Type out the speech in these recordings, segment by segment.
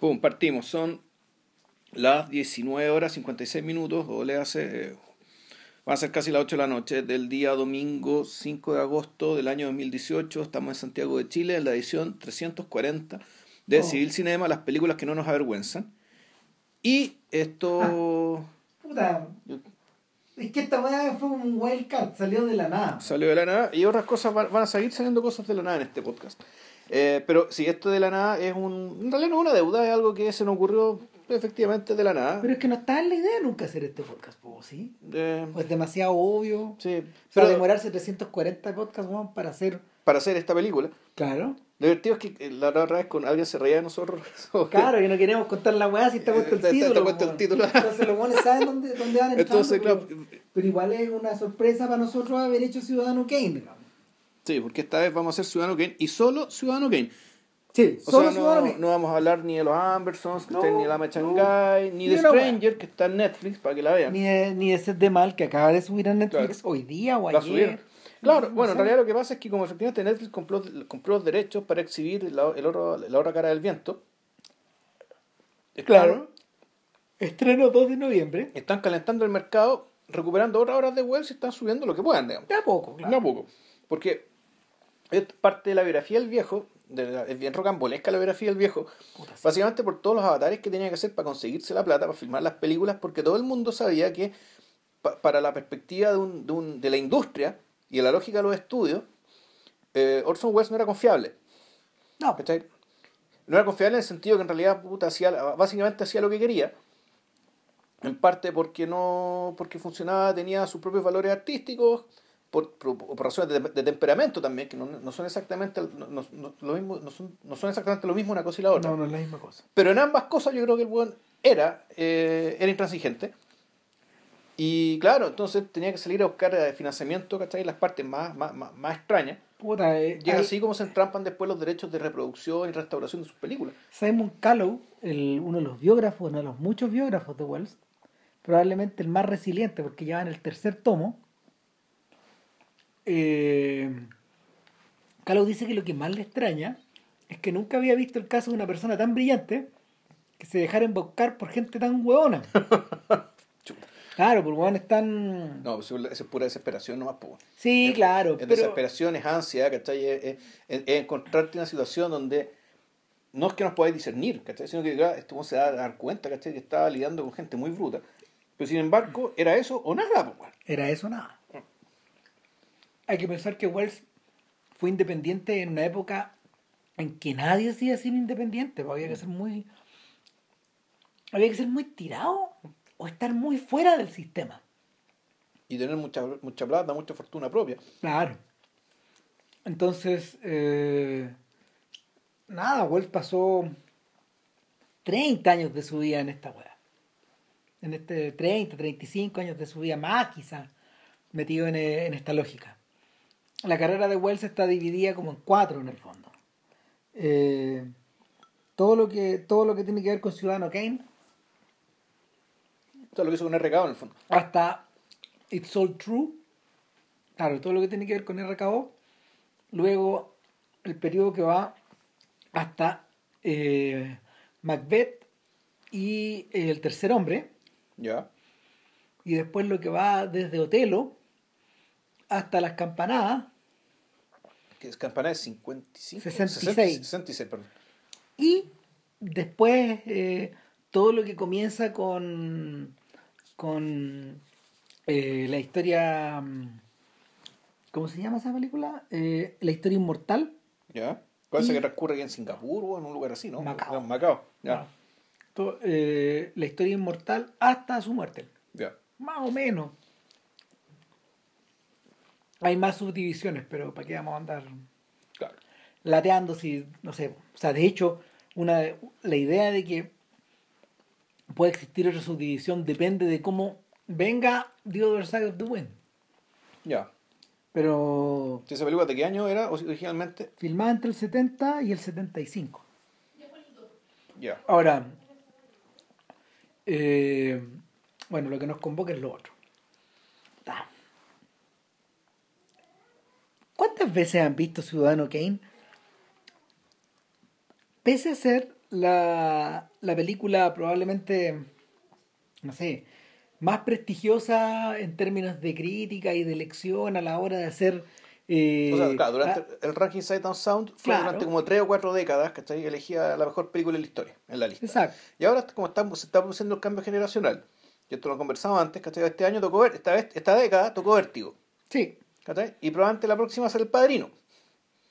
Pum, partimos. Son las 19 horas 56 minutos, o le hace. Va a ser casi las 8 de la noche del día domingo 5 de agosto del año 2018. Estamos en Santiago de Chile en la edición 340 de Oh. Civil Cinema, las películas que no nos avergüenzan. Y esto Puta. Es que esta weá fue un wildcard, salió de la nada. salió de la nada y otras cosas van, van a seguir saliendo cosas de la nada en este podcast. Eh, pero si esto de la nada es un. En realidad no es una deuda, es algo que se nos ocurrió efectivamente de la nada. Pero es que no estaba en la idea nunca hacer este podcast, po, ¿sí? Eh, O es demasiado obvio. sí, O sea, pero demorarse 340 podcasts, weón, para hacer. para hacer esta película. Claro. Lo divertido es que eh, la otra vez con alguien se reía de nosotros. Claro, que no queremos contar la weá si está puesto el Está- está título. puesto el título. Entonces los buenos saben dónde, dónde van entrando. Entonces, pero, claro, pero igual es una sorpresa para nosotros haber hecho Ciudadano Kane, digamos. Sí, porque esta vez vamos a ser Ciudadano Kane y solo Ciudadano Kane. Sí, O solo sea, Ciudadano no, Kane. no vamos a hablar ni de los Ambersons, que No, estén ni de la Mecha no. Ni Ni de. Stranger, que está en Netflix, para que la vean. Ni de, ni de Set de Mal, que acaba de subir a Netflix hoy día o La ayer. subieron. Claro, No bueno, en realidad lo que pasa es que como efectivamente Netflix compró, compró los derechos para exhibir la, el oro- la otra cara del viento. Claro. Estreno 2 de noviembre. Están calentando el mercado, recuperando otras horas de web y están subiendo lo que puedan, digamos. De a poco, claro. A poco. Porque es parte de la biografía del viejo, de la- es bien rocambolesca la biografía del viejo, Puta, sí. básicamente por todos los avatares que tenía que hacer para conseguirse la plata, para filmar las películas, porque todo el mundo sabía que pa- para la perspectiva de, un, de, un- de la industria y de la lógica de los estudios, eh, Orson Welles no era confiable. No, ¿cachai? No era confiable en el sentido que en realidad puta, hacía, básicamente hacía lo que quería. En parte porque no porque funcionaba, tenía sus propios valores artísticos, por, por, por razones de, de temperamento también, que no, no son exactamente no, no- lo mismo, no son, no son exactamente lo mismo una cosa y la otra. no, no es la misma cosa. Pero en ambas cosas yo creo que el buen era, eh, era intransigente. Y claro, entonces tenía que salir a buscar eh, financiamiento, ¿cachai? En las partes más, más, más, más extrañas. Puta, eh, Y es hay- así como se entrampan después los derechos de reproducción y restauración de sus películas. Simon Callow, el, uno de los biógrafos, uno de los muchos biógrafos de Wells, probablemente el más resiliente porque ya en el tercer tomo. Eh, Callow dice que lo que más le extraña es que nunca había visto el caso de una persona tan brillante que se dejara embaucar por gente tan hueona. Chuta. Claro, por hueones tan. No, pues eso es pura desesperación nomás. Pues. Sí, claro, Es pero. desesperación, es ansia, ¿cachai? Es, es- es- es encontrarte en una situación donde no es que nos podáis discernir, ¿cachai? Sino que este uno se da a dar cuenta, ¿cachai? Que estaba lidiando con gente muy bruta. Pero sin embargo, era eso o nada, pues. bueno. Era eso nada. Hay que pensar que Wells fue independiente en una época en que nadie hacía ser independiente. pues, Había que ser muy. Había que ser muy tirado o estar muy fuera del sistema. Y tener mucha, mucha plata, mucha fortuna propia. Claro. Entonces, eh, nada, Wells pasó 30 años de su vida en esta weá. En este 30, 35 años de su vida más quizás, metido en, en esta lógica. La carrera de Wells está dividida como en cuatro en el fondo. Eh, todo, lo que, todo lo que tiene que ver con Ciudadano Kane, es lo que hizo con RKO en el fondo. hasta It's All True, claro, todo lo que tiene que ver con RKO, luego el periodo que va hasta eh, Macbeth y El Tercer Hombre, Ya. y después lo que va desde Otelo hasta Las Campanadas, Que es campana de 55. 66. 66, perdón. y después eh, todo lo que comienza con, con eh, la historia... mm, ¿Cómo se llama esa película? Eh, la historia inmortal. Ya. Parece Y- que transcurre aquí en Singapur o en un lugar así, ¿no? Macao. Macao. Ya. La historia inmortal hasta su muerte. Ya. Más o menos. Hay más subdivisiones, pero ¿para qué vamos a andar Claro. lateando si, no sé? O sea, de hecho, una, la idea de que puede existir otra subdivisión depende de cómo venga The Other Side of the Wind. Ya. Pero ¿Esa película de qué año era originalmente? filmada entre el 70 y el 75. Ya. Ahora, eh, bueno, lo que nos convoca es lo otro. Ah. ¿Cuántas veces han visto Ciudadano Kane? Pese a ser la, la película probablemente, no sé, más prestigiosa en términos de crítica y de lección a la hora de hacer... Eh, O sea, claro, durante ah, el ranking Sight and Sound fue Claro. durante como tres o cuatro décadas que elegía la mejor película de la historia en la lista. Exacto. Y ahora, como estamos, se está produciendo el cambio generacional, y esto lo conversamos antes, ¿cachai? Este año tocó esta vez, esta década tocó Vértigo, Sí, ¿cachai? Y probablemente la próxima será el Padrino,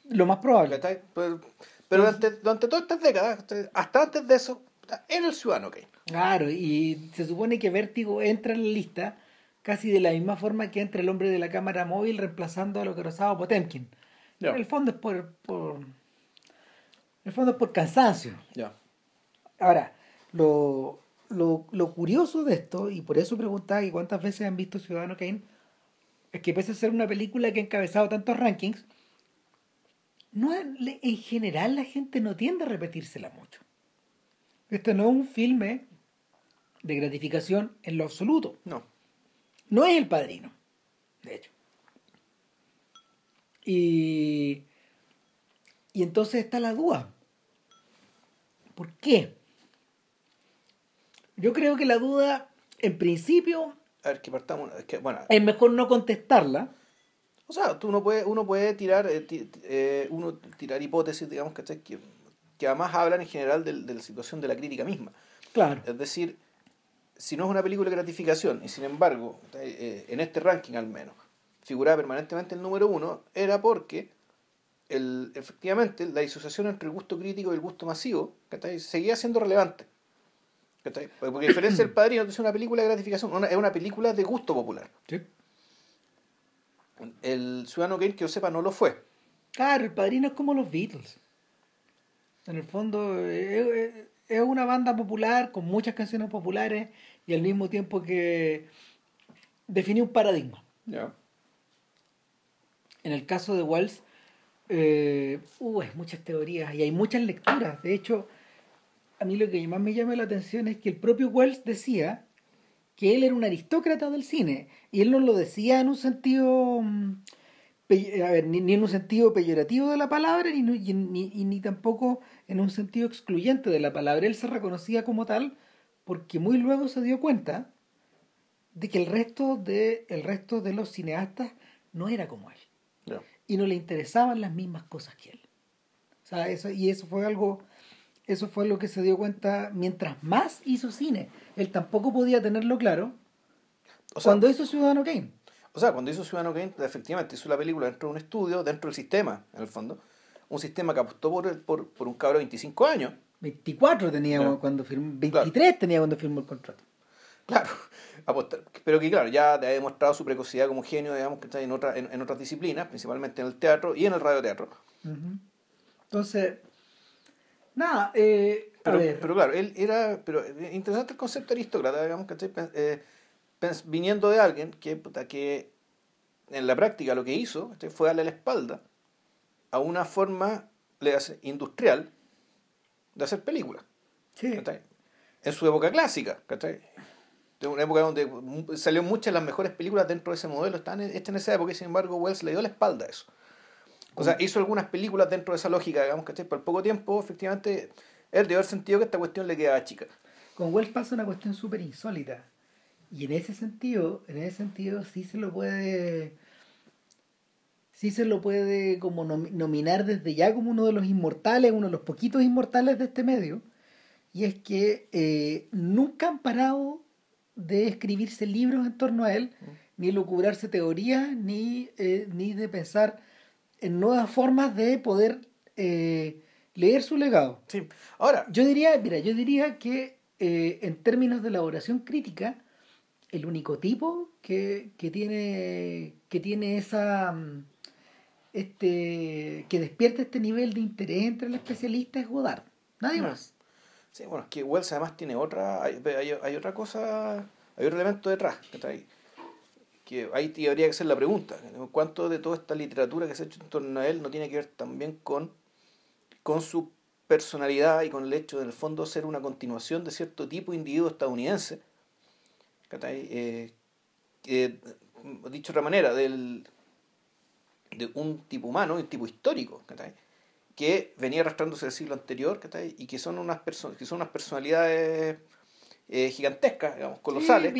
lo más probable. ¿cachai? Pero, pero durante, durante todas estas décadas, hasta antes de eso, era el Ciudadano Kane. Claro, y se supone que Vértigo entra en la lista casi de la misma forma que entra el hombre de la cámara móvil reemplazando a lo que rozaba Potemkin. En el fondo es por, por en el fondo es por cansancio. Ya. Ahora, lo, lo, lo curioso de esto, y por eso preguntaba que cuántas veces han visto Ciudadano Kane, es que pese a ser una película que ha encabezado tantos rankings, no, en general la gente no tiende a repetírsela mucho. Este no es un filme de gratificación en lo absoluto. No. No es el padrino, de hecho. Y, y entonces está la duda. ¿Por qué? Yo creo que la duda, en principio, A ver, que partamos. Es que, bueno, es mejor no contestarla. o sea, tú uno puede, uno puede tirar, eh, ti- eh, uno tirar hipótesis, digamos, ¿cachai? Que, que además hablan en general del- de la situación de la crítica misma. Claro. Es decir, si no es una película de gratificación, y sin embargo, eh, en este ranking al menos, figuraba permanentemente el número uno, era porque el, efectivamente la disociación entre el gusto crítico y el gusto masivo ¿cachai? seguía siendo relevante. ¿Cachai? Porque a diferencia del padrino, es una película de gratificación, una- es una película de gusto popular. Sí. El Ciudadano Kane, que yo sepa, no lo fue. Claro, el padrino es como los Beatles. En el fondo eh, eh, es una banda popular con muchas canciones populares y al mismo tiempo que define un paradigma. Ya. En el caso de Wells, eh, uh, hay muchas teorías y hay muchas lecturas. De hecho, a mí lo que más me llama la atención es que el propio Wells decía que él era un aristócrata del cine y él no lo decía en un sentido mm, a ver, ni, ni en un sentido peyorativo de la palabra ni, ni, ni- ni tampoco en un sentido excluyente de la palabra. Él se reconocía como tal porque muy luego se dio cuenta de que el resto de el resto de los cineastas no era como él. Y no le interesaban las mismas cosas que él. O sea, eso, y eso fue algo, eso fue lo que se dio cuenta mientras más hizo cine. Él tampoco podía tenerlo claro O sea, cuando hizo Ciudadano Kane. O sea, cuando hizo Ciudadano Kane, efectivamente hizo la película dentro de un estudio, dentro del sistema, en el fondo. Un sistema que apostó por, el- por, por un cabro de 25 años. 24 tenía cuando firmó, 23 tenía cuando firmó el contrato. Claro, apostar, pero que claro, ya ha demostrado su precocidad como genio, digamos, que está en, otra, en, en otras disciplinas, principalmente en el teatro y en el radioteatro. Ujú. Entonces, nada, eh, a Pero, ver, pero claro, él era, pero eh, interesante el concepto aristócrata, digamos, ¿cachai? Eh, pens- viniendo de alguien que, que en la práctica lo que hizo ¿cachai? fue darle la espalda a una forma industrial de hacer películas. sí. En su época clásica, ¿cachai? De una época donde mu- salió muchas de las mejores películas dentro de ese modelo, están hechas en esa época y sin embargo Wells le dio la espalda a eso. O sea, hizo algunas películas dentro de esa lógica, digamos, ¿cachai? Pero al poco tiempo, efectivamente, él debió haber sentido que esta cuestión le quedaba chica. con Wells pasa una cuestión súper insólita. Y en ese sentido, en ese sentido sí se lo puede sí se lo puede como nom- nominar desde ya como uno de los inmortales, uno de los poquitos inmortales de este medio. Y es que eh, nunca han parado de escribirse libros en torno a él, ni lucubrarse teorías, ni, eh, ni de pensar en nuevas formas de poder eh, leer su legado. Sí. Ahora, Yo diría, mira, yo diría que eh, en términos de elaboración crítica, el único tipo que, que tiene que tiene esa mm, este que despierta este nivel de interés entre el especialista es Godard. Nadie más. sí, bueno, es que Wells además tiene otra, hay, hay, hay otra cosa, hay otro elemento detrás, ¿cachai? Que ahí habría que hacer la pregunta, ¿cuánto de toda esta literatura que se ha hecho en torno a él no tiene que ver también con, con su personalidad y con el hecho de, en el fondo, ser una continuación de cierto tipo individuo estadounidense? Eh, que, dicho de otra manera, del, de un tipo humano un tipo histórico, que venía arrastrándose del siglo anterior y que son unas, que son unas personalidades eh, gigantescas, digamos, colosales,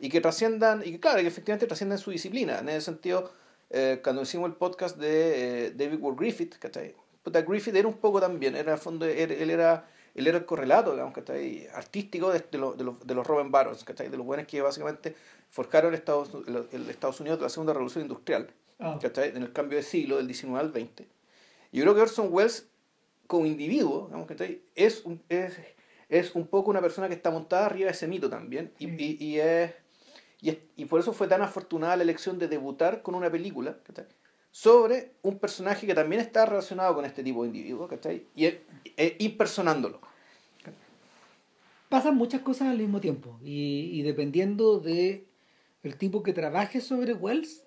y que trasciendan, y que claro, que efectivamente trascienden su disciplina. En ese sentido, eh, cuando hicimos el podcast de eh, David Ward Griffith, ¿cachai? Puta, Griffith era un poco también, era al fondo, él, él era él era el correlato, digamos, ¿cachai? artístico de, de, los- de los, de los Robin Barons, ¿cachai? de los buenos que básicamente forjaron Estados, el, el Estados Unidos tras la segunda revolución industrial, Ah. en el cambio de siglo del 19 al 20. Y yo creo que Orson Welles, como individuo, digamos, ¿cachai? es, un, es, es un poco una persona que está montada arriba de ese mito también, y, Sí. y, y es, y, es- y por eso fue tan afortunada la elección de debutar con una película ¿cachai? sobre un personaje que también está relacionado con este tipo de individuo, ¿cachai? y e- e- impersonándolo. pasan muchas cosas al mismo tiempo y, y dependiendo de el tipo que trabaje sobre Wells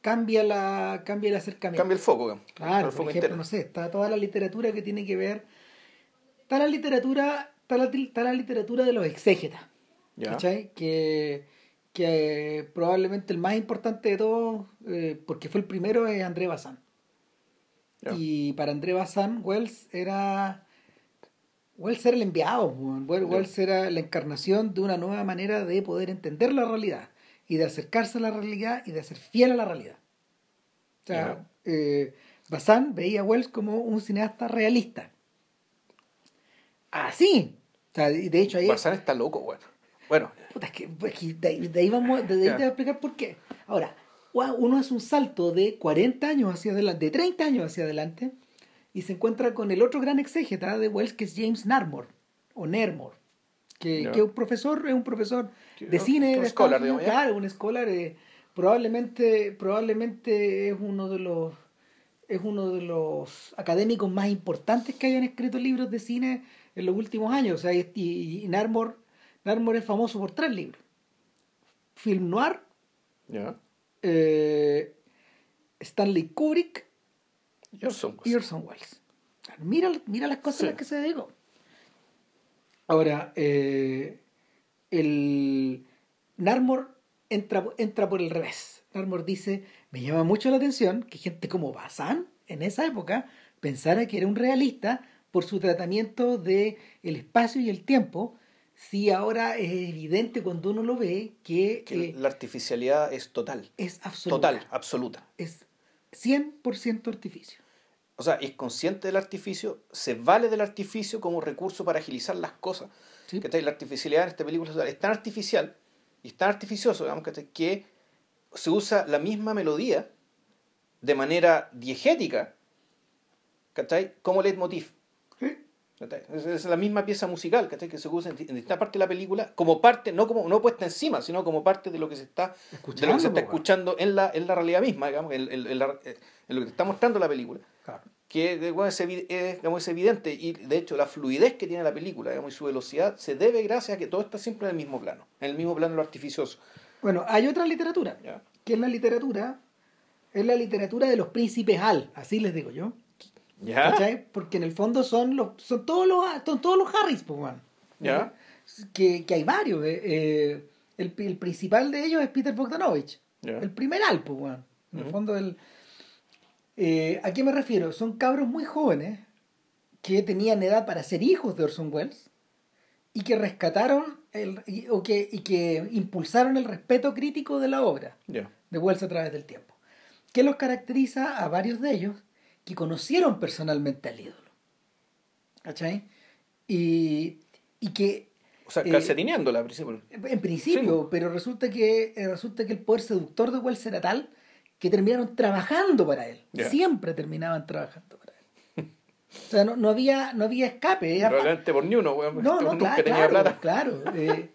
cambia la cambia el acercamiento Cambia el foco, claro el foco por ejemplo interno. no sé está toda la literatura que tiene que ver está la literatura está la, está la literatura de los exégetas. ¿cachai? que que eh, probablemente el más importante de todos eh, porque fue el primero es André Bazin Ya. y para André Bazin Wells era Wells era el enviado. Wells era la encarnación de una nueva manera de poder entender la realidad y de acercarse a la realidad y de ser fiel a la realidad. O sea, eh, Bazin veía a Wells como un cineasta realista. Así. O sea, de hecho ahí... Está loco, bueno. Bueno, Puta, es que, es que de, ahí- de ahí vamos, de ahí te voy a explicar por qué. Ahora, uno hace un salto de 40 años hacia adelante, de 30 años hacia adelante, y se encuentra con el otro gran exégeta de Wells, que es James Narmore, o Nermore, que, que es un profesor, es un profesor de cine un de scholar, Unidos, digamos, un scholar, eh, probablemente, probablemente es uno de los es uno de los académicos más importantes que hayan escrito libros de cine en los últimos años. O sea, y, Narmore es famoso por tres libros. Film Noir, eh, Stanley Kubrick Y Orson Welles. Welles. Mira, mira las cosas Sí. a las que se dedicó. Ahora, eh, el Narmore entra, entra por el revés. Narmore dice, me llama mucho la atención que gente como Bazán, en esa época, pensara que era un realista por su tratamiento de el espacio y el tiempo, si ahora es evidente cuando uno lo ve que, Que eh, la artificialidad es total. es absoluta. Total, absoluta. Es 100% artificio. O sea, es consciente del artificio, se vale del artificio como recurso para agilizar las cosas. ¿sí? La artificialidad en esta película es tan artificial y es tan artificioso, digamos, que se usa la misma melodía de manera diegética, ¿cachai? Como leitmotiv. Es, es la misma pieza musical ¿cachai? que se usa en, distintas partes de la película, como parte, no como no puesta encima, sino como parte de lo que se está, de lo que se Escuchando, está weón. escuchando en la, en la realidad misma, digamos, en, en- en la- en lo que te está mostrando la película Claro. que digamos, es, digamos, es evidente y de hecho la fluidez que tiene la película digamos, y su velocidad se debe gracias a que todo está siempre en el mismo plano, en el mismo plano lo artificioso. Bueno, hay otra literatura, ¿ya? que es la literatura, es la literatura de los príncipes Al, así les digo yo. ¿Ya? ¿Cachai? Porque en el fondo son los, son todos los, son todos los Harris, pues, weón. ¿Ya? Que, que hay varios. eh, eh, el, el principal de ellos es Peter Bogdanovich. ¿Ya? El primer Al, pues, weón. En el fondo, el, eh, ¿a qué me refiero? Son cabros muy jóvenes que tenían edad para ser hijos de Orson Welles y que rescataron el, y, o que, y que impulsaron el respeto crítico de la obra de Wells a través del tiempo. ¿Qué los caracteriza a varios de ellos que conocieron personalmente al ídolo? ¿Cachai? Y, y que O sea, Eh, calcetineándola al principio. en principio, pero resulta que eh, resulta que el poder seductor de Wells era tal que terminaron trabajando para él. Siempre terminaban trabajando para él. O sea, no, no había no había escape. era Probablemente por ni uno, weón, no, no, claro, tenía claro, claro. eh,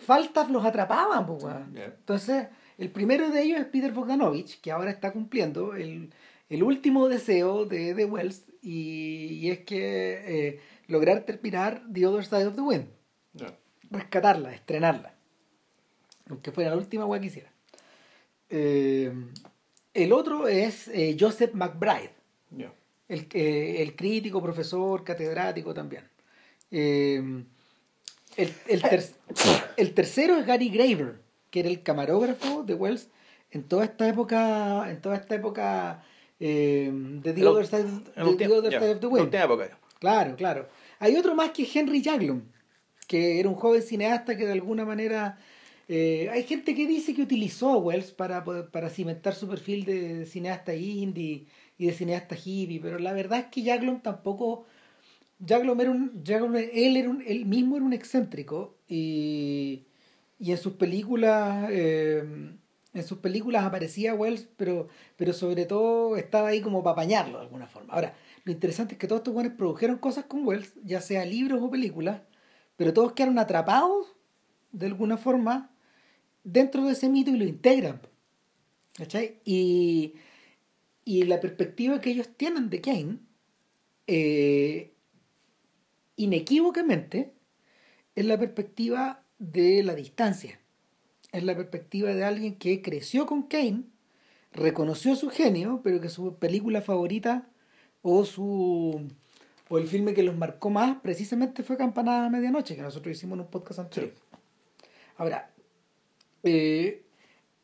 faltas los atrapaban, pues, weón. Entonces, el primero de ellos es Peter Bogdanovich, que ahora está cumpliendo el, el último deseo de, de Wells, y, y es que eh, lograr terminar The Other Side of the Wind, rescatarla, estrenarla, aunque fuera la última weá que hiciera. Eh, el otro es eh, Joseph McBride, el, el crítico, profesor, catedrático también. El, el ter- el tercero es Gary Graver, que era el camarógrafo de Wells en toda esta época, en toda esta época eh, The, the Other Side, of the Wind. Claro, claro. Hay otro más que Henry Jaglom, que era un joven cineasta que de alguna manera... Eh, hay gente que dice que utilizó a Wells para, para cimentar su perfil de cineasta indie y de cineasta hippie, pero la verdad es que Jaglom tampoco... Jaglom era un... él, era un, él mismo era un excéntrico y, y en sus películas... Eh, en sus películas aparecía Wells, pero, pero sobre todo estaba ahí como para apañarlo de alguna forma. Ahora, lo interesante es que todos estos buenos produjeron cosas con Wells, ya sea libros o películas, pero todos quedaron atrapados de alguna forma dentro de ese mito y lo integran. ¿Cachai? Y, y la perspectiva que ellos tienen de Kane, eh, inequívocamente, es la perspectiva de la distancia. Es la perspectiva de alguien que creció con Kane, reconoció su genio, pero que su película favorita o su o el filme que los marcó más precisamente fue Campanada a Medianoche, que nosotros hicimos en un podcast anterior. Ahora, eh,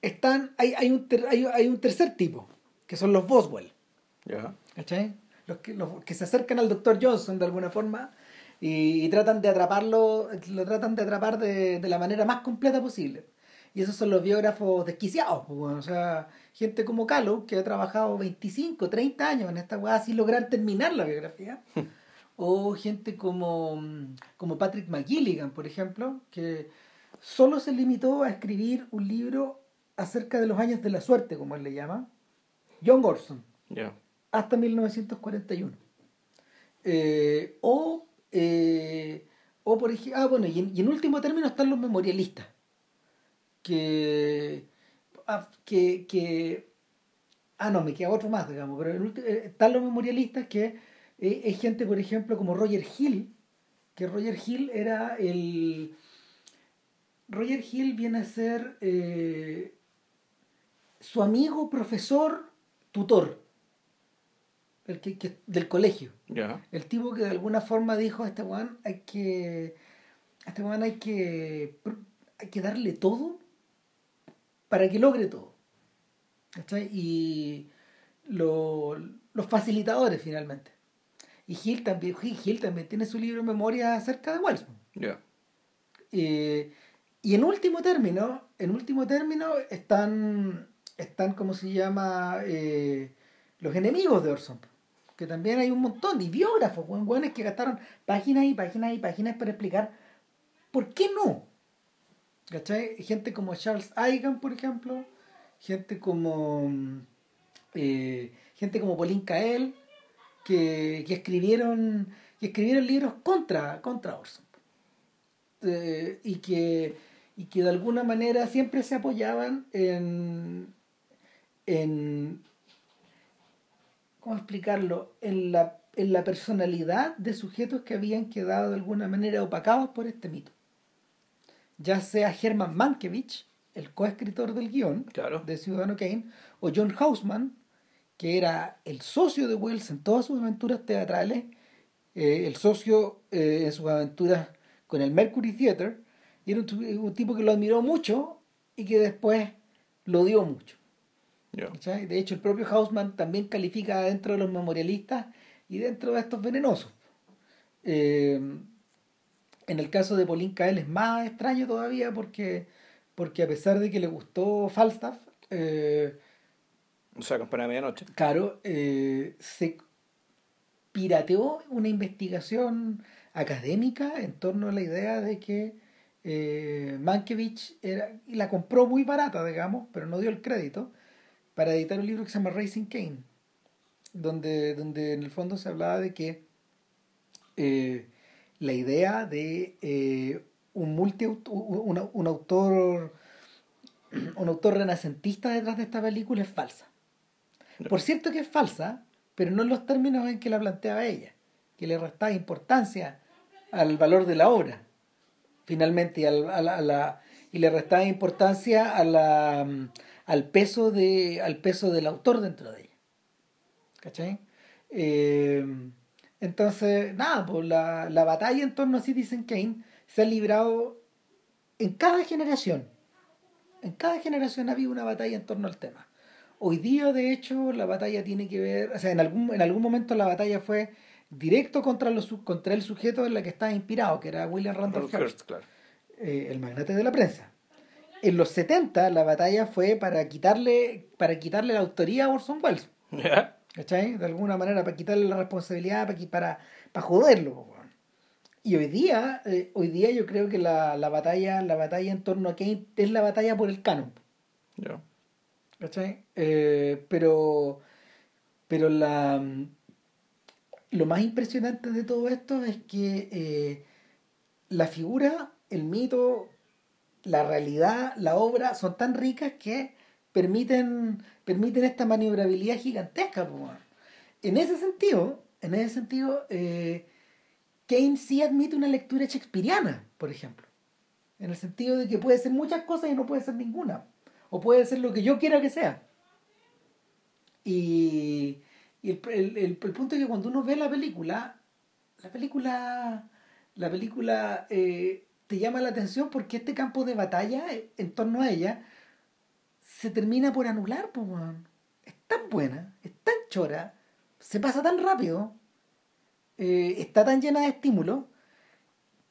están, hay, hay, un hay, un tercer tipo, que son los Boswell. ¿Cachai? Los que, los que se acercan al Dr. Johnson de alguna forma y, tratan de atraparlo, lo tratan de atrapar de, de, la manera más completa posible. Y esos son los biógrafos desquiciados, pues, o sea, gente como Calo, que ha trabajado 25, 30 años en esta weá sin lograr terminar la biografía. o gente como, como Patrick McGilligan, por ejemplo, que solo se limitó a escribir un libro acerca de los años de la suerte, como él le llama, John Gorson, hasta 1941. Eh, o, eh, o por ejemplo, ah, bueno, y en, y en último término están los memorialistas, que Ah, que, que, ah, no, me queda otro más, digamos, pero el eh, están los memorialistas que eh, es gente, por ejemplo, como Roger Hill, que Roger Hill era el... Roger Hill viene a ser eh, su amigo, profesor, tutor el que, del colegio. El tipo que de alguna forma dijo a este Juan hay que. A este Juan hay que. hay que darle todo para que logre todo. Y los facilitadores finalmente. Y Hill también, Hill también tiene su libro de memoria acerca de Wells. Eh, y en último término, en último término están, están ¿cómo se llama? Eh, los enemigos de Orson. Que también hay un montón, y biógrafos, buenos que gastaron páginas y páginas y páginas para explicar por qué no. ¿Cachai? Gente como Charles Eigan, por ejemplo, gente como eh, gente como Pauline Kael, que, que, escribieron que escribieron libros contra, contra Orson. Eh, y, que, y que de alguna manera siempre se apoyaban en, en ¿cómo explicarlo? En la, en la personalidad de sujetos que habían quedado de alguna manera opacados por este mito ya sea Herman Mankiewicz, el coescritor del guion de Ciudadano Kane, o John Hausman, que era el socio de Wells en todas sus aventuras teatrales, eh, el socio eh, en sus aventuras con el Mercury Theater, y era un, tipo que lo admiró mucho y que después lo dio mucho. De hecho, el propio Hausman también califica dentro de los memorialistas y dentro de estos venenosos. Eh, en el caso de Pauline Kael es más extraño todavía porque, porque a pesar de que le gustó Falstaff, eh, o sea, Campana de Medianoche. Claro, eh, se pirateó una investigación académica en torno a la idea de que eh, Mankiewicz era, y la compró muy barata, digamos, pero no dio el crédito, para editar un libro que se llama Racing Kane, donde, donde en el fondo se hablaba de que eh, la idea de eh, un, multi, un, un, autor un autor renacentista detrás de esta película es falsa. Por cierto que es falsa, pero no en los términos en que la planteaba ella, que le restaba importancia al valor de la obra, finalmente, y, al, a la, y le restaba importancia a la, al, peso de, al peso del autor dentro de ella. ¿Cachai? Eh, entonces, nada, pues la, la batalla en torno a Citizen Kane se ha librado en cada generación. En cada generación ha habido una batalla en torno al tema. Hoy día, de hecho, la batalla tiene que ver, o sea, en algún, en algún momento la batalla fue directo contra, los, contra el sujeto en la que estaba inspirado, que era William Randolph Hearst, claro. Eh, el magnate de la prensa. En los 70 la batalla fue para quitarle, para quitarle la autoría a Orson Welles. ¿Cachai? De alguna manera, para quitarle la responsabilidad, para, para, para joderlo. Y hoy día, eh, hoy día yo creo que la, la, batalla, la batalla en torno a Kane es la batalla por el canon. ¿Cachai? Eh, pero, pero la, lo más impresionante de todo esto es que eh, la figura, el mito, la realidad, la obra son tan ricas que permiten, permiten esta maniobrabilidad gigantesca. En ese sentido, en ese sentido, eh, Kane sí admite una lectura shakespeariana, por ejemplo. En el sentido de que puede ser muchas cosas y no puede ser ninguna. O puede ser lo que yo quiera que sea. Y, el, punto es que cuando uno ve la película, la película, la película eh, te llama la atención porque este campo de batalla en torno a ella se termina por anular, pues, Es tan buena, es tan chora, se pasa tan rápido, eh, está tan llena de estímulos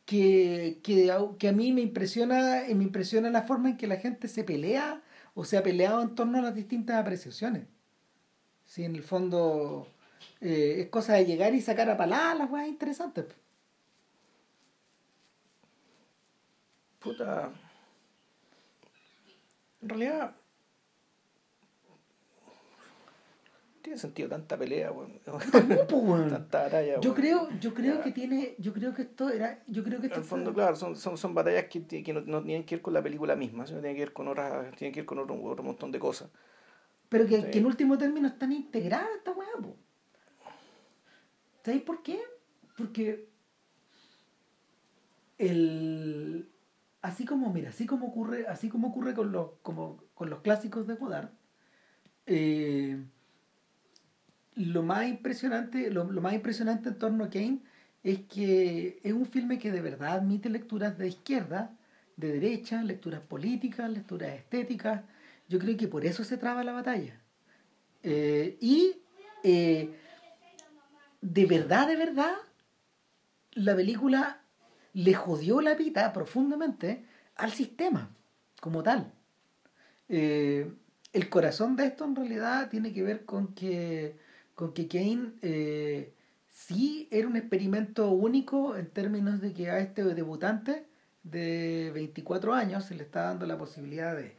que, que, que, a mí me impresiona, me impresiona la forma en que la gente se pelea o se ha peleado en torno a las distintas apreciaciones. Si en el fondo eh, es cosa de llegar y sacar a palabras las weas interesantes. Puta. En realidad, tiene sentido tanta pelea, weón. tanta batalla, Yo creo, yo creo que tiene, yo creo que esto era, yo creo que esto En el fondo, claro, son, son, son batallas que, que no, no, tienen que ver con la película misma, sino tienen que ver con otras, tienen que ver con otro, otro montón de cosas. Pero que, que en último término están integradas esta weá, po. ¿Sabéis por qué? Porque el así como mira así como ocurre así como ocurre con los como con los clásicos de Godard eh, lo más impresionante, lo, más impresionante en torno a Kane es que es un filme que de verdad admite lecturas de izquierda, de derecha, lecturas políticas, lecturas estéticas. Yo creo que por eso se traba la batalla. Eh, y eh, de verdad, de verdad, la película le jodió la vida profundamente al sistema como tal. Eh, el corazón de esto en realidad tiene que ver con que con que Kane eh, sí era un experimento único en términos de que a este debutante de 24 años se le está dando la posibilidad de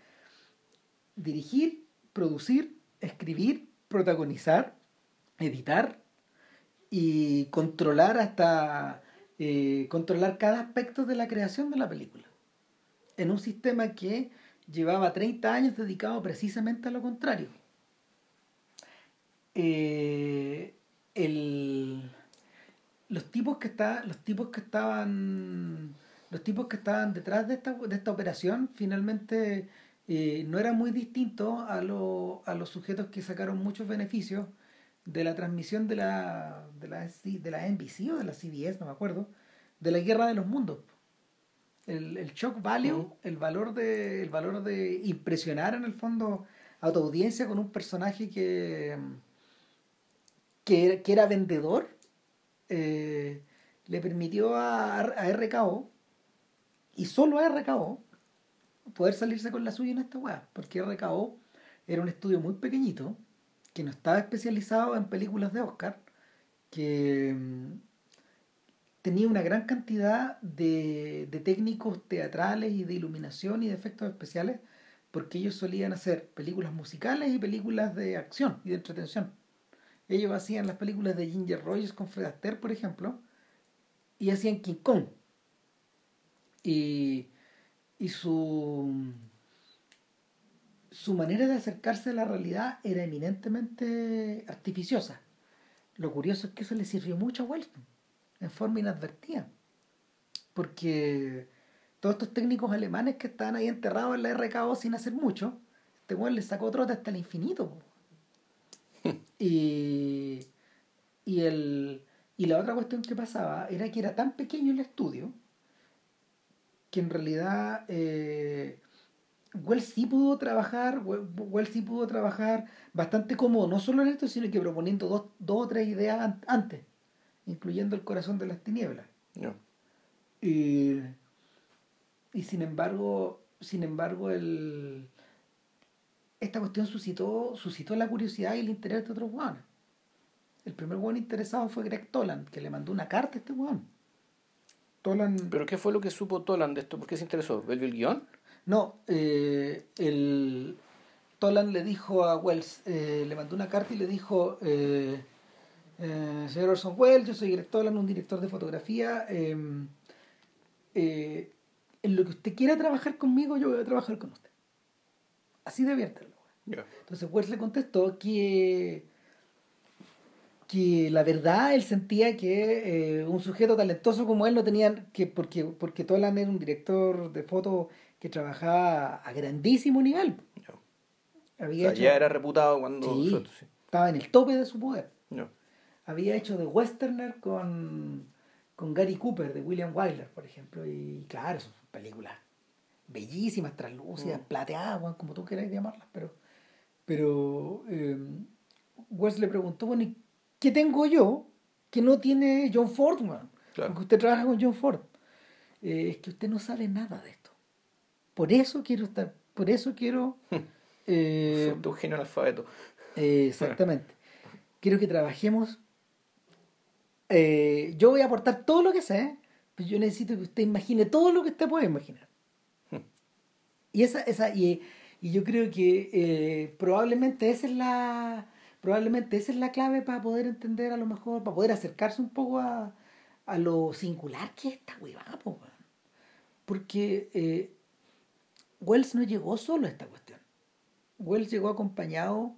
dirigir, producir, escribir, protagonizar, editar y controlar hasta eh, controlar cada aspecto de la creación de la película. En un sistema que llevaba 30 años dedicado precisamente a lo contrario eh, el, los tipos que está, los tipos que estaban los tipos que estaban detrás de esta, de esta operación finalmente eh, no eran muy distintos a, a los sujetos que sacaron muchos beneficios de la transmisión de la, de la, de la NBC o de la CBS, no me acuerdo, de la guerra de los mundos. El, el shock value, el valor de el valor de impresionar en el fondo a tu audiencia con un personaje que que, era vendedor, eh, le permitió a, a RKO, y solo a RKO, poder salirse con la suya en esta weá, porque RKO era un estudio muy pequeñito, que no estaba especializado en películas de Oscar, que mm, tenía una gran cantidad de, de técnicos teatrales y de iluminación y de efectos especiales, porque ellos solían hacer películas musicales y películas de acción y de entretención. Ellos hacían las películas de Ginger Rogers con Fred Astaire, por ejemplo, y hacían King Kong. Y, y su, su manera de acercarse a la realidad era eminentemente artificiosa. Lo curioso es que eso le sirvió mucho a Wellington, en forma inadvertida. Porque todos estos técnicos alemanes que estaban ahí enterrados en la RKO sin hacer mucho, este weón les sacó trote hasta el infinito. y, y, el, y la otra cuestión que pasaba era que era tan pequeño el estudio que en realidad eh, Wells sí pudo trabajar, Wells sí pudo trabajar bastante cómodo, no solo en esto, sino que proponiendo dos, dos o tres ideas antes, incluyendo el corazón de las tinieblas. Y, y sin embargo, sin embargo, el, esta cuestión suscitó, suscitó la curiosidad y el interés de otros guanes. El primer guan interesado fue Greg Toland, que le mandó una carta a este guan. Toland... ¿Pero qué fue lo que supo Toland de esto? ¿Por qué se interesó? ¿El, el guion? No, eh, el Toland le dijo a Wells, eh, le mandó una carta y le dijo, eh, eh, señor Orson Welles, yo soy Greg Toland, un director de fotografía. Em, en lo que usted quiera trabajar conmigo, yo voy a trabajar con usted. Así de abierta. Entonces Wells le contestó que que la verdad él sentía que un sujeto talentoso como él no tenía que porque porque Toland era un director de foto que trabajaba a grandísimo nivel. Había ya era reputado cuando... estaba en el tope de su poder. Había hecho de Westerner con, con Gary Cooper, de William Wyler, por ejemplo. Y claro, son películas bellísimas, translúcidas, mm. plateadas, como tú quieras llamarlas. Pero, pero eh, West le preguntó, bueno, ¿qué tengo yo que no tiene John Ford, Porque usted trabaja con John Ford. Eh, es que usted no sabe nada de esto. Por eso quiero estar, por eso quiero... Eh, tu genio alfabeto. Eh, exactamente. quiero que trabajemos. Eh, yo voy a aportar todo lo que sé, pero yo necesito que usted imagine todo lo que usted puede imaginar. y esa, esa, y, y yo creo que eh, probablemente esa es la probablemente esa es la clave para poder entender a lo mejor, para poder acercarse un poco a, a lo singular que es esta huevada, porque eh, Wells no llegó solo a esta cuestión. Wells llegó acompañado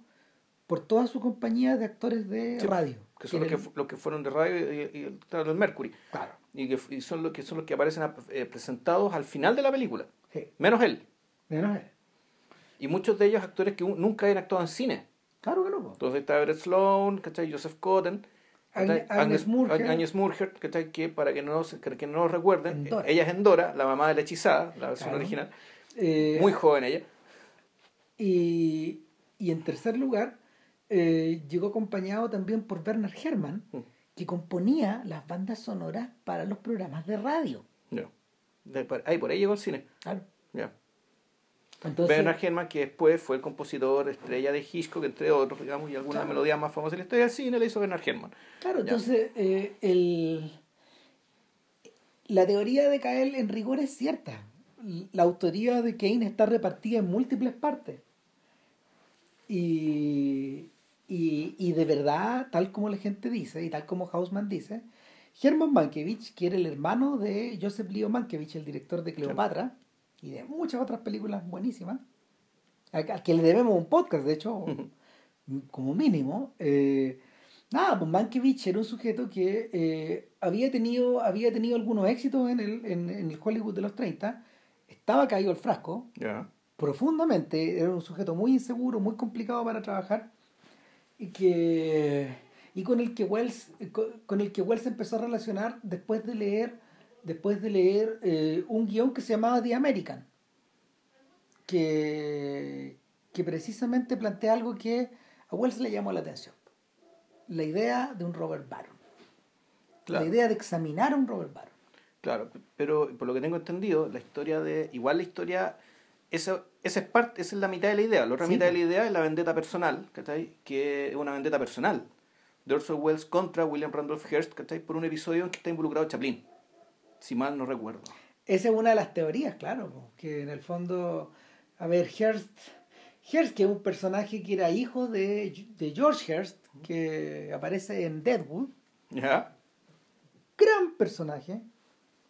por toda su compañía de actores de radio. Que son los que, fueron de radio y, y, del Mercury. Claro. Y que son los que son los que aparecen eh, presentados al final de la película. Menos él. Menos él. Y muchos de ellos actores que nunca habían actuado en cine. Claro que no. Entonces está Everett Sloan, ¿cachai? Joseph Cotten. Agnes Murger, que para que no, que no lo recuerden, ella es Endora, la mamá de la hechizada, la versión original. Eh, Muy joven ella. Y, y en tercer lugar, eh, llegó acompañado también por Werner Herrmann, mm. que componía las bandas sonoras para los programas de radio. No. ahí por ahí llegó el cine. Claro. Entonces, Werner Herrmann, que después fue el compositor estrella de Hitchcock, entre otros, digamos, y algunas melodías más famosas de la historia del cine, le hizo Werner Herrmann. Claro, entonces eh, el, la teoría de Kael en rigor es cierta la autoría de Kane está repartida en múltiples partes. Y, y, de verdad, tal como la gente dice y tal como Hausman dice, Herman Mankiewicz, que era el hermano de Joseph Leo Mankiewicz, el director de Cleopatra y de muchas otras películas buenísimas, al, que le debemos un podcast, de hecho, como mínimo. Eh, nada, pues Mankiewicz era un sujeto que eh, había, tenido, había tenido algunos éxitos en el, en, en el Hollywood de los 30 estaba caído el frasco, profundamente, era un sujeto muy inseguro, muy complicado para trabajar, y que y con el que Wells con, el que Wells empezó a relacionar después de leer después de leer eh, un guion que se llamaba The American que, que precisamente plantea algo que a Wells le llamó la atención la idea de un Robert Baron la idea de examinar a un Robert Baron Claro, pero por lo que tengo entendido, la historia de. Igual la historia. Esa, esa es parte, esa es la mitad de la idea. La otra mitad de la idea es la vendetta personal, Que es una vendetta personal de Orson Welles contra William Randolph Hearst, Por un episodio en que está involucrado Chaplin. Si mal no recuerdo. Esa es una de las teorías, claro. Que en el fondo. A ver, Hearst. Hearst, que es un personaje que era hijo de, de George Hearst, que aparece en Deadwood. Ya. Gran personaje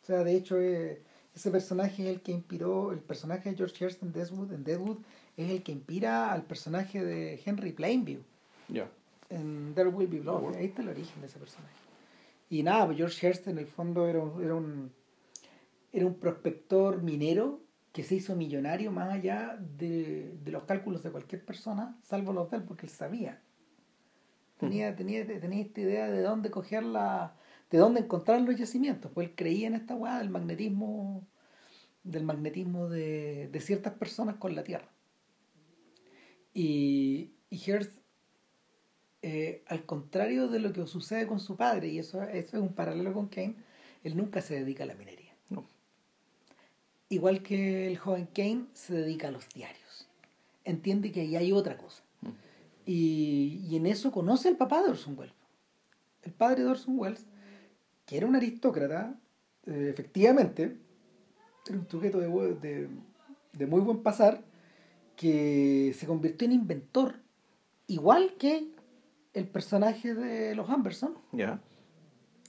o sea, de hecho, eh, ese personaje es el que inspiró, el personaje de George Hurst en Deadwood, en Deadwood es el que inspira al personaje de Henry Plainview. Ya. En There Will Be Blood. Ahí está el origen de ese personaje. Y nada, pues George Hurst en el fondo era un, era un, era un prospector minero que se hizo millonario más allá de, de, los cálculos de cualquier persona, salvo los de él, porque él sabía. Tenía, tenía, tenía esta idea de dónde coger la, de dónde encontrar los yacimientos. Pues él creía en esta weá del magnetismo, del magnetismo de, de ciertas personas con la Tierra. Y, y Hearst, eh, al contrario de lo que sucede con su padre, y eso, eso es un paralelo con Kane, él nunca se dedica a la minería. No. Igual que el joven Kane se dedica a los diarios. Entiende que ahí hay otra cosa. Mm. Y, y en eso conoce al papá de Orson Welles. El padre de Orson Welles, que era un aristócrata, eh, efectivamente, era un sujeto de, de, de muy buen pasar, que se convirtió en inventor, igual que el personaje de los Amberson, Ya.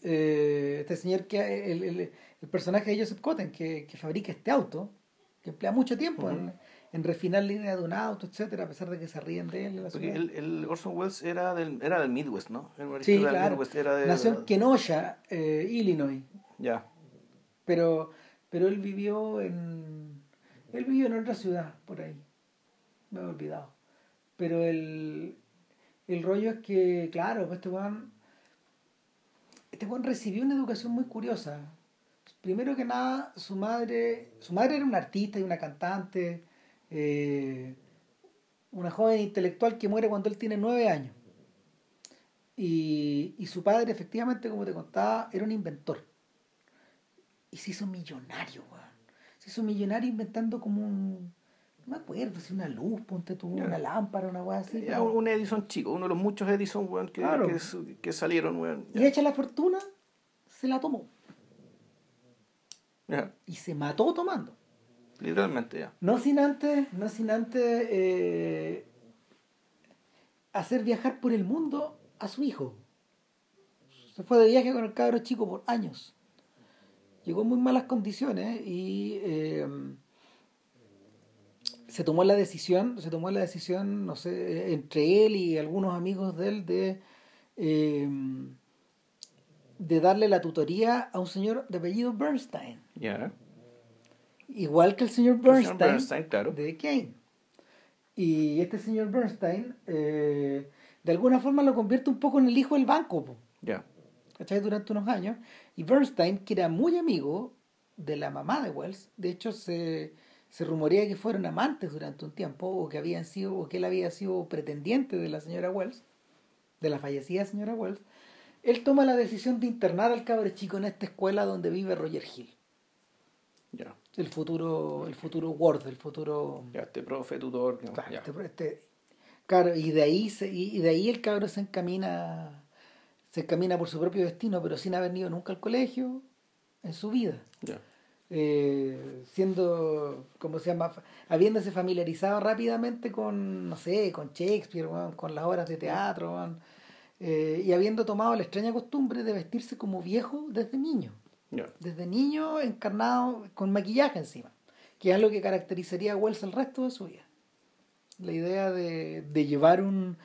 eh, este señor que el, el- el personaje de Joseph Cotten que, que fabrica este auto que emplea mucho tiempo en, en refinar la idea de un auto etcétera a pesar de que se ríen de él Porque el, el Orson Welles era del, era del Midwest, ¿no? Sí del claro. Midwest, era de, nació en Kenosha eh, Illinois. Ya. pero pero él vivió en él vivió en otra ciudad por ahí. Me he olvidado. Pero el el rollo es que claro pues este weón este weón recibió una educación muy curiosa primero que nada su madre su madre era una artista y una cantante eh, una joven intelectual que muere cuando él tiene nueve años y, y su padre efectivamente como te contaba era un inventor y se hizo millonario, weón. Se hizo millonario inventando como un. No me acuerdo si una luz, ponte tú, una lámpara, una weá así. Pero- un Edison chico, uno de los muchos Edison, weón, que, Claro. que, salieron, weón. Y hecha la fortuna, se la tomó. Y se mató tomando. Literalmente, ya. No sin antes, no sin antes eh, hacer viajar por el mundo a su hijo. Se fue de viaje con el cabro chico por años. Llegó en muy malas condiciones y eh, se tomó la decisión, se tomó la decisión, no sé, entre él y algunos amigos de él de, eh, de darle la tutoría a un señor de apellido Bernstein. Ya. Igual que el señor El señor Bernstein, claro. de Kane. Y este señor Bernstein, eh, de alguna forma lo convierte un poco en el hijo del banco, Ya. ¿cachai? Durante unos años. Y Bernstein, que era muy amigo de la mamá de Wells, de hecho se, se rumorea que fueron amantes durante un tiempo, o que habían sido, o que él había sido pretendiente de la señora Wells, de la fallecida señora Wells, él toma la decisión de internar al cabre chico en esta escuela donde vive Roger Hill, Ya. el futuro, el futuro Ward, el futuro Ya, este profe, tutor. ya. Claro, ya. este- este- claro, y de ahí se, y y de ahí el cabro se encamina, se encamina por su propio destino, pero sin haber ido nunca al colegio en su vida. Ya. Eh, siendo, ¿cómo se llama? Habiéndose familiarizado rápidamente con, no sé, con Shakespeare, con las obras de teatro, eh, y habiendo tomado la extraña costumbre de vestirse como viejo desde niño desde niño encarnado con maquillaje encima, que es algo que caracterizaría a Wells el resto de su vida. La idea de, de llevar un...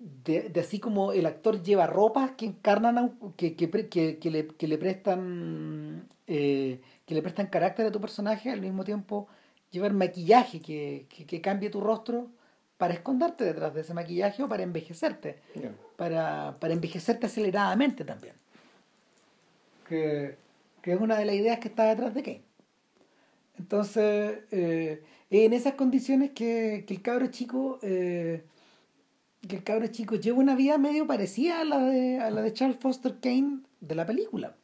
De, de así como el actor lleva ropas que encarnan, a un- que, que, que, que le, que le prestan eh, que le prestan carácter a tu personaje, al mismo tiempo llevar maquillaje que, que, que cambie tu rostro para esconderte detrás de ese maquillaje o para envejecerte para, para envejecerte aceleradamente también. Que, que es una de las ideas que está detrás de Kane. Entonces, eh, es en esas condiciones que, que el cabro chico, eh, que el cabro chico lleva una vida medio parecida a la de, a la de Charles Foster Kane de la película.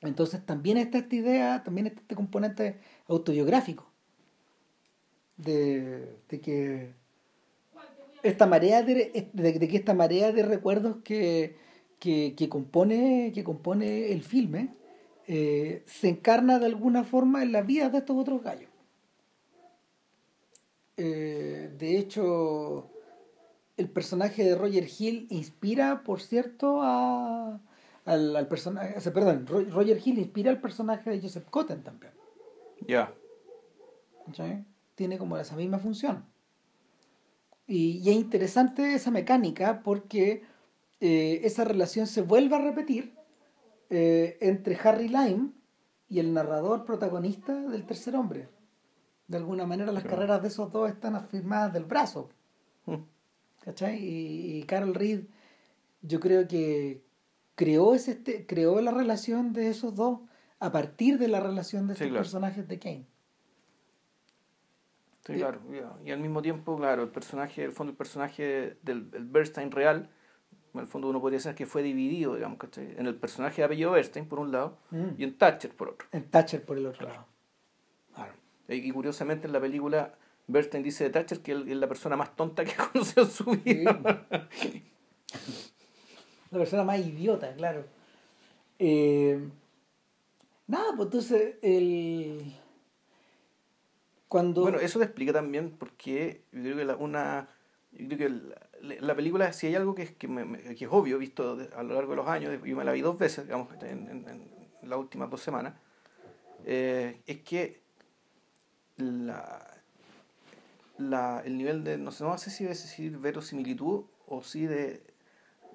Entonces también está esta idea, también está este componente autobiográfico de, de que esta marea de, de, que esta marea de recuerdos que, que, que compone que compone el filme eh, se encarna de alguna forma en la vida de estos otros gallos Eh, de hecho el personaje de Roger Hill inspira por cierto a al, al personaje o sea, perdón Ro- Roger Hill inspira al personaje de Joseph Cotten también Ya. tiene como esa misma función. Y, y es interesante esa mecánica porque eh, esa relación se vuelve a repetir eh, entre Harry Lime y el narrador protagonista del tercer hombre. De alguna manera las carreras de esos dos están afirmadas del brazo. Mm. ¿Cachai? Y, y Carol Reed yo creo que creó, ese, este- creó la relación de esos dos a partir de la relación de Sí, estos claro. personajes de Kane. Sí, Y- claro. Y, al mismo tiempo, claro, el personaje, el fondo, el personaje del el Bernstein real, en el fondo uno podría decir que fue dividido, digamos, ¿cachai? En el personaje de apellido Bernstein, por un lado, Mm. y en Thatcher, por otro. En Thatcher por el otro lado. Claro. Y, y curiosamente en la película, Bernstein dice de Thatcher que es la persona más tonta que conoció en su vida. La persona más idiota, claro. Eh, nada, pues entonces el cuando Bueno, eso te explica también por qué yo creo que la, una yo creo que la, la película si hay algo que es que, me- que es obvio visto de- a lo largo de los años yo me la vi dos veces digamos en, en- en las últimas dos semanas eh, es que la, la el nivel de no sé no sé si decir verosimilitud o si de,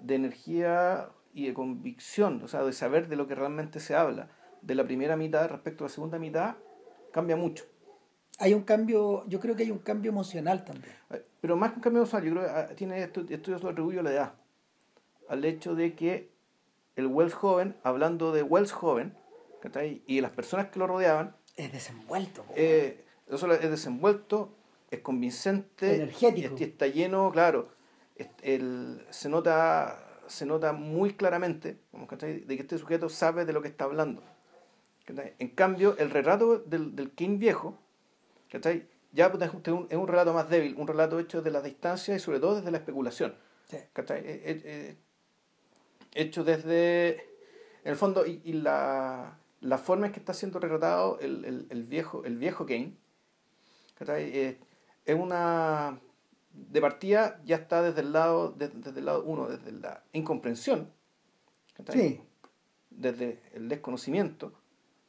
de energía y de convicción o sea de saber de lo que realmente se habla de la primera mitad respecto a la segunda mitad cambia mucho hay un cambio, yo creo que hay un cambio emocional también. Eh, Pero más que un cambio usual, yo creo que ah, tiene esto, esto yo se lo atribuyo a la edad. Al hecho de que el Wells joven, hablando de Wells joven, y las personas que lo rodeaban, Es desenvuelto. eh, eso es desenvuelto, es convincente, Energético. y está lleno, claro, el- se, nota, se nota muy claramente de que este sujeto sabe de lo que está hablando. En cambio, el relato del, del King viejo, ¿cachai? ya pues, es un, es un relato más débil, un relato hecho desde la distancia y sobre todo desde la especulación. Sí. ¿cachai? Eh, eh, eh, hecho desde, en el fondo, y, y la, la forma en que está siendo retratado el, el, el viejo, el viejo Kane, ¿cachai? Es una, de partida ya está desde el lado, de- desde el lado uno, desde la incomprensión. Sí. desde el desconocimiento,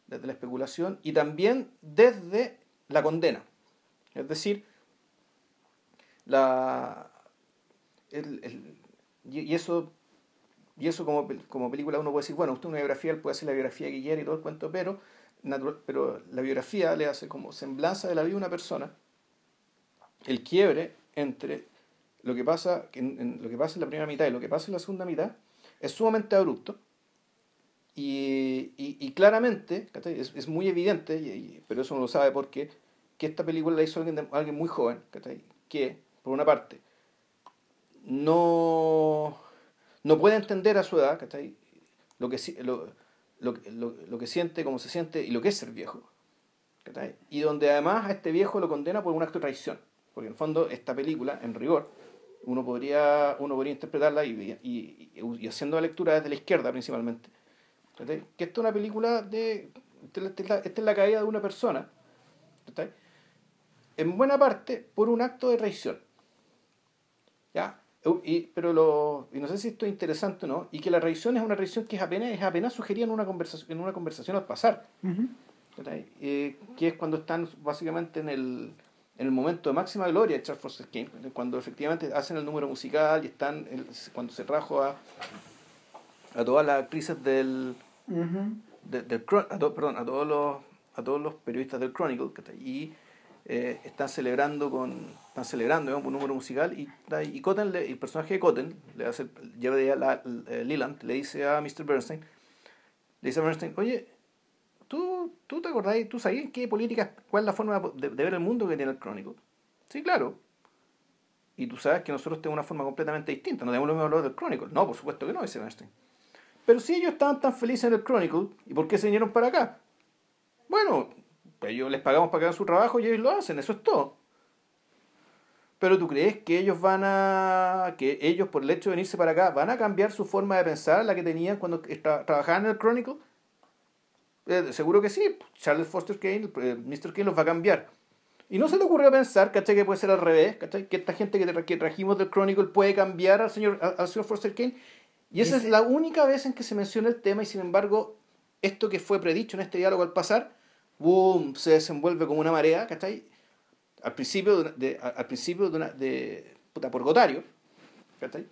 desde la especulación y también desde la condena. Es decir, la, el- el- y, y eso, y eso como, como película uno puede decir, bueno, usted una biografía, él puede hacer la biografía que quiera y todo el cuento, pero, natural, pero la biografía le hace como semblanza de la vida de una persona el quiebre entre lo que pasa en, lo que pasa en la primera mitad y lo que pasa en la segunda mitad es sumamente abrupto y, y, claramente es, es muy evidente y- pero eso uno lo sabe porque que esta película la hizo alguien, alguien muy joven que por una parte no no puede entender a su edad lo que lo, lo, lo, lo que siente cómo se siente y lo que es ser viejo y donde además a este viejo lo condena por un acto de traición porque en el fondo esta película en rigor uno podría uno podría interpretarla y, y, y- y haciendo la lectura desde la izquierda principalmente que esta es una película de esta es la, esta es la caída de una persona ¿cachai? en buena parte por un acto de traición ¿ya? Y, pero lo, y no sé si esto es interesante o no, y que la traición es una traición que es apenas, es apenas sugerida en una conversación, en una conversación al pasar. Eh, que es cuando están básicamente en el, en el momento de máxima gloria de Charles Foster Kane, cuando efectivamente hacen el número musical y están el- cuando se trajo a, a todas las actrices del, de- del Chron- a, to- perdón, a todos los a todos los periodistas del Chronicle y eh, están celebrando con están celebrando digamos, un número musical y, y Cotton le- el personaje de Cotton le hace lleva de la, eh, Leland le dice a Mr. Bernstein le dice a Bernstein oye ¿tú, tú te acordás tú sabías qué política cuál es la forma de, ver el mundo que tiene el Chronicle sí claro y tú sabes que nosotros tenemos una forma completamente distinta no tenemos los mismos valores del Chronicle no por supuesto que no dice Bernstein pero si ellos estaban tan felices en el Chronicle, ¿y por qué se vinieron para acá? Bueno, pues ellos les pagamos para que hagan su trabajo y ellos lo hacen, eso es todo. Pero tú crees que ellos van a. que ellos, por el hecho de venirse para acá, van a cambiar su forma de pensar, la que tenían cuando tra- trabajaban en el Chronicle? Eh, seguro que sí. Charles Foster Kane, eh, Mr. Kane los va a cambiar. Y no se le ocurrió pensar, ¿cachai? Que puede ser al revés, ¿cachai? Que esta gente que, tra- que trajimos del Chronicle puede cambiar al señor, al, al señor Foster Kane. Y esa es la única vez en que se menciona el tema y sin embargo, esto que fue predicho en este diálogo al pasar, boom, se desenvuelve como una marea, ¿cachai? Al principio, de, al principio de, una, de puta, por Gotario, ¿cachai?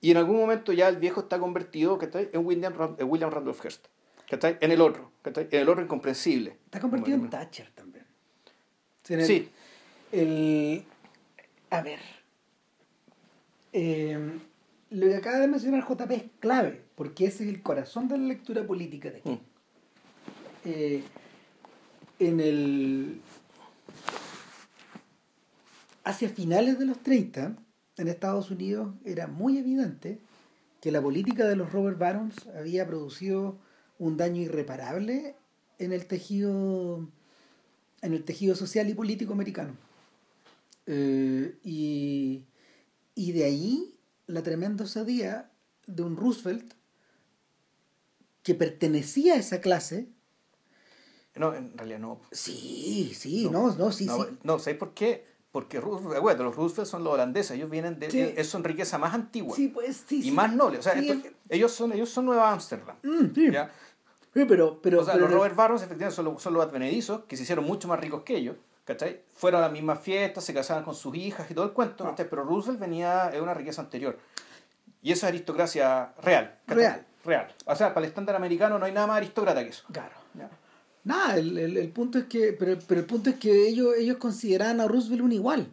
Y en algún momento ya el viejo está convertido, ¿cachai? En William, en William Randolph Hearst, ¿cachai? En el otro, ¿cachai? En el otro incomprensible. Está convertido en Thatcher también. Sí, en el- Sí, El, a ver. Eh, lo que acaba de mencionar JP es clave, porque ese es el corazón de la lectura política de aquí. Mm. eh, en el hacia finales de los 30 en Estados Unidos era muy evidente que la política de los Robert Barons había producido un daño irreparable en el tejido en el tejido social y político americano eh, y, y de ahí la tremenda osadía de un Roosevelt que pertenecía a esa clase No, en realidad no. sí sí no no, sí no, sí no, ¿sabes por qué? Porque bueno, los Roosevelt son los holandeses, ellos vienen de... Sí. Ellos son riqueza más antigua sí pues sí y más noble. O sea, ellos, son, ellos son Nueva Ámsterdam. Mm, sí. ¿ya? Sí, pero pero, o sea, pero los Robert Barons efectivamente son los, son los advenedizos que se hicieron mucho más ricos que ellos, ¿cachai? Fueron a las mismas fiestas, se casaban con sus hijas y todo el cuento, Ah. Pero Roosevelt venía de una riqueza anterior. Y esa es aristocracia real. ¿cachai? Real. Real. O sea, para el estándar americano no hay nada más aristócrata que eso. claro ¿ya? Nada, el, el, el punto es que, pero, pero el punto es que ellos, ellos consideraban a Roosevelt un igual.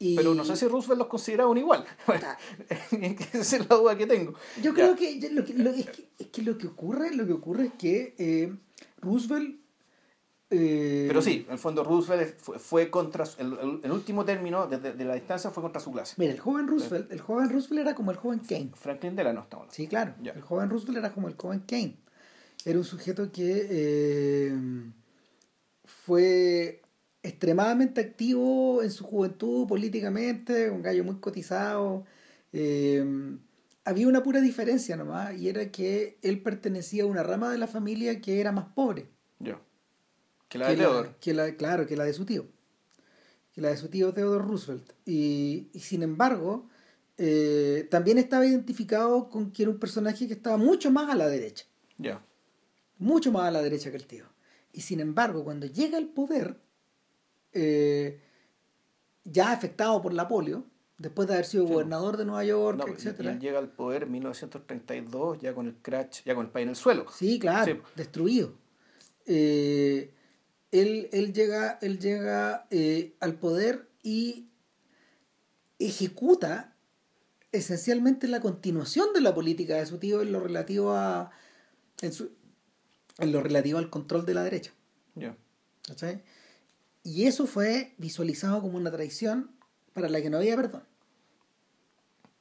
Y Pero no sé si Roosevelt los consideraba un igual. Esa es la duda que tengo. yo creo que, lo que, lo- es que es que lo que ocurre, lo que ocurre es que eh, Roosevelt eh, Pero sí, en el fondo Roosevelt fue, fue contra, el, el- último término desde de la distancia fue contra su clase. Mira, el joven Roosevelt, el joven Roosevelt era como el joven Kane. Franklin Delano estamos hablando. Sí, claro. El joven Roosevelt era como el joven Kane. Era un sujeto que eh, fue extremadamente activo en su juventud políticamente, un gallo muy cotizado. eh, había una pura diferencia nomás, y era que él pertenecía a una rama de la familia que era más pobre. Ya. Que la de que la- Theodore. que la- claro, que la de su tío. Que la de su tío Theodore Roosevelt. Y, y sin embargo, eh, también estaba identificado con que era un personaje que estaba mucho más a la derecha. Ya. Mucho más a la derecha que el tío. Y sin embargo, cuando llega al poder, eh, ya afectado por la polio, después de haber sido Sí. gobernador de Nueva York, No, etcétera él llega al poder en 1932, ya con el crash, ya con el país en el suelo. Sí, claro, Sí. destruido. Eh, él, él llega, él llega eh, al poder y ejecuta esencialmente la continuación de la política de su tío en lo relativo a en, su- en lo relativo al control de la derecha. Ya. ¿cachai? Y eso fue visualizado como una traición para la que no había perdón.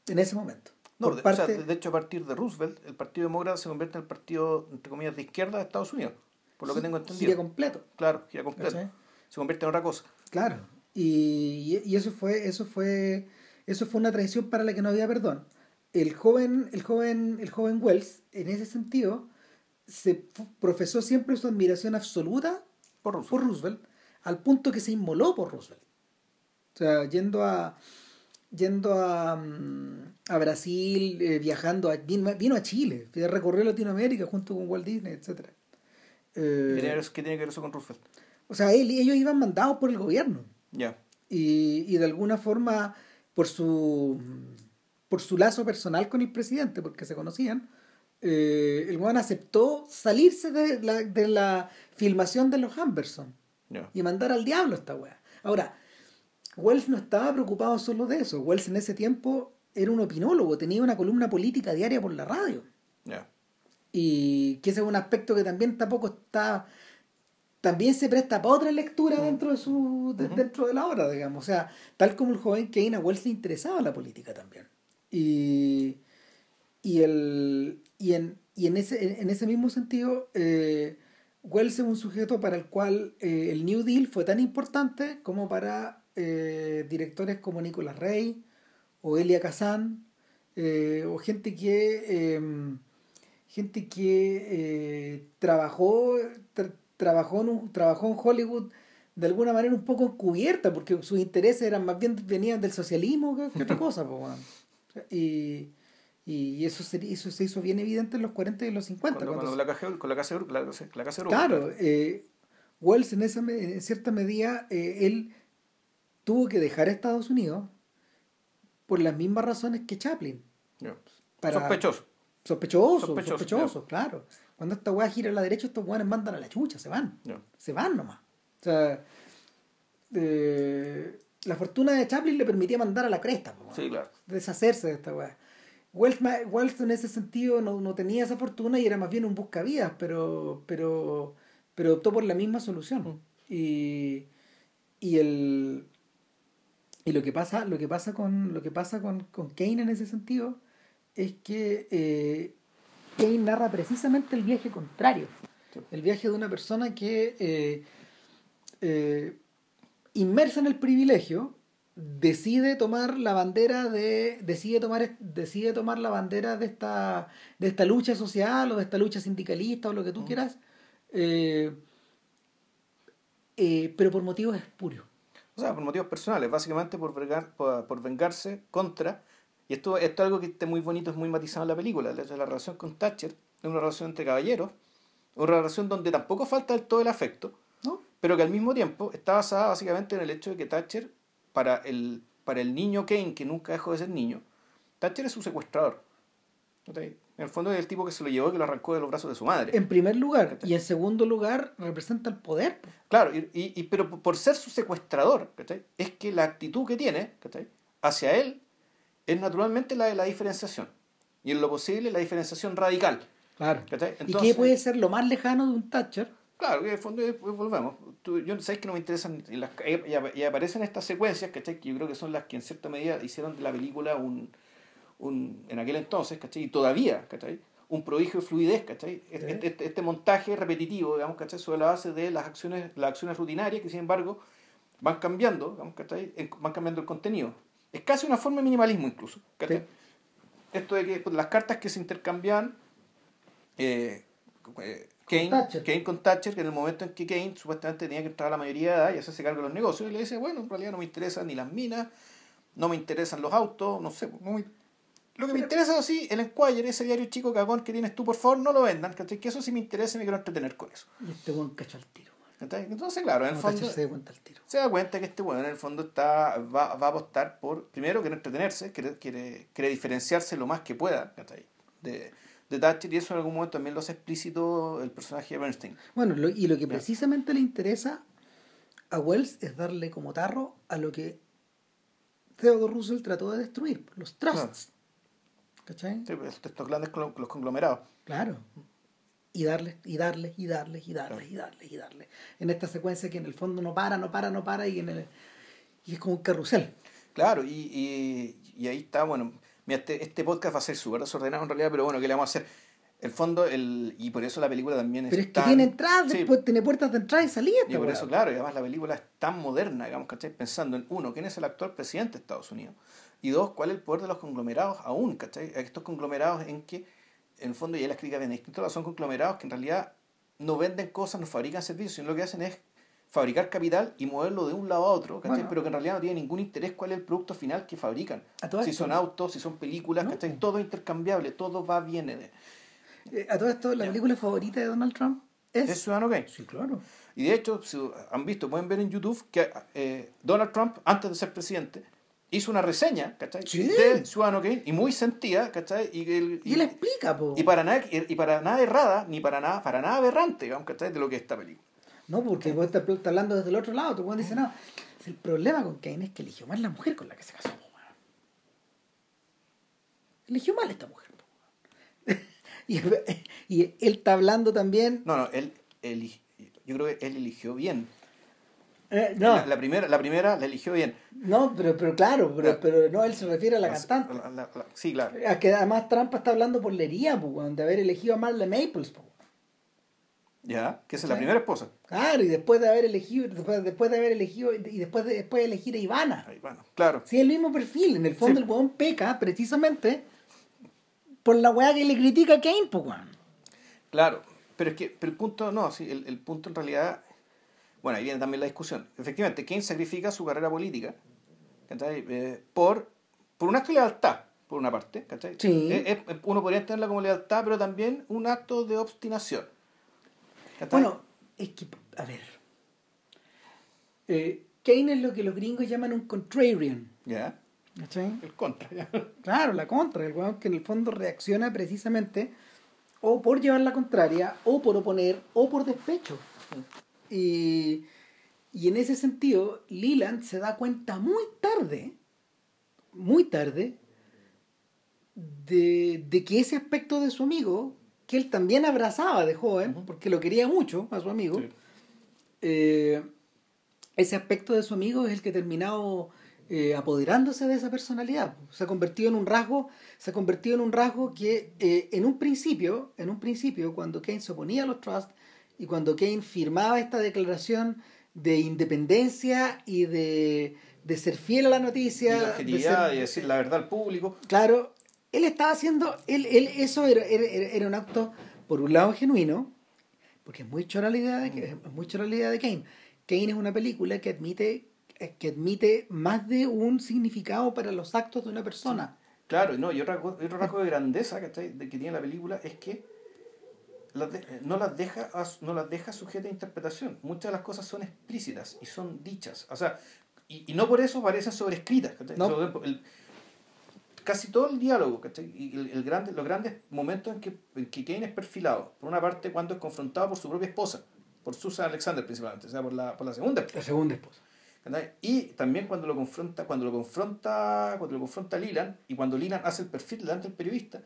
En ese momento. No, de, o sea, de hecho, a partir de Roosevelt, el Partido Demócrata se convierte en el partido, entre comillas, de izquierda de Estados Unidos. Por lo que tengo entendido. gira completo. Claro, gira completo. ¿cachai? Se convierte en otra cosa. Claro. Y, y eso fue, eso fue, eso fue una traición para la que no había perdón. El joven, el joven, el joven Wells, en ese sentido, se profesó siempre su admiración absoluta Por Roosevelt. por Roosevelt, al punto que se inmoló por Roosevelt. O sea, yendo a yendo a, mm, a Brasil, eh, viajando, a, vino, vino a Chile, recorrió Latinoamérica junto con Walt Disney, etc. ¿Qué tiene que ver- ¿Qué tiene que ver eso con Roosevelt? o sea, él, ellos iban mandados por el gobierno. Ya. y, y de alguna forma por su por su lazo personal con el presidente porque se conocían eh, el weón aceptó salirse de la, de la filmación de los Amberson y mandar al diablo a esta weá. Ahora Wells no estaba preocupado solo de eso. Wells en ese tiempo era un opinólogo tenía una columna política diaria por la radio. Y que ese es un aspecto que también tampoco está también se presta para otra lectura dentro de su de- dentro de la obra digamos. O sea tal como el joven Kane a Wells le interesaba la política también. Y y el y en y en ese en ese mismo sentido eh, Wells es un sujeto para el cual eh, el New Deal fue tan importante como para eh, directores como Nicolás Rey o Elia Kazan eh, o gente que eh, gente que eh, trabajó tra- trabajó en un- trabajó en Hollywood de alguna manera un poco encubierta porque sus intereses eran más bien venían del socialismo que, otra cosa po, y, y eso se, eso se hizo bien evidente en los 40 y en los 50 Cuando- cuando cuando la caja, con la casa, la, casa- la casa Europa, Claro, eh, Wells en, esa, en cierta medida, eh, él tuvo que dejar Estados Unidos por las mismas razones que Chaplin. Para- Sospechoso. Sospechoso, Sospechoso, sospechoso, claro. Cuando esta weá gira a la derecha, estos weones mandan a la chucha, se van. Se van nomás. O sea, eh, la fortuna de Chaplin le permitía mandar a la cresta, po, Sí, claro. deshacerse de esta weá. Wells en ese sentido no, no tenía esa fortuna y era más bien un buscavidas, pero, pero, pero optó por la misma solución. Mm. Y, y el y lo que pasa, lo que pasa con, lo que pasa con, con Kane en ese sentido es que eh, Kane narra precisamente el viaje contrario. El viaje de una persona que eh, eh, inmersa en el privilegio decide tomar la bandera de decide tomar decide tomar la bandera de esta de esta lucha social o de esta lucha sindicalista o lo que tú Ujú. quieras eh, eh, pero por motivos espurios O sea, por motivos personales, básicamente por, vergar- por, por vengarse contra. Y esto, esto es algo que está muy bonito, es muy matizado en la película. La, la relación con Thatcher es una relación entre caballeros, una relación donde tampoco falta del todo el afecto, ¿no? pero que al mismo tiempo está basada básicamente en el hecho de que Thatcher, para el, para el niño Kane, que nunca dejó de ser niño, Thatcher es su secuestrador. En el fondo es el tipo que se lo llevó y que lo arrancó de los brazos de su madre. en primer lugar y en segundo lugar representa el poder po. Claro, y, y- pero por ser su secuestrador, es que la actitud que tiene hacia él es naturalmente la de la diferenciación. Y en lo posible la diferenciación radical. claro ¿cachai? y qué puede ser lo más lejano de un Thatcher Claro, que en el fondo eh, pues, volvemos. Tú- yo sabes que no me interesan. y las- Y, y- aparecen estas secuencias, ¿cachai? Que yo creo que son las que en cierta medida hicieron de la película un. un en aquel entonces, ¿cachai? Y todavía, ¿cachai? Un prodigio de fluidez, ¿cachai? Este, Sí. este- este montaje repetitivo, digamos, ¿cachai? Sobre la base de las acciones, las acciones rutinarias que, sin embargo, van cambiando, digamos, ¿cachai? Van cambiando el contenido. Es casi una forma de minimalismo, incluso, ¿cachai? Sí. Esto de que pues, las cartas que se intercambiaban. eh, eh, Kane, Thatcher. Kane con Thatcher, que en el momento en que Kane supuestamente tenía que entrar a la mayoría de edad y hacerse cargo de los negocios, y le dice, bueno, en realidad no me interesan ni las minas, no me interesan los autos, no sé, no me- lo que me interesa es sí, el Enquirer, ese diario chico cagón que tienes tú, por favor, no lo vendan, ¿cachai? Que eso sí me interesa y me quiero entretener con eso. y este buen cachó al tiro. Entonces, claro, en el fondo se dio cuenta al tiro se da cuenta que este bueno en el fondo está va, va a apostar por primero quiere entretenerse quiere, quiere, quiere diferenciarse lo más que pueda de, de Thatcher y eso en algún momento también lo hace explícito el personaje de Bernstein Bueno, lo- y lo que precisamente le interesa a Wells es darle como tarro a lo que Theodore Roosevelt trató de destruir, los trusts. ¿Cachai? Sí, pues, estos grandes clo- los conglomerados Claro. Y darles, y darles, y darles, y darles, y darles, y darles. En esta secuencia que en el fondo no para, no para, no para, y en el y es como un carrusel. claro y, y, y ahí está bueno mira, este, este podcast va a ser súper desordenado en realidad pero bueno ¿qué le vamos a hacer? el fondo el y por eso la película también Pero es que tan- tiene entradas, Sí, después tiene puertas de entrada y salida. Y por eso, claro, y además la película es tan moderna, digamos, ¿cachai? Pensando en, uno, quién es el actual presidente de Estados Unidos, y dos, cuál es el poder de los conglomerados aún, ¿cachai? Estos conglomerados en que, en el fondo, ya la explica bien distinto, son conglomerados que en realidad no venden cosas, no fabrican servicios, sino lo que hacen es fabricar capital y moverlo de un lado a otro, ¿cachai? Bueno. Pero que en realidad no tiene ningún interés cuál es el producto final que fabrican. Si esto- son autos, si son películas, No. ¿cachai? Todo es intercambiable, todo va, viene de... Eh, a todo esto, la Ya. película favorita de Donald Trump es. ¿Es Ciudadano Kane? Sí, claro. Y de hecho, si han visto, pueden ver en YouTube que eh, Donald Trump, antes de ser presidente, hizo una reseña, ¿cachai? Sí. De Ciudadano Kane, y muy sentida, ¿cachai? Y, Y él explica, po. y para nada, y para nada errada, ni para nada, para nada aberrante, digamos, ¿cachai? De lo que es esta película. No, porque vos estás hablando desde el otro lado. Tu dice, no. El problema con Kane es que eligió mal la mujer con la que se casó. Eligió mal esta mujer. y, y él está hablando también. No, no, él, eli- yo creo que él eligió bien. Eh, no, La, la primera, la primera la eligió bien. no, pero, pero claro, pero, no, él se refiere a la La- cantante. sí, claro. A que además Trump está hablando por lería, po, de haber elegido a Marla Maples. Po. Ya, que esa es la primera esposa. Claro, y después de haber elegido, después, después de haber elegido, y después de, después de elegir a Ivana. Bueno, claro. Sí, el mismo perfil. En el fondo Sí. el weón peca precisamente por la weá que le critica a Kane, weón. Claro, pero es que pero el punto, no, sí, el, el punto en realidad, bueno, ahí viene también la discusión. Efectivamente, Kane sacrifica su carrera política. Eh, por, por un acto de lealtad, por una parte. ¿cachai? Sí. Eh, eh, uno podría entenderla como lealtad, pero también un acto de obstinación. Bueno, es que, a ver. Eh, Kane es lo que los gringos llaman un contrarian. Ya, ¿cachai? el contra. ya. Claro, la contra, el weón que en el fondo reacciona precisamente o por llevar la contraria, o por oponer, o por despecho. Y, y en ese sentido, Leland se da cuenta muy tarde, muy tarde, de, de que ese aspecto de su amigo, que él también abrazaba de joven, porque lo quería mucho a su amigo, Sí. eh, ese aspecto de su amigo es el que ha terminado eh, apoderándose de esa personalidad. Se ha convertido en un rasgo, se ha convertido en un rasgo que eh, en un principio, en un principio, cuando Kane se oponía a los trusts y cuando Kane firmaba esta declaración de independencia y de, de ser fiel a la Y noticia, la de ser- y decir la verdad al público. Claro, él estaba haciendo, él, él, eso era, era, era- un acto, por un lado, genuino, porque es muy chora la idea de, que- es muy chora la idea de Kane. Kane es una película que admite, eh, que admite más de un significado para los actos de una persona. Claro, no, y otra co- otro rasgo de grandeza de que tiene la película es que las de- no, las deja, no las deja sujeta a interpretación. Muchas de las cosas son explícitas y son dichas. O sea, y, y no por eso parecen sobrescritas. Casi todo el diálogo, ¿cachai? y el, el grande, los grandes momentos en que, en que Kane es perfilado, por una parte cuando es confrontado por su propia esposa, por Susan Alexander principalmente, o sea, por la, por la segunda esposa. La segunda esposa. ¿cachai? Y también cuando lo confronta, cuando lo confronta, cuando lo confronta Lilan y cuando Lilan hace el perfil delante del periodista,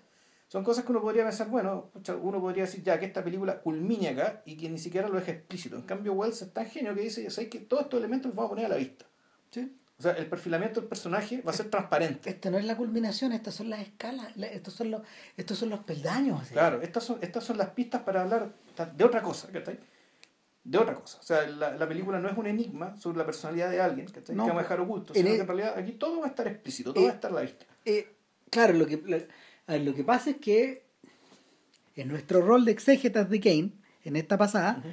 son cosas que uno podría pensar, bueno, uno podría decir ya que esta película culmine acá y que ni siquiera lo deja explícito. En cambio, Wells es tan genio que dice, ya sabes que todos estos elementos los vamos a poner a la vista. ¿Sí? O sea, el perfilamiento del personaje va a ser transparente. Esto no es la culminación, estas son las escalas, la- estos son los, estos son los peldaños. Claro, estas son, estas son las pistas para hablar de otra cosa, ¿cachai? De otra cosa. O sea, la, la película no es un enigma sobre la personalidad de alguien, ¿cachai? No, que vamos a dejar oculto, sino el- que en realidad aquí todo va a estar explícito, todo Eh, va a estar a la vista. Eh, claro, lo que, lo, lo que pasa es que en nuestro rol de exégetas de Kane, en esta pasada,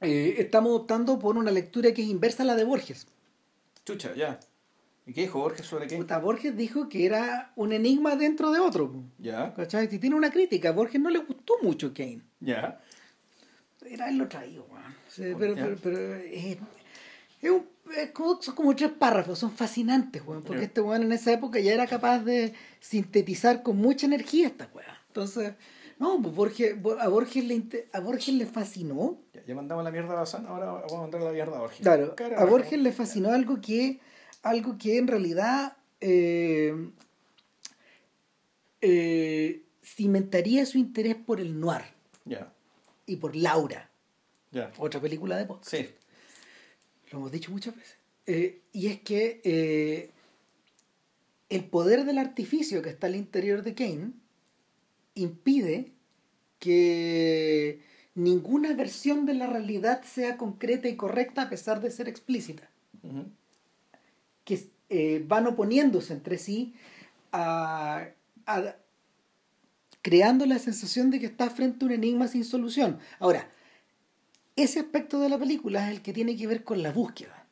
eh, estamos optando por una lectura que es inversa a la de Borges. Chucha, ya. ¿Y qué dijo Borges sobre qué? Puta, Borges dijo que era un enigma dentro de otro. Ya, ¿Cachai? Y tiene una crítica. A Borges no le gustó mucho Kane. ya. Era él lo traído, weón. Sí, pero, pero, pero, eh, es un- es como, son como tres párrafos, son fascinantes, weón. Porque este weón en esa época ya era capaz de sintetizar con mucha energía esta weá. Entonces, no, pues Borges, a, Borges le, a Borges le fascinó. Ya, ya mandamos la mierda a Bazán, ahora vamos a mandar la mierda a Borges. Claro, a. Borges le fascinó algo que, algo que en realidad eh, eh, cimentaría su interés por el noir Ya, y por Laura, ya. otra película de podcast. Sí, Lo hemos dicho muchas veces. Eh, y es que eh, el poder del artificio que está al interior de Kane impide que ninguna versión de la realidad sea concreta y correcta a pesar de ser explícita. Que eh, van oponiéndose entre sí a, a- creando la sensación de que está frente a un enigma sin solución. Ahora, ese aspecto de la película es el que tiene que ver con la búsqueda.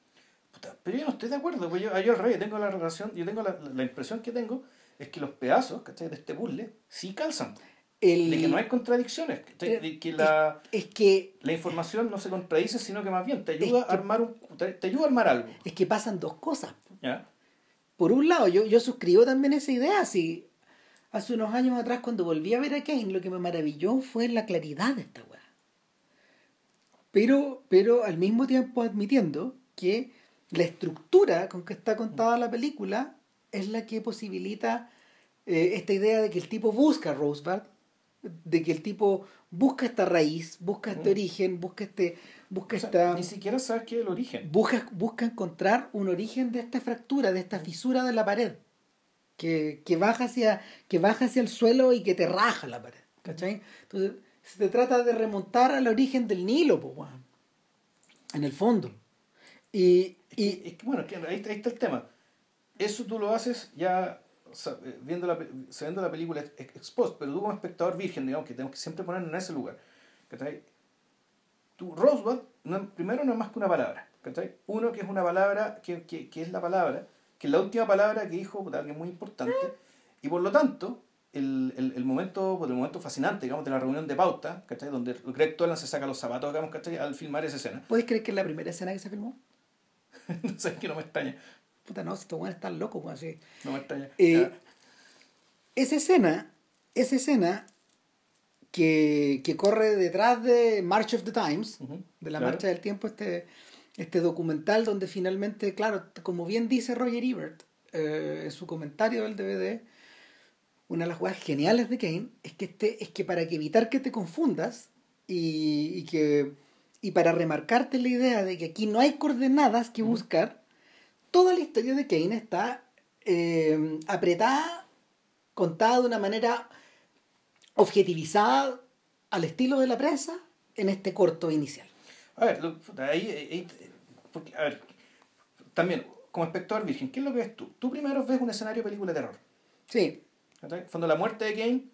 Puta, pero yo no estoy de acuerdo, pues yo, yo al revés, tengo la relación, yo tengo la, la impresión que tengo es que los pedazos ¿cachai? de este puzzle sí calzan. El- De que no hay contradicciones, de que la, es que la información no se contradice, sino que más bien te ayuda a armar un, te, te ayuda a armar algo. es que pasan dos cosas. ¿Ya? Por un lado, yo, yo suscribo también esa idea. Si hace unos años atrás, cuando volví a ver a Kane, lo que me maravilló fue la claridad de esta weá. Pero, pero al mismo tiempo admitiendo que la estructura con que está contada la película es la que posibilita eh, esta idea de que el tipo busca a Rosebud, de que el tipo busca esta raíz, busca este Mm. origen, busca este, busca O sea, esta Ni siquiera sabes qué es el origen. busca, busca encontrar un origen de esta fractura, de esta fisura de la pared, que, que, baja hacia, que baja hacia el suelo y que te raja la pared. ¿Cachai? Entonces, se trata de remontar al origen del Nilo, pues, en el fondo. Y, y Es que, bueno, ahí está el tema. Eso tú lo haces ya eh, viendo la, sabiendo la película ex, post, pero tú como espectador virgen, digamos, que tenemos que siempre ponernos en ese lugar. ¿cachai? Tú, Roswell, no- primero no es más que una palabra. ¿cachai? Uno que es una palabra, que, que, que es la palabra, que es la última palabra que dijo alguien muy importante, y por lo tanto, el, el, el momento pues, el momento fascinante, digamos, de la reunión de pauta, ¿cachai? donde Greg Tolan se saca los zapatos, digamos, ¿cachai? al filmar esa escena. ¿puedes creer que es la primera escena que se filmó? no sé, que no me extraña. Puta, no, estos weones están locos, weón, así. No me extraña. Eh, Ya. esa escena, esa escena que, que corre detrás de March of the Times, de la claro. Marcha del Tiempo, este, este documental donde finalmente, claro, como bien dice Roger Ebert eh, en su comentario del DVD, una de las jugadas geniales de Kane es que, este, es que para que evitar que te confundas y, y que, y para remarcarte la idea de que aquí no hay coordenadas que buscar, toda la historia de Kane está eh, apretada, contada de una manera objetivizada al estilo de la prensa en este corto inicial. A ver, lo- ahí, ahí- porque, a ver, también, como espectador virgen, ¿qué es lo que ves tú? Tú primero ves un escenario de película de terror. Sí. Fondo la muerte de Kane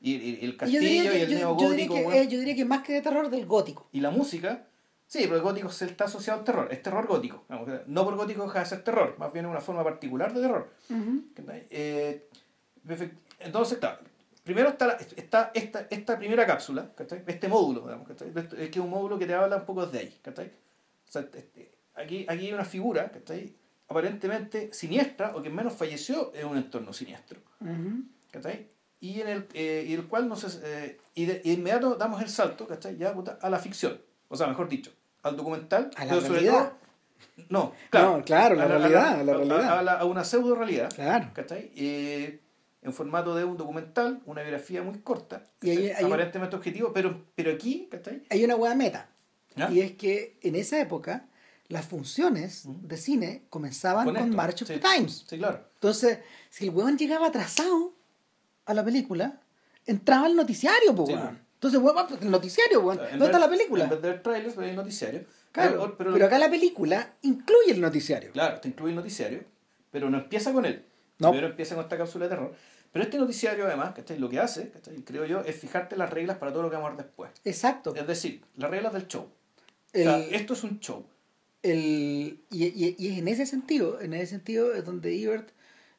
y, y- y el Y yo castillo y el yo- neo yo diría que, weón. eh, yo diría que más que de terror del gótico. y la música. Sí, pero el gótico se está asociado al terror, es terror gótico. No por gótico deja de ser terror, más bien es una forma particular de terror. Eh, entonces, claro, primero está, está esta, esta primera cápsula, ¿cachai? este módulo, digamos, que es un módulo que te habla un poco desde ahí. ¿cachai? O sea, este, aquí, aquí hay una figura ¿cachai? aparentemente siniestra, o que menos falleció en un entorno siniestro. ¿cachai? Y en el, eh, y el cual no se, eh, y de, y de inmediato damos el salto, ¿cachai? Ya puta, a la ficción. O sea, mejor dicho, al documental. A la pero sobre realidad. todo- no, claro. No, claro, la a realidad, a la a- realidad. A, una pseudo realidad. Claro. ¿cachai? Eh, en formato de un documental, una biografía muy corta, Y aparentemente objetivo, pero, pero aquí, ¿cachai? Hay una hueá meta. Y es que en esa época las funciones de cine comenzaban con. March of Sí, the Times. Sí, claro. Entonces, si el huevón llegaba atrasado a la película, entraba el noticiario, po, Sí. Entonces, weón, el noticiario, weón. ¿Dónde está la película? En vez de ver trailers, veis el noticiario. Claro, Pero, pero, pero- acá la película incluye el noticiario. Claro, te incluye el noticiario, pero no empieza con él. No. Primero empieza con esta cápsula de terror. Pero este noticiario, además, ¿cachai? lo que hace, ¿cachai? creo yo, es fijarte las reglas para todo lo que vamos a ver después. Exacto. Es decir, las reglas del show. El- O sea, esto es un show. el, y, y- y es en ese sentido, en ese sentido es donde Ebert,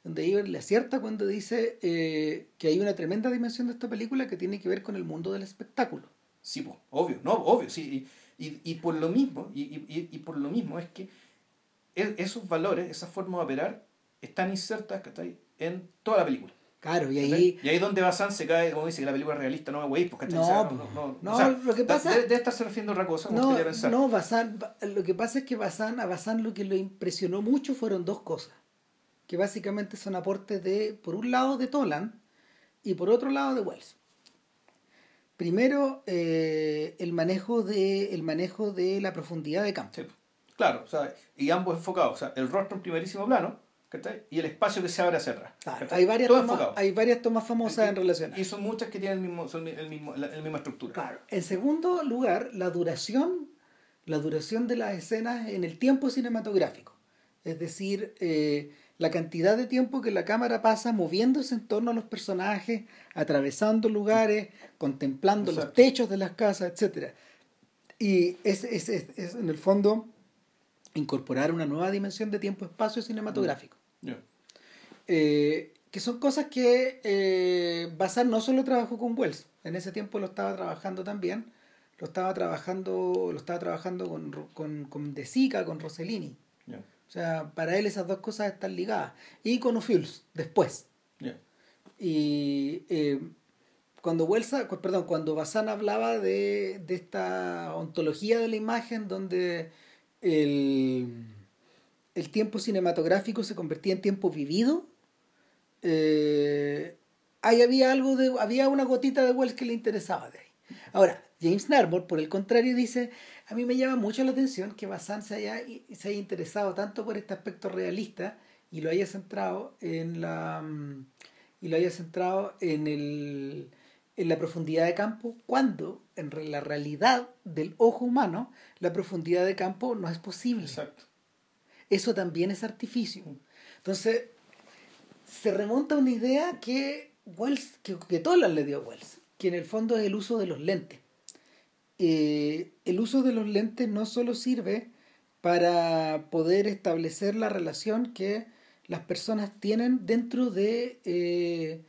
donde Ebert le acierta cuando dice eh, que hay una tremenda dimensión de esta película que tiene que ver con el mundo del espectáculo. Sí, pues, obvio, no, obvio, sí. Y, y, y por lo mismo, y, y, y por lo mismo es que e- esos valores, esa forma de operar, están insertas ¿cachai? en toda la película. Claro, y ahí Y ahí donde Bazán se cae, como dice, que la película es realista, no me güey, pues, ¿cachai? No, O sea, pues, no, o sea, lo que pasa- Debe, debe estarse refiriendo a otra cosa, No, pensar. no, Bazán, Ba- lo que pasa es que Bazán, a Bazán lo que lo impresionó mucho fueron dos cosas, que básicamente son aportes de, por un lado, de Toland y por otro lado de Wells. Primero, eh, el, manejo de, el manejo de la profundidad de campo. Sí, claro, o sea, y ambos enfocados, o sea, el rostro en primerísimo plano. Y el espacio que se abre hacia atrás. Claro, hay, varias tomas, hay varias tomas famosas en relación a Y son muchas que tienen el mismo, son el mismo, la, la misma estructura. Claro. En segundo lugar, la duración, la duración de las escenas en el tiempo cinematográfico. Es decir, eh, la cantidad de tiempo que la cámara pasa moviéndose en torno a los personajes, atravesando lugares, contemplando los techos de las casas, etc. Y es, es, es, es, en el fondo incorporar una nueva dimensión de tiempo-espacio cinematográfico. Ya. Eh, que son cosas que eh, no solo trabajó con Wells, en ese tiempo lo estaba trabajando también, lo estaba trabajando, lo estaba trabajando con, con, con De Sica, con Rossellini. O sea, para él esas dos cosas están ligadas. Y con Ophuls, después. Y eh, cuando Wells, cu- perdón, cuando Bazán hablaba de, de esta ontología de la imagen donde el, el tiempo cinematográfico se convertía en tiempo vivido, eh, ahí había algo de, había una gotita de Wells que le interesaba de ahí. Ahora, James Narmore, por el contrario, dice, a mí me llama mucho la atención que Bazán se haya, se haya interesado tanto por este aspecto realista y lo haya centrado en la mm, y lo haya centrado en el en la profundidad de campo cuando en la realidad del ojo humano la profundidad de campo no es posible. Exacto. eso también es artificio. Entonces se remonta a una idea que Wells que, que Toland le dio a Wells que en el fondo es el uso de los lentes Eh, el uso de los lentes no solo sirve para poder establecer la relación que las personas tienen dentro de eh,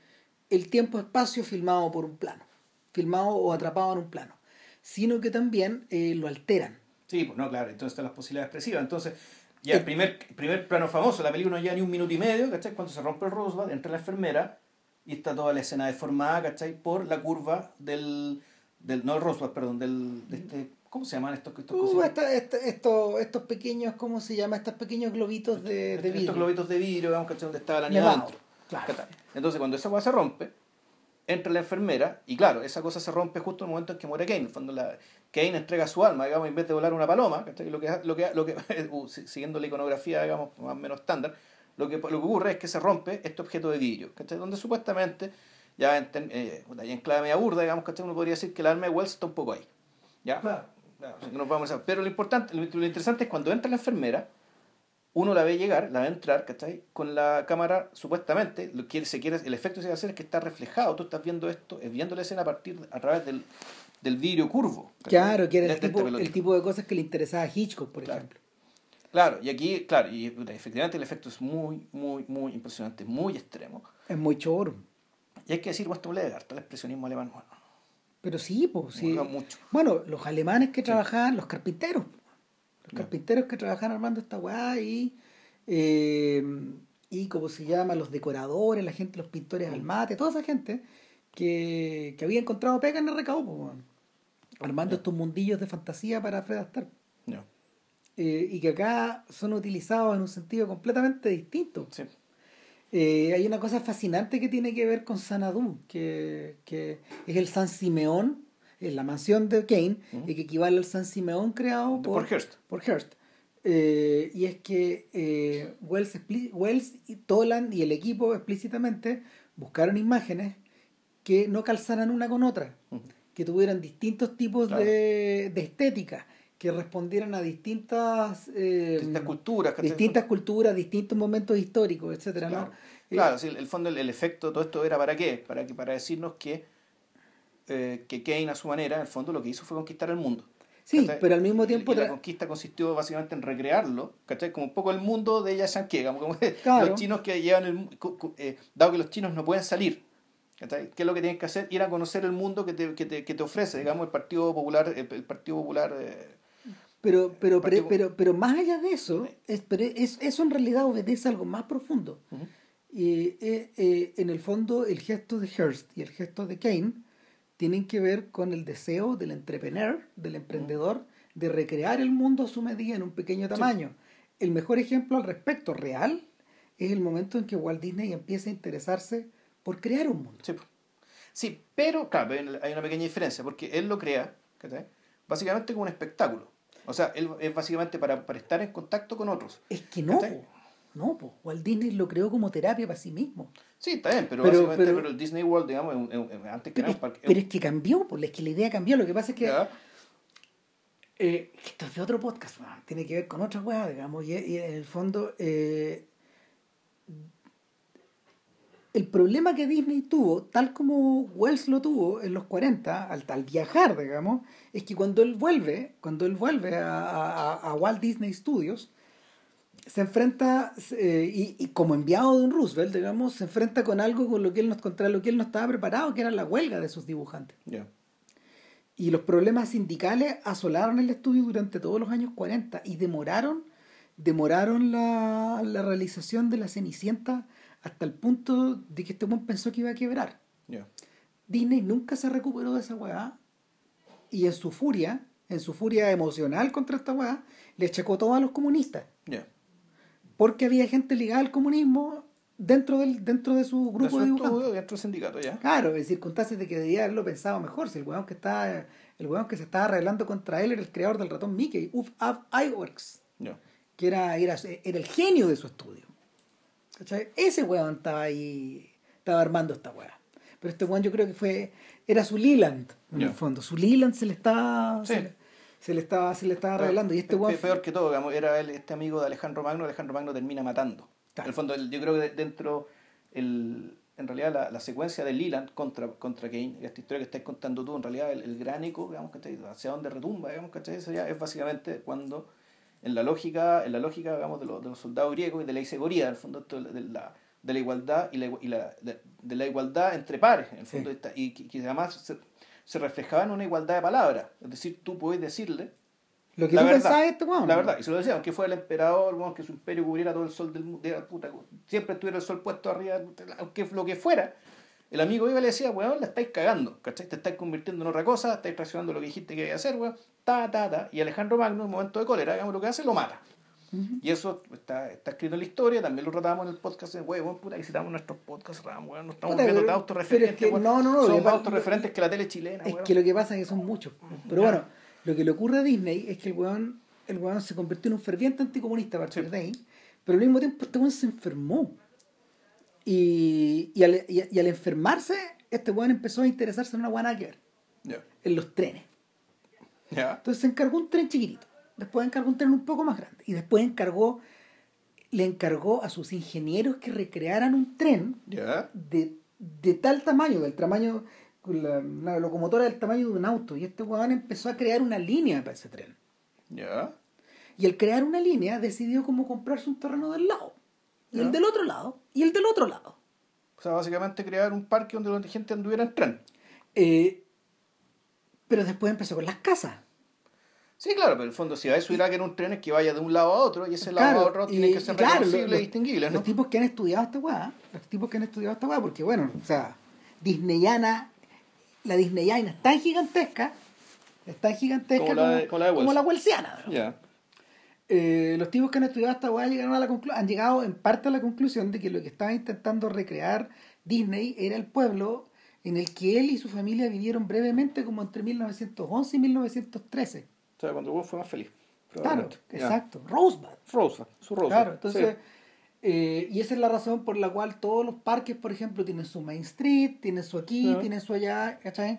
el tiempo-espacio filmado por un plano, filmado o atrapado en un plano, sino que también eh, lo alteran. Sí, pues no, claro, entonces están las posibilidades expresivas. Entonces, ya el El- primer, primer plano famoso, la película no lleva ni un minuto y medio, ¿cachai? Cuando se rompe el Roswell, entra la enfermera y está toda la escena deformada, ¿cachai? Por la curva del, del no el Roswell, perdón, del, de este, ¿cómo se llaman estos, estos Uh, esta- esta- esto- estos pequeños, ¿cómo se llama? Estos pequeños globitos de, de Estos vidrio. globitos de vidrio, vamos, ¿cachai? Donde estaba la niña adentro. claro. Entonces, cuando esa cosa se rompe, entra la enfermera, y claro, esa cosa se rompe justo en el momento en que muere Kane. En el fondo, la, Kane entrega su alma, digamos, en vez de volar una paloma, ¿cachai? lo que, lo que, lo que uh, siguiendo la iconografía, digamos, más o menos estándar, lo que, lo que ocurre es que se rompe este objeto de vidrio, ¿cachai? donde supuestamente, ya en, eh, en clave media burda, digamos, ¿cachai? uno podría decir que el alma de Wells está un poco ahí. ¿ya? Claro. Nos vamos a... Pero lo, importante, lo, lo interesante es cuando entra la enfermera, uno la ve llegar, la ve entrar, ¿cachai? Con la cámara, supuestamente, lo que se quiere, el efecto que se va a hacer es que está reflejado, tú estás viendo esto, es viendo la escena a partir, a través del, del vidrio curvo. Claro, que era el de tipo, el tipo de cosas que le interesaba a Hitchcock, por Claro. ejemplo. Claro, y aquí, claro, y efectivamente el efecto es muy, muy, muy impresionante, muy extremo. Es muy choro. Y hay que decir, Weston Legar, el expresionismo alemán, bueno, Pero sí, pues sí. mucho. Bueno, los alemanes que trabajaban, los carpinteros. Los carpinteros que trabajaban armando esta weá y, eh, y como se llama, los decoradores, la gente, los pintores al mate, toda esa gente que, que había encontrado pega en el recaudo, pues, weón. armando estos mundillos de fantasía para Fred Astaire. Eh, y que acá son utilizados en un sentido completamente distinto. sí. Eh, hay una cosa fascinante que tiene que ver con Sanadú, que, que es el San Simeón, es la mansión de Kane, y que equivale al San Simeón creado por, por Hearst. por Hearst. Eh, y es que eh, Wells, Wells y Toland y el equipo explícitamente buscaron imágenes que no calzaran una con otra, que tuvieran distintos tipos Claro. de, de estética, que respondieran a distintas, eh, Distintas culturas, distintas culturas, distintos momentos históricos, etcétera, ¿no? Claro, Eh, Claro, sí, el fondo, el, el efecto, todo esto era para qué? Para, que, para decirnos que, eh, que Kane a su manera, en el fondo, lo que hizo fue conquistar el mundo. Sí, ¿cachai? pero al mismo tiempo y la conquista consistió básicamente en recrearlo, ¿cachai? Como un poco el mundo de Yashanke, como que Claro. los chinos que llevan el eh, dado que los chinos no pueden salir, ¿cachai? ¿Qué es lo que tienen que hacer? Ir a conocer el mundo que te, que te, que te ofrece, digamos, el Partido Popular, el, el Partido Popular eh, Pero, pero, pero, pero, pero más allá de eso, es, pero es- eso en realidad obedece a algo más profundo. Ujú. Y eh, eh, en el fondo, el gesto de Hearst y el gesto de Kane tienen que ver con el deseo del entrepreneur, del emprendedor, de recrear el mundo a su medida en un pequeño tamaño. El mejor ejemplo al respecto real es el momento en que Walt Disney empieza a interesarse por crear un mundo. Sí, sí, pero claro, hay una- pequeña diferencia, porque él lo crea. Básicamente como un espectáculo. O sea, él es básicamente para, para estar en contacto con otros. Es que no, po. no, po. Walt Disney lo creó como terapia para sí mismo. Sí, está bien, pero, Pero- básicamente pero- pero el Disney World, digamos, es un- es un- antes que Pero es, un parque- pero es que cambió, pues, es que la idea cambió. Lo que pasa es que eh, esto es de otro podcast, weón. tiene que ver con otra weá, digamos, y, y en el fondo eh, el problema que Disney tuvo, tal como Wells lo tuvo en los 40, al, al viajar, digamos, es que cuando él vuelve, cuando él vuelve a, a- a Walt Disney Studios, se enfrenta, eh, y, y como enviado de un Roosevelt, digamos, se enfrenta con algo con lo que él nos, contra lo que él no estaba preparado, que era la huelga de sus dibujantes. Y los problemas sindicales asolaron el estudio durante todos los años 40 y demoraron, demoraron la, la realización de la Cenicienta hasta el punto de que este hombre pensó que iba a quebrar. Disney nunca se recuperó de esa weá y en su furia, en su furia emocional contra esta weá, le achacó todo a los comunistas. Ya. Porque había gente ligada al comunismo dentro, del, dentro de su grupo de es dibujantes. todo dentro del sindicato, ya. Claro, en circunstancias de que debía haberlo pensado mejor. Si el weón que está, el weón que se estaba arreglando contra él era el creador del ratón Mickey, Uf Up Iworks, Ya. que era, era, era el genio de su estudio. ¿Cachai? Ese weón estaba ahí, estaba armando esta weá. Pero este weón yo creo que fue, era su Leland, en Ya. el fondo. Su Leland se le estaba, Sí. se, le, se le estaba, se le estaba arreglando. Y este Pe- weón pe- peor que todo, digamos, era él, este amigo de Alejandro Magno, Alejandro Magno termina matando. Claro. En el fondo, el- yo creo que de- dentro, el, en realidad, la, la secuencia de Leland contra, contra Kane, esta historia que estás contando tú, en realidad, el, el gran eco, digamos, ¿cachai? hacia dónde retumba, digamos, ¿cachai? Es básicamente cuando, en la lógica, en la lógica digamos, de, los, de los soldados griegos y de la isegoría, en el fondo, esto de la, de la igualdad y la, y la- de, de la igualdad entre pares, en el fondo, Sí. está- y que, que además se, se reflejaba en una igualdad de palabras. Es decir, tú puedes decirle lo que la tú verdad, pensabas de este weón. la verdad, y se lo decían, que fue el emperador, bueno, que su imperio cubriera todo el sol del mundo, era puta, siempre estuviera el sol puesto arriba, aunque lo que fuera, el amigo iba y le decía, weón, la estáis cagando, ¿cachai? Te estáis convirtiendo en otra cosa, estáis traicionando lo que dijiste que iba a hacer, weón, ta, ta, ta, y Alejandro Magno, en un momento de cólera, digamos, lo que hace, lo mata. Y eso está, está escrito en la historia, también lo tratamos en el podcast, weón, puta, visitamos nuestros podcasts, weón, no estamos Puta, viendo pero- autorreferentes, es que no, no, no, son más autorreferentes que la tele chilena, Es weón. que lo que pasa es que son muchos. Pero bueno, lo que le ocurre a Disney es que el weón, el weón se convirtió en un ferviente anticomunista a partir Sí. de ahí, pero al mismo tiempo este weón se enfermó. Y, y, al, y- y al enfermarse, este weón empezó a interesarse en una buena que ver, Ya, en los trenes. Ya, Entonces se encargó un tren chiquitito, después encargó un tren un poco más grande, y después encargó, le encargó a sus ingenieros que recrearan un tren de, de tal tamaño, del tamaño, la, la locomotora del tamaño de un auto. Y este weón empezó a crear una línea para ese tren. ya, Y al crear una línea decidió cómo comprarse un terreno del lado. Y el del otro lado. Y el del otro lado. O sea, básicamente crear un parque donde la gente anduviera en tren. Eh, pero después empezó con las casas. Sí, claro, pero en el fondo, si a eso irá que en un tren es que vaya de un lado a otro, y ese lado a otro tiene que ser claro, reconocible los- y distinguible, ¿no? Los tipos que han estudiado esta weá, los tipos que han estudiado esta weá, porque bueno, o sea, Disneyana, la Disneyana es tan gigantesca, es tan gigantesca Como como, la como la de Wells. como la Wellsiana. ¿no? Ya, Eh, los tipos que han estudiado esta weá llegaron a la conclu- han llegado en parte a la conclusión de que lo que estaba intentando recrear Disney era el pueblo en el que él y su familia vivieron brevemente como entre 1911 y 1913. O sea, cuando el weón fue más feliz. Claro, exacto. Rosebud. Rosa, su Rosa. Claro, entonces, Sí. eh, y esa es la razón por la cual todos los parques, por ejemplo, tienen su Main Street, tienen su aquí, Claro. tienen su allá, ¿cachai?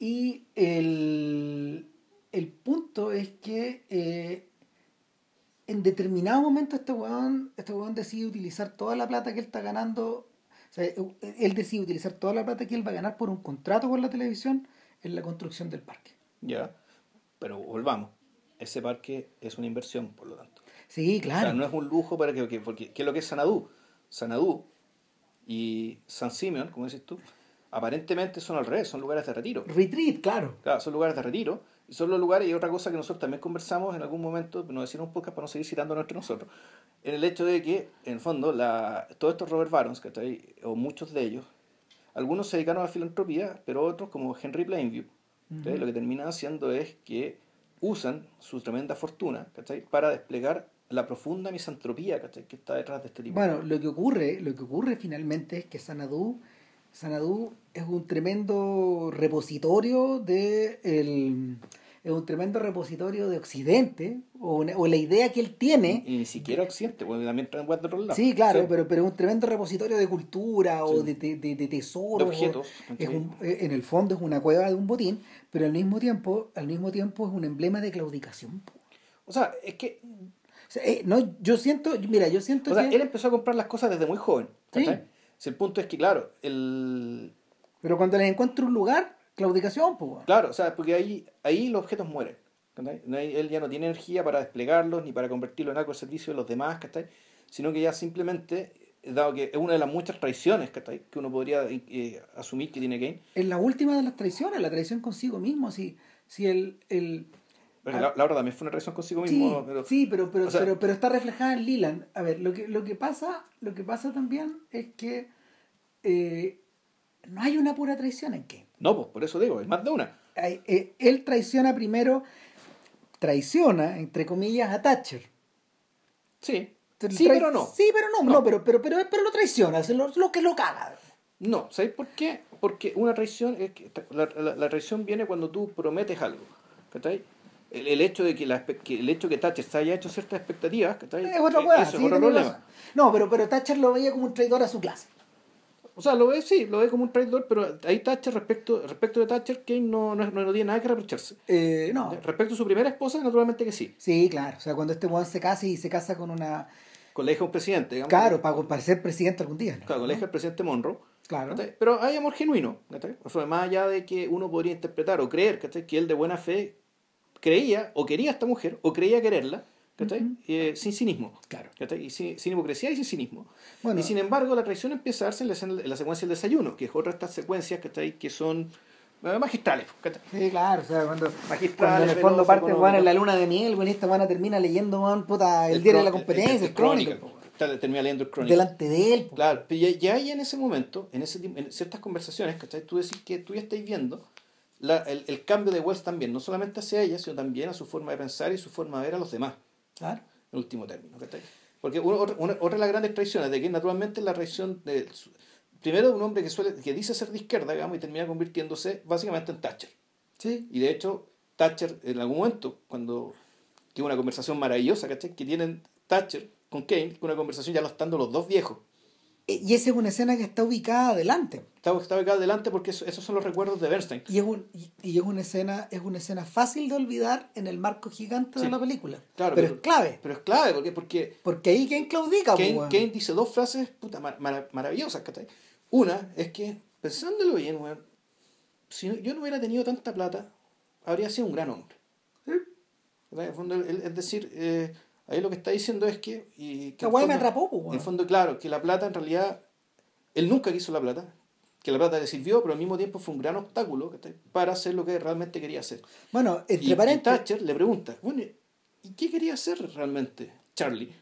Y el, el punto es que eh, en determinado momento este weón, este weón decide utilizar toda la plata que él está ganando, o sea, él decide utilizar toda la plata que él va a ganar por un contrato con la televisión en la construcción del parque. Ya, pero volvamos. Ese parque es una inversión, por lo tanto. Sí, claro. O sea, no es un lujo para que... que- porque, ¿Qué es lo que es Sanadú? Sanadú y San Simeon, como dices tú, aparentemente son al revés, son lugares de retiro. Retreat, claro. Claro, son lugares de retiro. Y son los lugares, y otra cosa que nosotros también conversamos en algún momento, nos decían un podcast para no seguir citándonos entre nosotros, en el hecho de que, en el fondo, la, todos estos Robert Barons, ¿cachai? o muchos de ellos, algunos se dedicaron a la filantropía, pero otros, como Henry Plainview, lo que terminan haciendo es que usan su tremenda fortuna ¿cachai? para desplegar la profunda misantropía ¿cachai? que está detrás de este tipo. Bueno, lo que ocurre, lo que ocurre finalmente es que Sanadú, Sanadú es un tremendo repositorio de el, es un tremendo repositorio de Occidente, o, una- o la idea que él tiene. y ni siquiera Occidente, porque también traen de otros lados. Sí, claro, Sí. pero, pero es un tremendo repositorio de cultura o Sí. de, de, de- de tesoros. De objetos, eh, en el fondo es una cueva de un botín, pero al mismo tiempo, al mismo tiempo es un emblema de claudicación. O sea, es que O sea, eh, no, yo siento, mira, yo siento O sea, que... él empezó a comprar las cosas desde muy joven. Sí. Si el punto es que, claro, el... Pero cuando les encuentra un lugar, claudicación, pues. claro, o sea, porque ahí, ahí los objetos mueren. ¿cachai? No hay- él ya no tiene energía para desplegarlos ni para convertirlo en algo al servicio de los demás, ¿cachai? sino que ya simplemente, dado que es una de las muchas traiciones ¿cachai? que uno podría eh, asumir que tiene Kane, Es la última de las traiciones, la traición consigo mismo. Si, si el, el, la, la otra también fue una traición consigo sí, mismo, pero sí, pero, pero, o sea- pero, pero está reflejada en Leland. A ver, lo que, lo que pasa, lo que pasa también es que eh, no hay una pura traición en Kane. No, pues por eso digo, es más de una. Eh, él traiciona primero, traiciona, entre comillas, a Thatcher. Sí, sí, pero no. Sí, pero no, no, pero, pero, pero, pero lo traiciona, es lo, lo que lo caga. No, ¿sabes por qué? Porque una traición es que la, la- la traición viene cuando tú prometes algo. ¿cachai? El, el hecho de que, la, espe- que el hecho que Thatcher se haya hecho ciertas expectativas, ¿cachai? Es otra Eh, sí, es otro problema. No, pero, pero Thatcher lo veía como un traidor a su clase. O sea, lo ve, sí, lo ve como un traidor, pero ahí Thatcher, respecto, respecto de Thatcher, Kane no, no, no tiene nada que reprocharse. Eh, no. Respecto a su primera esposa, naturalmente que sí. Sí, claro. O sea, cuando este weón se casa y se casa con una. Con la hija de un presidente, digamos. Claro, para, para ser presidente algún día. ¿no? Claro, con la hija del presidente Monroe. Claro. Pero hay amor genuino. O sea, más allá de que uno podría interpretar o creer. Que él de buena fe creía o quería a esta mujer o creía quererla, ¿cachai? Eh, sin cinismo. Claro. ¿cachai? Y sin, sin hipocresía y sin cinismo. Bueno. y sin embargo, la traición empieza a darse en la, en la secuencia del desayuno, que es otra de estas secuencias, ¿cachai? Que son eh, magistrales, ¿cachai? Sí, claro. O sea, cuando, Magistrales, cuando en el fondo parte weón en la luna de miel, y esta weón termina leyendo, weón, puta, el, diario de la competencia, el, crónico. Chronicle, Está- Termina leyendo el Chronicle. delante de él. po. Claro, pero ya, ya ahí en ese momento, en, ese, en ciertas conversaciones, ¿cachai? Tú decís que tú ya estás viendo la- el, el cambio de Wells también, no solamente hacia ella, sino también a su forma de pensar y su forma de ver a los demás. Claro. en último término. ¿cachai? Porque uno- otra, una- otra de las grandes traiciones de que naturalmente la traición de, primero un hombre que suele que dice ser de izquierda digamos, y termina convirtiéndose básicamente en Thatcher. Sí. Y de hecho, Thatcher en algún momento, cuando tiene una conversación maravillosa, ¿cachai? Que tienen Thatcher con Kane, una conversación ya lo estando los dos viejos. E- Y esa es una escena que está ubicada adelante. Estaba, estaba acá adelante porque eso- esos son los recuerdos de Bernstein. Y es, un, y- y es una escena, es una escena fácil de olvidar en el marco gigante de la película. Claro, pero, es clave. Pero es clave, porque, porque Porque ahí Kane claudica, Kane, weón. Kane dice dos frases puta, mar- mar- maravillosas. Una es que, pensándolo bien, weón, si yo no hubiera tenido tanta plata, habría sido un gran hombre. ¿Verdad? En el fondo, él- es decir, eh, ahí lo que está diciendo es que... Y, que en weá me fondo- atrapó, weón. En el fondo, claro, que la plata en realidad, él nunca quiso la plata, que la plata le sirvió, pero al mismo tiempo fue un gran obstáculo para hacer lo que realmente quería hacer. Bueno, entre Y, y paréntesis, Thatcher le pregunta, bueno, ¿y qué quería hacer realmente Charlie?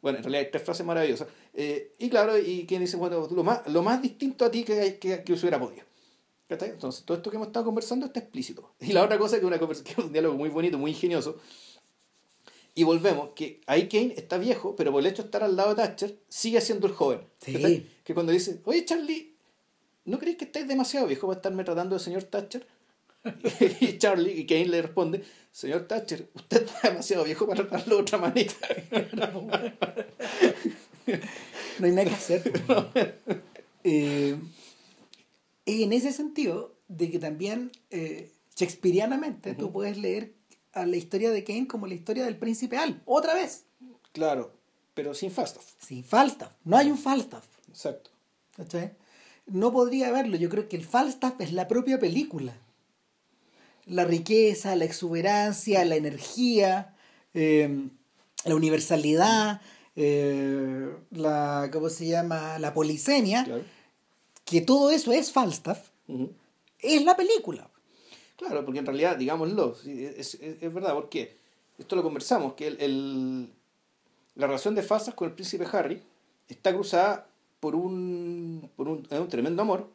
Bueno, en realidad hay tres frases maravillosas. Eh, y claro, y quien dice, bueno, lo más, lo más distinto a ti que, que, que hubiera podido. Entonces, todo esto que hemos estado conversando está explícito. Y la otra cosa que una conversa- que es un diálogo muy bonito, muy ingenioso. Y volvemos, que ahí Kane está viejo, pero por el hecho de estar al lado de Thatcher, sigue siendo el joven. Sí. Que cuando dice, oye Charlie, ¿no crees que estáis demasiado viejo para estarme tratando de señor Thatcher? y Charlie, y Kane le responde, señor Thatcher, usted está demasiado viejo para tratarlo de otra manera. no hay nada que hacer. po. Eh, en ese sentido, de que también eh, shakespearianamente tú puedes leer a la historia de Kane como la historia del príncipe Al, otra vez, claro, pero sin Falstaff. sin Falstaff. No hay un Falstaff. Exacto. ¿cachai? No podría haberlo. Yo creo que el Falstaff es la propia película. La riqueza, la exuberancia, la energía, eh, la universalidad, eh, la, ¿cómo se llama? La polisemia, Claro. que todo eso es Falstaff, es la película. Claro, porque en realidad, digámoslo, es, es, es verdad, porque esto lo conversamos, que el, el- la relación de Falstaff con el príncipe Harry está cruzada por un, por un, un tremendo amor,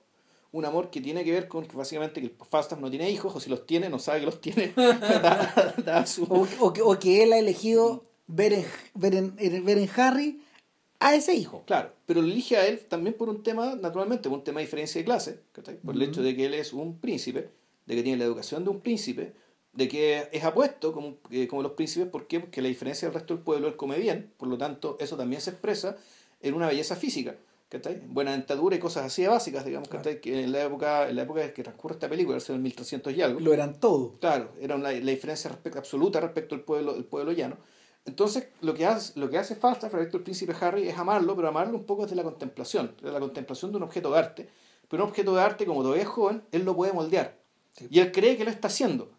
un amor que tiene que ver con que básicamente que el Falstaff no tiene hijos, o si los tiene, no sabe que los tiene, da, da su- O, o que- o que él ha elegido ver en, ver, en, ver en Harry a ese hijo. Claro, pero lo elige a él también por un tema, naturalmente, por un tema de diferencia de clase, por el hecho de que él es un príncipe, de que tiene la educación de un príncipe, de que es apuesto como, eh, como los príncipes, ¿por qué? Porque la diferencia del resto del pueblo, él come bien, por lo tanto, eso también se expresa en una belleza física, ¿cachai? Buena dentadura y cosas así de básicas, digamos, ¿cachai? Que en la época, en la época en que transcurre esta película, en el 1300 y algo. Lo eran todo. Claro, era una- la diferencia respecto, absoluta respecto al pueblo, el pueblo llano. Entonces, lo que hace, lo que hace Falstaff respecto al príncipe Harry es amarlo, pero amarlo un poco desde la contemplación, desde la contemplación de un objeto de arte. Pero un objeto de arte, como todavía es joven, él lo puede moldear. Sí. Y él cree que lo está haciendo.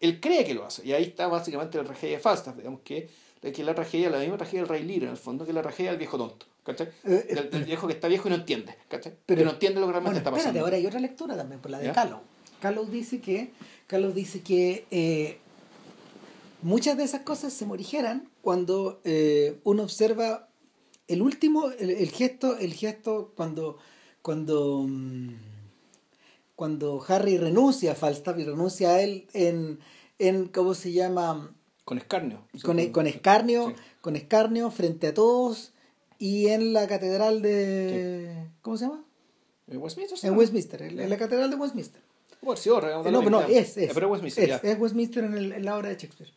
Él cree que lo hace. Y ahí está básicamente la tragedia de Falstaff, digamos que, que la tragedia, la misma tragedia del Rey Lear, en el fondo, que la tragedia del viejo tonto. ¿Cachai? Eh, Del, del viejo que está viejo y no entiende. ¿Cachai? Pero- que no entiende lo que realmente Bueno, está espérate, pasando. ahora hay otra lectura también, por la de ¿Ya? Callow. Callow dice que, Callow dice que eh, muchas de esas cosas se morigeran cuando eh, uno observa el último, el, el gesto, el gesto cuando, cuando, mm, cuando Harry renuncia a Falstaff y renuncia a él en, en ¿cómo se llama? Con escarnio. Con, Sí, con escarnio, Sí. con escarnio frente a todos y en la catedral de, ¿cómo se llama? ¿En Westminster? En Westminster, en, en la catedral de Westminster. Bueno, sí, ahora, Eh, no, pero no, es, es. Pero Westminster, es, es Westminster en, el- en la obra de Shakespeare.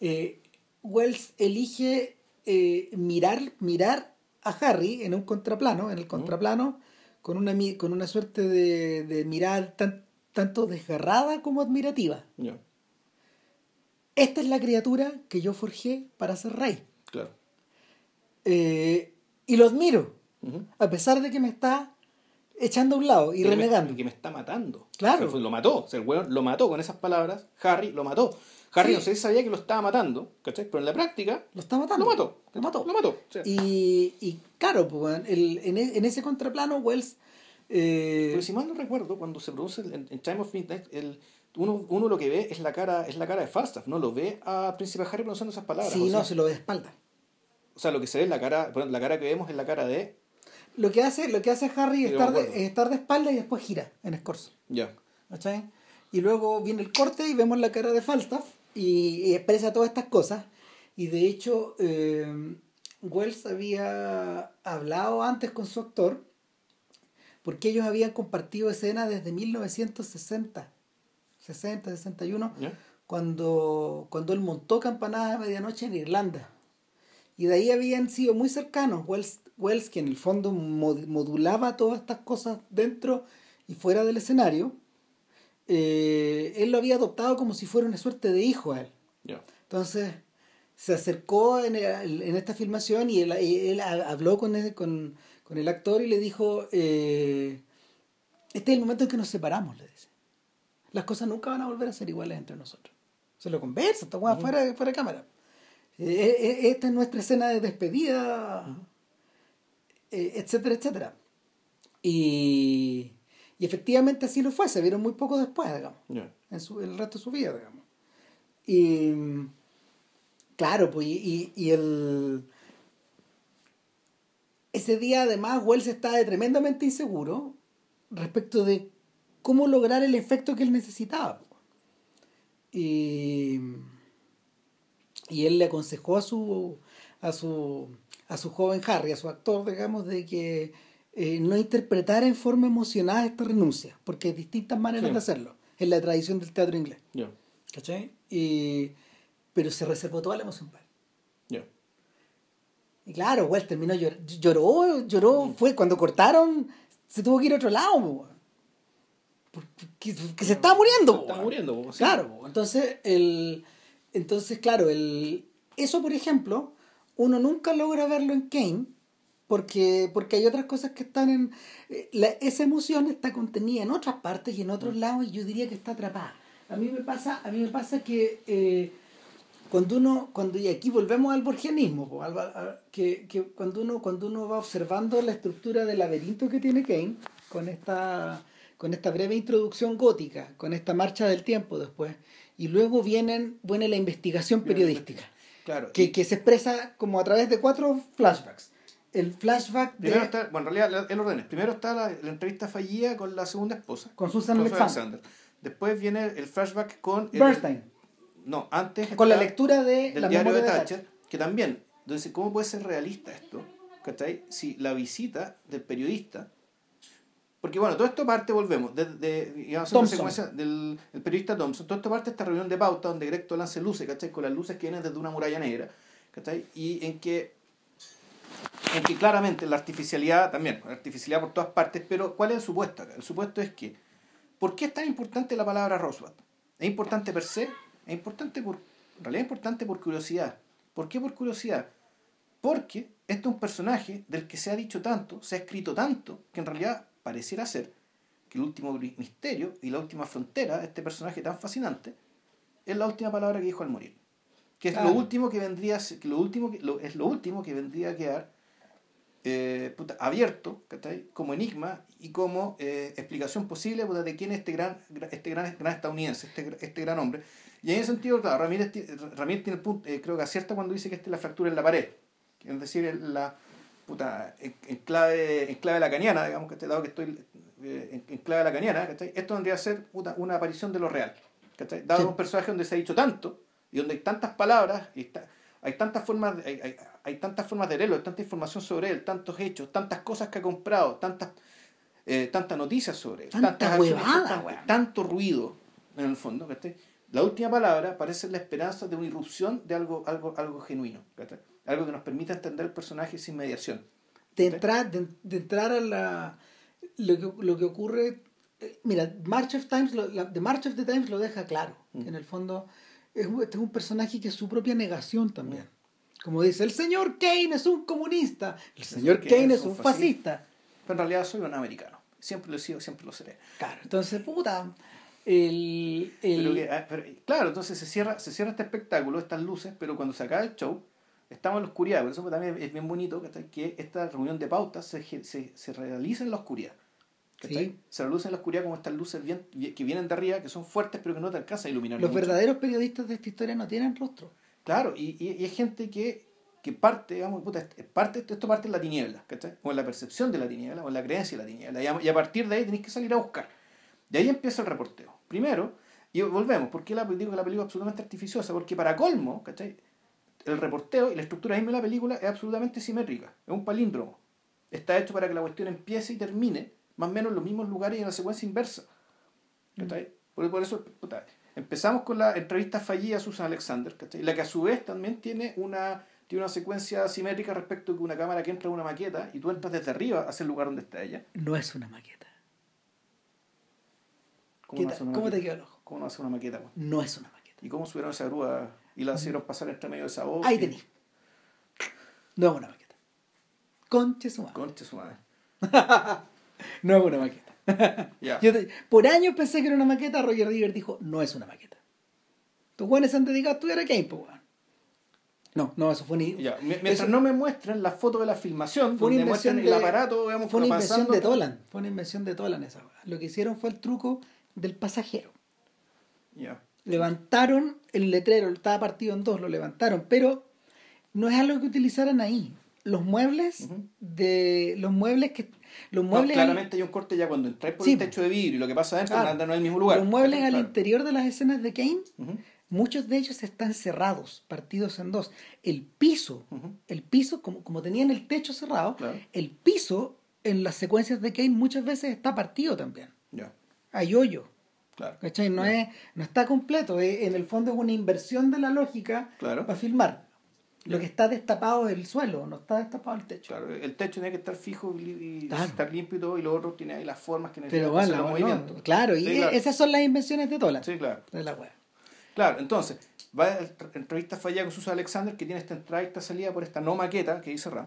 Eh, Wells elige eh, mirar, mirar a Harry en un contraplano, en el contraplano, con una, con una suerte de, de mirada tan- tanto desgarrada como admirativa. Esta es la criatura que yo forjé para ser rey. claro. Eh, y lo admiro, a pesar de que me está echando a un lado y que me- renegando. que me está matando. Claro. O sea, fue- lo mató. O sea, el weón lo mató con esas palabras. Harry lo mató. Harry Sí. no sé si sabía que lo estaba matando, ¿cachai? Pero en la práctica Lo está matando. lo mató. Lo mató. Lo mató. Y, y claro, pues, el- en, e- en ese contraplano, Wells. eh, Pero si mal no recuerdo, cuando se produce en, en Time of Midnight, el, uno, uno lo que ve es la cara es la cara de Falstaff, no lo ve a Príncipe Harry pronunciando esas palabras. sí, o, no, se lo ve de espalda. o sea, lo que se ve es la cara, perdón, la cara que vemos es la cara de... Lo que hace, lo que hace Harry es estar, de, es estar de espalda y después gira en escorzo. Ya. ¿cachai? Y luego viene el corte y vemos la cara de Falstaff y, y expresa todas estas cosas. Y de hecho, eh, Wells había hablado antes con su actor porque ellos habían compartido escenas desde 1960, 60, 61, cuando, cuando él montó Campanada de Medianoche en Irlanda. Y de ahí habían sido muy cercanos. Wells, Wells que en el fondo modulaba todas estas cosas dentro y fuera del escenario, eh, él lo había adoptado como si fuera una suerte de hijo a él. Entonces se acercó en, en, esta filmación y él, él habló con, con, con, el actor y le dijo, eh, este es el momento en que nos separamos, le dice. Las cosas nunca van a volver a ser iguales entre nosotros. Se lo conversa, está fuera, fuera de cámara. Eh, esta es nuestra escena de despedida, etcétera, etcétera. Y y efectivamente así lo fue, se vieron muy poco después, digamos, en su, el resto de su vida, digamos. Y claro, pues, y, y el... Ese día además Wells estaba tremendamente inseguro respecto de cómo lograr el efecto que él necesitaba. Y, y él le aconsejó a su, a su, a su joven Harry, a su actor, digamos, de que eh, no interpretar en forma emocionada esta renuncia, porque hay distintas maneras de hacerlo, en la tradición del teatro inglés. ¿Cachai? Y, pero se reservó toda la emoción para Y claro, Wells terminó lloró, lloró, mm. fue cuando cortaron, se tuvo que ir a otro lado, porque, se estaba muriendo. Se estaba muriendo, Claro, entonces, el, entonces, claro, el, eso por ejemplo, uno nunca logra verlo en Kane, porque, porque hay otras cosas que están en... Eh, la, esa emoción está contenida en otras partes y en otros mm. lados y yo diría que está atrapada. A mí me pasa, a mí me pasa que eh, cuando uno, cuando, y aquí volvemos al borgianismo, que, que cuando, uno, cuando uno va observando la estructura del laberinto que tiene Kane, con esta, con esta breve introducción gótica, con esta marcha del tiempo después, y luego vienen, viene la investigación periodística, claro, que, que se expresa como a través de cuatro flashbacks el flashback Primero está, bueno, en realidad el orden es, primero está la, entrevista fallida con la segunda esposa. Con Susan Alexander. Después viene el flashback con... Bernstein. no, antes... Con la lectura de del diario de Thatcher, que también, entonces, ¿cómo puede ser realista esto? ¿Cachai? Si la visita del periodista... Porque bueno, todo esto parte, volvemos, de, de digamos, secuencia del el periodista Thompson, todo esto parte de esta reunión de pauta donde Greg lance luces, ¿cachai? Con las luces que vienen desde una muralla negra, ¿cachai? Y en que en que claramente la artificialidad también, la artificialidad por todas partes, pero ¿cuál es el supuesto acá? El supuesto es que, ¿por qué es tan importante la palabra Roswell? ¿Es importante per se? Es importante por, en realidad es importante por curiosidad. ¿Por qué por curiosidad? Porque este es un personaje del que se ha dicho tanto, se ha escrito tanto, que en realidad pareciera ser que el último misterio y la última frontera de este personaje tan fascinante es la última palabra que dijo al morir. Que es lo último que vendría, que lo último que, lo, es lo último que vendría a quedar eh, abierto como enigma y como eh, explicación posible de quién es este gran, este gran, gran estadounidense, este, este gran hombre. Y en ese sentido, claro, Ramírez, Ramírez tiene el punto, eh, creo que acierta cuando dice que esta es la fractura en la pared, es decir, la puta, en, clave, en clave lacaniana, digamos, que dado que estoy en, en, clave lacaniana, esto vendría a ser una aparición de lo real. Dado un personaje donde se ha dicho tanto y donde hay tantas palabras y está, hay tantas formas, hay, hay, hay, tantas formas de leerlo, tanta información sobre él, tantos hechos, tantas cosas que ha comprado, tantas, eh, tantas noticias sobre él, tantas tanto ruido en el fondo. La última palabra parece la esperanza de una irrupción de algo, algo, algo genuino, algo que nos permita entender el personaje sin mediación. De entrar, de, entrar a la, lo, que, lo que ocurre, eh, mira, March of Times, la, The March of the Times lo deja claro, mm. en el fondo es este es un personaje que es su propia negación también. Como dice, el señor Kane es un comunista, el, señor, Kane, es un fascista. Pero en realidad soy un americano. Siempre lo he sido, siempre lo seré. Claro, entonces, puta. El, ah, claro, entonces se cierra, se cierra este espectáculo, estas luces, pero cuando se acaba el show, estamos en la oscuridad. Por eso también es bien bonito que esta reunión de pautas se, se, se realiza en la oscuridad. Se reluce en la oscuridad como estas luces bien, que vienen de arriba, que son fuertes, pero que no te alcanzan a iluminar. Los verdaderos periodistas de esta historia no tienen rostro. Claro, y, y, es gente que, que parte, digamos, puta, parte, esto parte en la tiniebla, O en la percepción de la tiniebla, o en la creencia de la tiniebla. Y a, partir de ahí tenéis que salir a buscar. De ahí empieza el reporteo. Primero, y volvemos, ¿por qué la, digo que la película es absolutamente artificiosa? Porque para colmo, el reporteo y la estructura misma de la película es absolutamente simétrica, es un palíndromo. Está hecho para que la cuestión empiece y termine más o menos en los mismos lugares y en la secuencia inversa. ¿Cachai? Por, por eso puta, empezamos con la entrevista fallida a Susan Alexander, ¿cachai? la que a su vez también tiene una, tiene una secuencia simétrica respecto de una cámara que entra en una maqueta y tú entras desde arriba hacia el lugar donde está ella. No es una maqueta. ¿Cómo, ¿Qué no hace una ¿Cómo te maqueta? quedó el ojo? ¿Cómo no hace una maqueta? weón? No es una maqueta. ¿Y cómo subieron esa grúa y la hicieron pasar entre medio de esa voz? Ahí y- tenés. No es una maqueta. Conche su madre. Concha su madre. No es una maqueta. Ya. Yo te- por años pensé que era una maqueta, Roger Diver dijo, no es una maqueta. Tus guanes se han dedicado a estudiar a weón. No, no, eso fue ni... Mientras eso no me muestren la foto de la filmación, fue una muestran invención el aparato, digamos, fue una invención de Tolan. Fue una invención de Tolan esa. Lo que hicieron fue el truco del pasajero. Ya. Levantaron el letrero, estaba partido en dos, lo levantaron, pero no es algo que utilizaran ahí. Los muebles Ujú. de los muebles que los No, muebles al- claramente hay un corte ya cuando entráis por Sí, el techo de vidrio y lo que pasa adentro anda no es el mismo lugar. los muebles al Claro. interior de las escenas de Kane Ujú, Muchos de ellos están cerrados, partidos en dos. El piso, ujú, el piso, como, como tenían el techo cerrado, Claro. el piso en las secuencias de Kane muchas veces está partido también. Ya, Hay hoyo. claro. ¿Cachai? No, Ya. es, no está completo. en el fondo es una inversión de la lógica Claro. para filmar. Lo que está destapado es el suelo, no está destapado el techo. Claro, el techo tiene que estar fijo y, y Claro. estar limpio y todo, y lo otro tiene ahí las formas que necesitan Pero bueno, bueno, movimientos. claro, y Sí, claro. esas son las invenciones de Tolan. Sí, claro. De la wea. Claro, entonces, va a entrevista fallada con Susan Alexander, que tiene esta entrada y esta salida por esta no maqueta que dice Ram.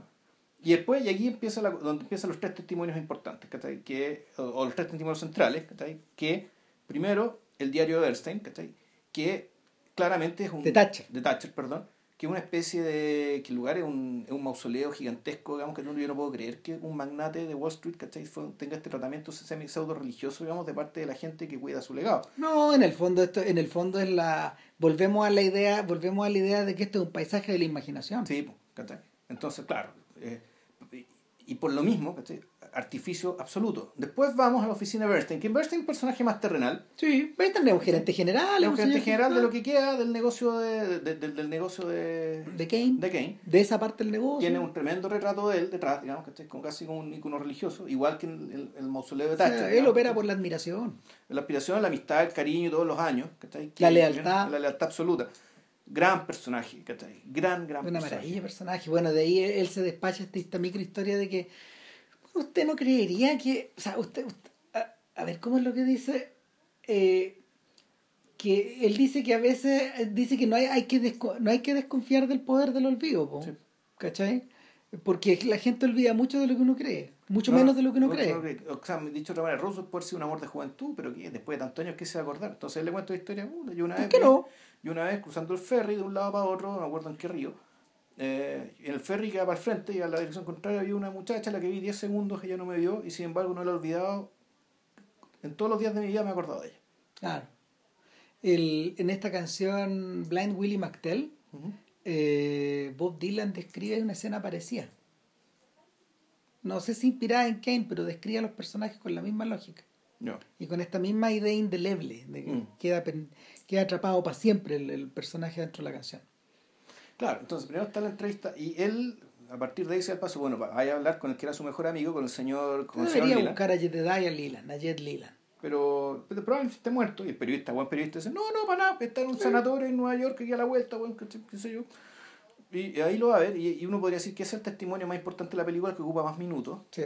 Y después, y aquí empieza la, donde empiezan los tres testimonios importantes, ¿cachai? Que, o, o los tres testimonios centrales, ¿cachai? que primero el diario de Bernstein, ¿cachai? que claramente es un... De Thatcher. De Thatcher, perdón. Que es una especie de... que el lugar es un, es un mausoleo gigantesco, digamos, que yo no puedo creer que un magnate de Wall Street, ¿cachai? Tenga este tratamiento semi pseudo religioso, digamos, de parte de la gente que cuida su legado. No, en el fondo esto, en el fondo es la volvemos a la idea, volvemos a la idea de que esto es un paisaje de la imaginación. Sí, ¿cachai? Entonces, claro. eh, y por lo mismo, ¿cachai? Artificio absoluto. Después vamos a la oficina de Bernstein, que Bernstein es un personaje más terrenal. Sí, a tener un gerente general, Es un gerente general de lo que queda del negocio de, de- de- del negocio de, de Kane, de Kane. de esa parte del negocio. Tiene un tremendo retrato de él detrás, digamos, que como casi como un icono religioso, igual que en el, el mausoleo de O sea, Thatcher. él digamos, opera por la admiración. La aspiración, la amistad, el cariño todos los años. La Que- lealtad. La lealtad absoluta. Gran personaje, ¿cachai? Gran, gran Una personaje. maravilla personaje. Bueno, de ahí él se despacha esta, esta micro historia de que usted no creería que, o sea, usted, usted- a, a ver, ¿cómo es lo que dice? Eh, que él dice que a veces dice que no hay, hay que no hay que desconfiar del poder del olvido, po, Sí. ¿cachai? Porque la gente olvida mucho de lo que uno cree, mucho No, menos de lo que uno no, cree. no cree. O sea, dicho de otra manera, puede ser un amor de juventud, pero que después de tantos años, ¿qué se va a acordar? Entonces él le cuento la historia. yo una ¿Por vez, qué no? Yo una vez cruzando el ferry de un lado para otro, no me acuerdo en qué río, eh, en el ferry que iba para el frente y a la dirección contraria había una muchacha a la que vi 10 segundos, ella no me vio y sin embargo no la he olvidado. En todos los días de mi vida me he acordado de ella. Claro. El, en esta canción Blind Willie McTell, eh, Bob Dylan describe una escena parecida. No sé si inspirada en Kane, pero describe a los personajes con la misma lógica No. y con esta misma idea indeleble de que Mm. queda, queda atrapado para siempre el, el personaje dentro de la canción. Claro, entonces primero está la entrevista y él, a partir de ahí se da el paso, bueno, va a hablar con el que era su mejor amigo, con el señor, con el señor Debería Leland. buscar a Jedediah Leland, a Jed Leland. pero, pero probablemente esté muerto. Y el periodista, buen periodista, dice, no, no, para nada, está en un sanatorio en Nueva York, aquí a la vuelta, bueno, qué, qué sé yo. Y, y ahí lo va a ver, y, y uno podría decir que es el testimonio más importante de la película, que ocupa más minutos, Sí.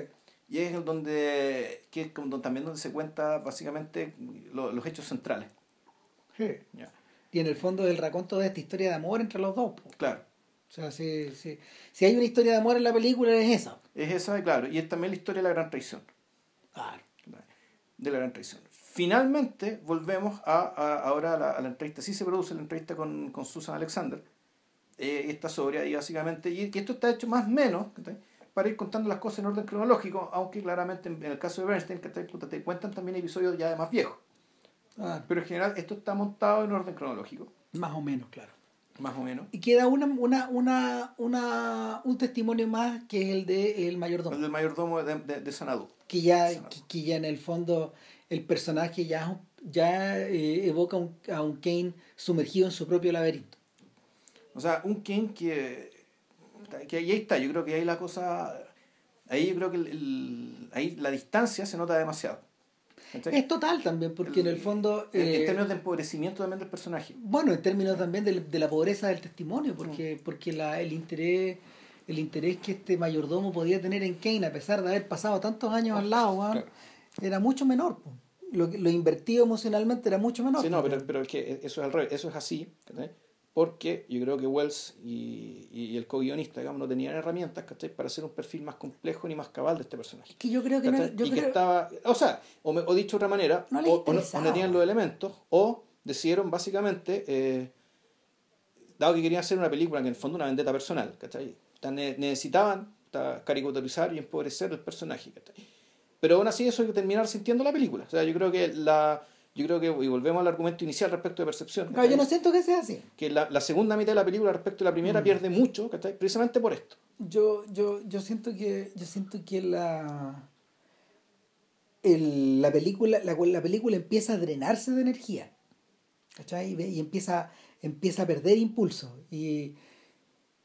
y es el donde, que es como donde- también donde se cuenta básicamente lo- los hechos centrales. Sí. Y en el fondo del raconto de esta historia de amor entre los dos. po. Claro, O sea, si, si, si hay una historia de amor en la película es esa. es esa, y claro, y es también la historia de la gran traición. Claro. de la gran traición. Finalmente, volvemos a, a- ahora a la, a la entrevista. Sí se produce la entrevista con, con Susan Alexander. Eh, esta sobre y básicamente, y que esto está hecho más o menos para ir contando las cosas en orden cronológico, aunque claramente en, en el caso de Bernstein ¿cachai? Puta, te cuentan también episodios ya de más viejos. Ah, Pero en general esto está montado en orden cronológico, más o menos, claro. más o menos. Y queda una, una, una, una, un testimonio más que es el de el mayordomo. El del mayordomo de, de, de Sanadú. Que ya, que, que ya en el fondo el personaje ya, ya eh, evoca un- a un Kane sumergido en su propio laberinto. O sea, un Kane que, que ahí está, yo creo que ahí la cosa, ahí yo creo que el, ahí la distancia se nota demasiado. Es total también, porque en el fondo... en, eh, términos de empobrecimiento también del personaje. Bueno, en términos también de, de la pobreza del testimonio, porque, mm. porque la, el interés el interés que este mayordomo podía tener en Kane, a pesar de haber pasado tantos años al lado, era mucho menor. Lo, lo invertido emocionalmente era mucho menor. Sí, no, pero, pero es que eso es al revés, eso es así, porque yo creo que Wells y, y el co-guionista, digamos, no tenían herramientas para hacer un perfil más complejo ni más cabal de este personaje. Que yo creo que no. y que estaba, o sea, o, o, dicho de otra manera, no o, o, no, tenían los elementos, o decidieron básicamente, eh, dado que querían hacer una película que en el fondo una vendetta personal, ¿cachai? necesitaban caricaturizar y empobrecer el personaje. Pero aún así eso hay que terminar sintiendo la película. O sea, yo creo que la yo creo que, y volvemos al argumento inicial respecto de percepción. No, yo no siento que sea así. Que la, la, segunda mitad de la película respecto a la primera mm. pierde mucho, precisamente por esto. Yo, yo, yo siento que, yo siento que la, el, la película, la, la, película empieza a drenarse de energía. ¿Cachai? Y, empieza, empieza a perder impulso. Y,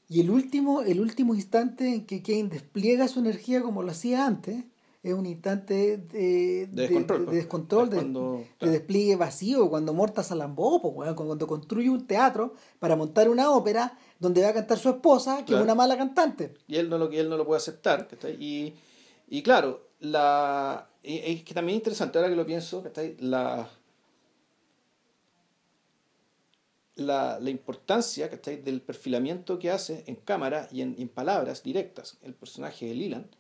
y el último, el último instante en que Kane despliega su energía como lo hacía antes es un instante de, descontrol, de, de, despliegue vacío, cuando Morta Salambó, cuando construye un teatro para montar una ópera donde va a cantar su esposa, que es una mala cantante. Y él no lo, él no lo puede aceptar. Y, y claro, la, es que también es interesante, ahora que lo pienso, la, la, la importancia del perfilamiento que hace en cámara y en, en palabras directas. El personaje de Leland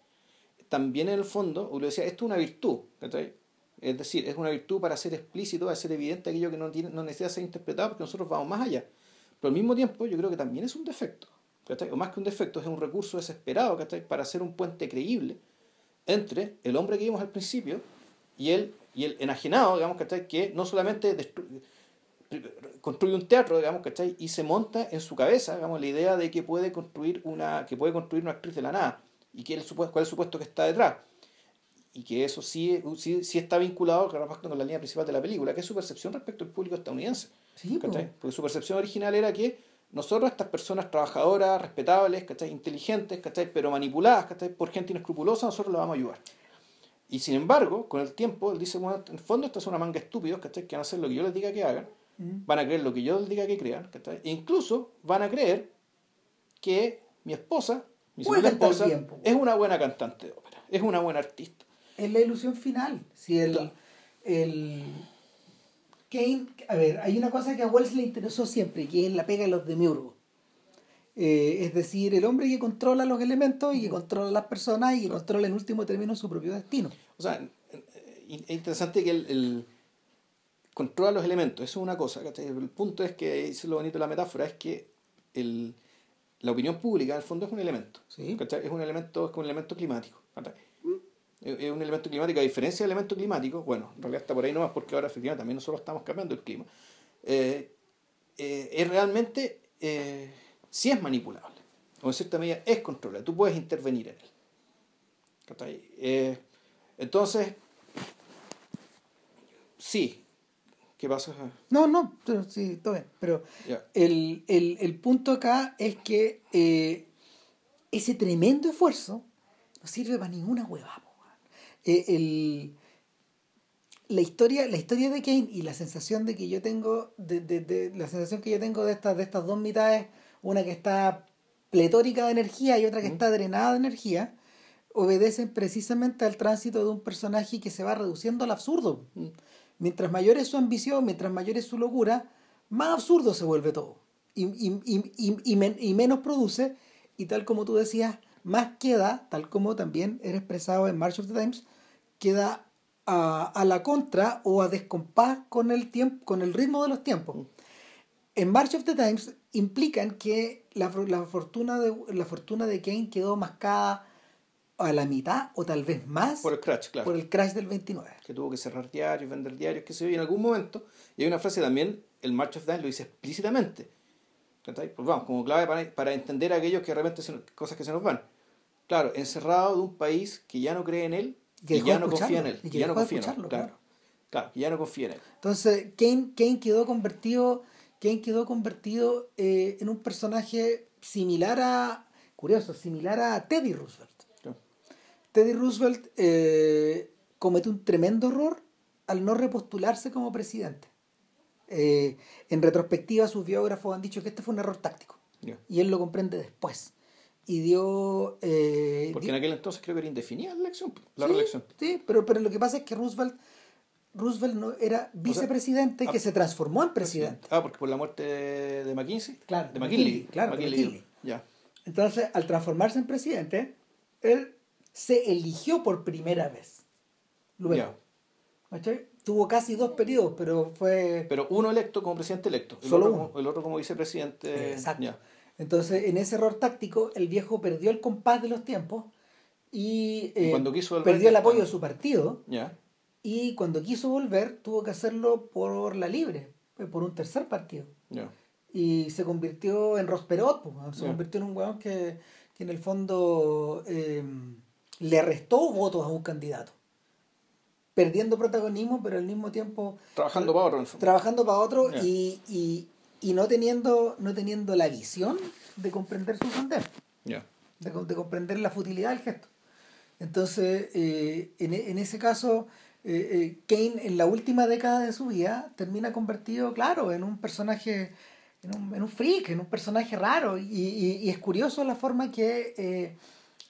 también en el fondo, lo decía, esto es una virtud, Es decir, es una virtud para ser explícito, para ser evidente aquello que no, tiene, no necesita ser interpretado porque nosotros vamos más allá. Pero al mismo tiempo yo creo que también es un defecto, O más que un defecto, es un recurso desesperado, Para hacer un puente creíble entre el hombre que vimos al principio y el, y el enajenado, digamos, Que no solamente construye un teatro, digamos, Y se monta en su cabeza, digamos, la idea de que puede construir una, que puede construir una actriz de la nada y qué cuál es el supuesto que está detrás. Y que eso sí, sí, sí está vinculado con la línea principal de la película, que es su percepción respecto al público estadounidense. Porque su percepción original era que nosotros, estas personas trabajadoras, respetables, inteligentes, pero manipuladas por gente inescrupulosa, nosotros las vamos a ayudar. Y sin embargo, con el tiempo, él dice, bueno, en el fondo esto es una manga estúpidos, que van a hacer lo que yo les diga que hagan, mm. van a creer lo que yo les diga que crean, e incluso van a creer que mi esposa mi esposa es una buena cantante de ópera, es una buena artista. Es la ilusión final. Si el, el Kane, a ver, hay una cosa que a Wells le interesó siempre, que es la pega de los demiurgos. Eh, es decir, el hombre que controla los elementos y que controla las personas y que controla en último término su propio destino. O sea, es interesante que el, el controla los elementos, eso es una cosa. El punto es que, es lo bonito de la metáfora, es que el, la opinión pública, en el fondo, es un elemento. Es un elemento, es un elemento climático. Mm. Es un elemento climático, a diferencia del elemento climático, bueno, en realidad está por ahí nomás porque ahora efectivamente también nosotros estamos cambiando el clima. Eh, eh, es realmente, eh, sí es manipulable, o en cierta medida es controlable, tú puedes intervenir en él. Eh, entonces, sí, ¿Qué pasa? No, no, sí, todo bien. Pero el, punto acá es que eh, ese tremendo esfuerzo no sirve para ninguna hueva. Eh, la historia, la historia de Kane y la sensación de que yo tengo, de, de, la sensación que yo tengo de estas, de estas dos mitades, una que está pletórica de energía y otra que está drenada de energía, obedecen precisamente al tránsito de un personaje que se va reduciendo al absurdo. Mientras mayor es su ambición, mientras mayor es su locura, más absurdo se vuelve todo. Y, y, menos produce, y tal como tú decías, más queda, tal como también era expresado en March of the Times, queda a, la contra o a descompás con el, tiempo, con el ritmo de los tiempos. En March of the Times implican que la, la, fortuna, de, la fortuna de Kane quedó mascada a la mitad o tal vez más por el crash, claro. Por el crash del 29. Que tuvo que cerrar diarios, vender diarios, que se ve en algún momento. Y hay una frase también, el March of Time lo dice explícitamente. Pues vamos, como clave para, para entender aquellos que realmente son cosas que se nos van. Claro, encerrado de un país que ya no cree en él, que ya no confía en él. Y que ya no confía en él. Claro. ya no confía en él. Entonces, Kane, Kane quedó convertido Kane quedó convertido eh, en un personaje similar a, curioso, similar a Teddy Roosevelt. Teddy Roosevelt eh, cometió un tremendo error al no repostularse como presidente. Eh, en retrospectiva, sus biógrafos han dicho que este fue un error táctico. Y él lo comprende después. Y dio. Eh, Porque dio- en aquel entonces creo que era indefinida la elección, la Sí, reelección. Sí, pero, pero lo que pasa es que Roosevelt, Roosevelt no era vicepresidente ah, que se transformó en presidente. Ah, porque por la muerte de McKinsey. Claro, de McKinley. McKinley, claro, McKinley. McKinley. Ya. Entonces, al transformarse en presidente, él se eligió por primera vez. Luego. Tuvo casi dos periodos, pero fue... Pero uno electo como presidente electo. El Solo otro, uno. como- el otro como vicepresidente. Exacto. Ya. Entonces, en ese error táctico, el viejo perdió el compás de los tiempos y, Y eh, cuando quiso volver, perdió el apoyo de su partido y cuando quiso volver tuvo que hacerlo por la libre, eh, por un tercer partido. Y se convirtió en Rosperot, se convirtió en un weón que, que en el fondo eh, le restó votos a un candidato. Perdiendo protagonismo, pero al mismo tiempo Trabajando para otro. trabajando para otro y, y, y no teniendo no teniendo la visión de comprender su frontera, de, co- de comprender la futilidad del gesto. Entonces, eh, en, e- en ese caso, eh, eh, Kane en la última década de su vida termina convertido, claro, en un personaje, en un, en un freak, en un personaje raro. Y, y- y es curioso la forma que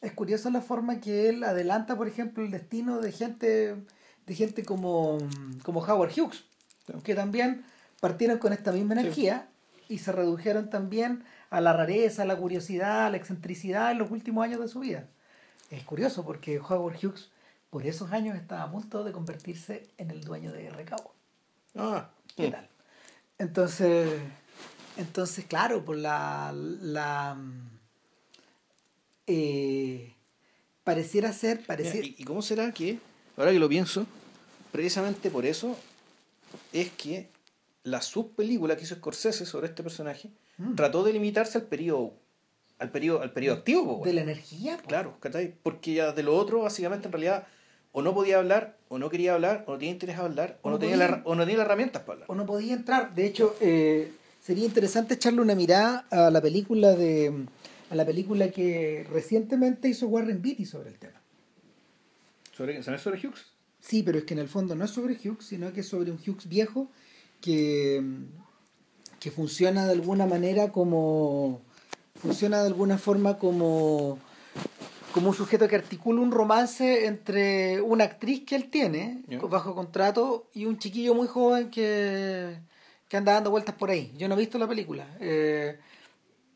es curioso la forma que él adelanta, por ejemplo, el destino de gente, de gente como, como Howard Hughes, Sí. que también partieron con esta misma Sí. energía y se redujeron también a la rareza, a la curiosidad, a la excentricidad en los últimos años de su vida. Es curioso porque Howard Hughes por esos años estaba a punto de convertirse en el dueño de Recabo. Ah. ¿Qué tal? Entonces, entonces claro, por la, la eh, pareciera ser, Mira, pareciera, ¿Y, y cómo será que, ahora que lo pienso, precisamente por eso es que la subpelícula que hizo Scorsese sobre este personaje Mm. trató de limitarse al periodo al periodo al periodo activo po, de la energía. po. claro porque ya de lo otro básicamente en realidad o no podía hablar o no quería hablar o no tenía interés a hablar o, O no, no tenía podía. la- o no tenía las herramientas para hablar o no podía entrar. De hecho, eh, sería interesante echarle una mirada a la película de a la película que recientemente hizo Warren Beatty sobre el tema. sobre ¿sabes sobre Hughes? Sí, pero es que en el fondo no es sobre Hughes, sino que es sobre un Hughes viejo que, que funciona de alguna manera como funciona de alguna forma como como un sujeto que articula un romance entre una actriz que él tiene bajo contrato y un chiquillo muy joven que, que anda dando vueltas por ahí. Yo no he visto la película. Eh,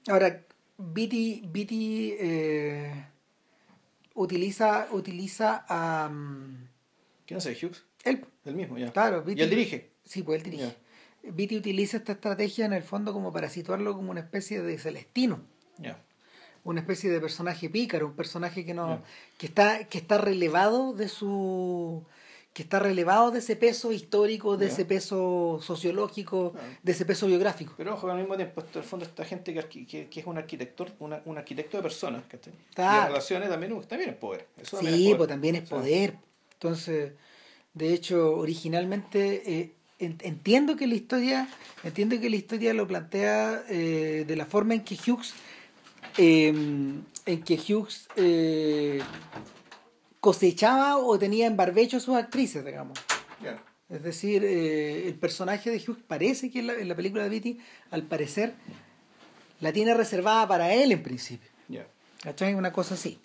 ahora, Beatty, Beatty eh, utiliza, utiliza a... mm, ¿quién hace Hughes? él, el mismo ya. Claro, y él dirige. Sí, pues él dirige. Beatty utiliza esta estrategia en el fondo como para situarlo como una especie de celestino, ya. Una especie de personaje pícaro, un personaje que no que está que está relevado de su que está relevado de ese peso histórico, de ese peso sociológico, Claro. de ese peso biográfico. Pero ojo, al mismo tiempo, esto, en el fondo, esta gente que, arqui- que, que es un arquitecto, una, un arquitecto de personas, ¿cachai? Y Claro. las relaciones también, también es poder. Eso también Sí, es poder. pues también es poder. Entonces, de hecho, originalmente eh, en- entiendo que la historia, entiendo que la historia lo plantea eh, de la forma en que Hughes, eh, en que Hughes eh, cosechaba o tenía en barbecho a sus actrices, digamos. ya. Es decir, eh, el personaje de Hughes parece que en la, en la película de Beatty, al parecer, la tiene reservada para él en principio. ¿Cachai? Una cosa así.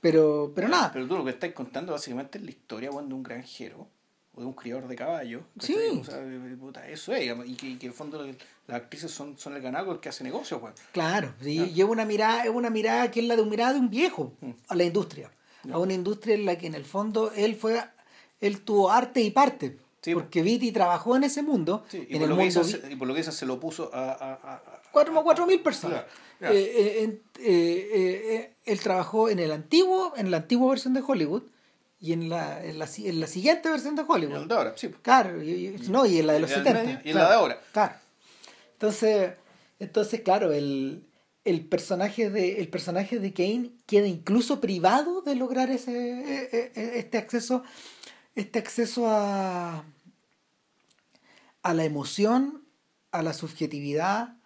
Pero, pero nada. Pero tú lo que estás contando básicamente es la historia de un granjero o de un criador de caballos. Sí. O sea, eso es, digamos, y que, y que en el fondo las actrices son, son el ganado el que hace negocio, weón. Claro, sí, es una mirada, es una mirada que es la de un mirada de un viejo Mm. a la industria. A una industria en la que en el fondo él fue él tuvo arte y parte. Sí, porque Viti trabajó en ese mundo, Sí, y, en por el lo que mundo dicen, se- y por lo que dicen se lo puso a... a, a, a- cuatro, como cuatro mil personas. Claro, ya. Eh, eh, en- eh, él trabajó en el antiguo, en la antigua versión de Hollywood y en la, en la, en la siguiente versión de Hollywood. el de ahora, sí. pues. Claro, y, y- no, y en la de los Y en el 70. medio, y en claro, la de ahora. Claro. Entonces, entonces claro, el, el personaje de el personaje de Kane queda incluso privado de lograr ese eh, eh, eh, este acceso este acceso a a la emoción a la subjetividad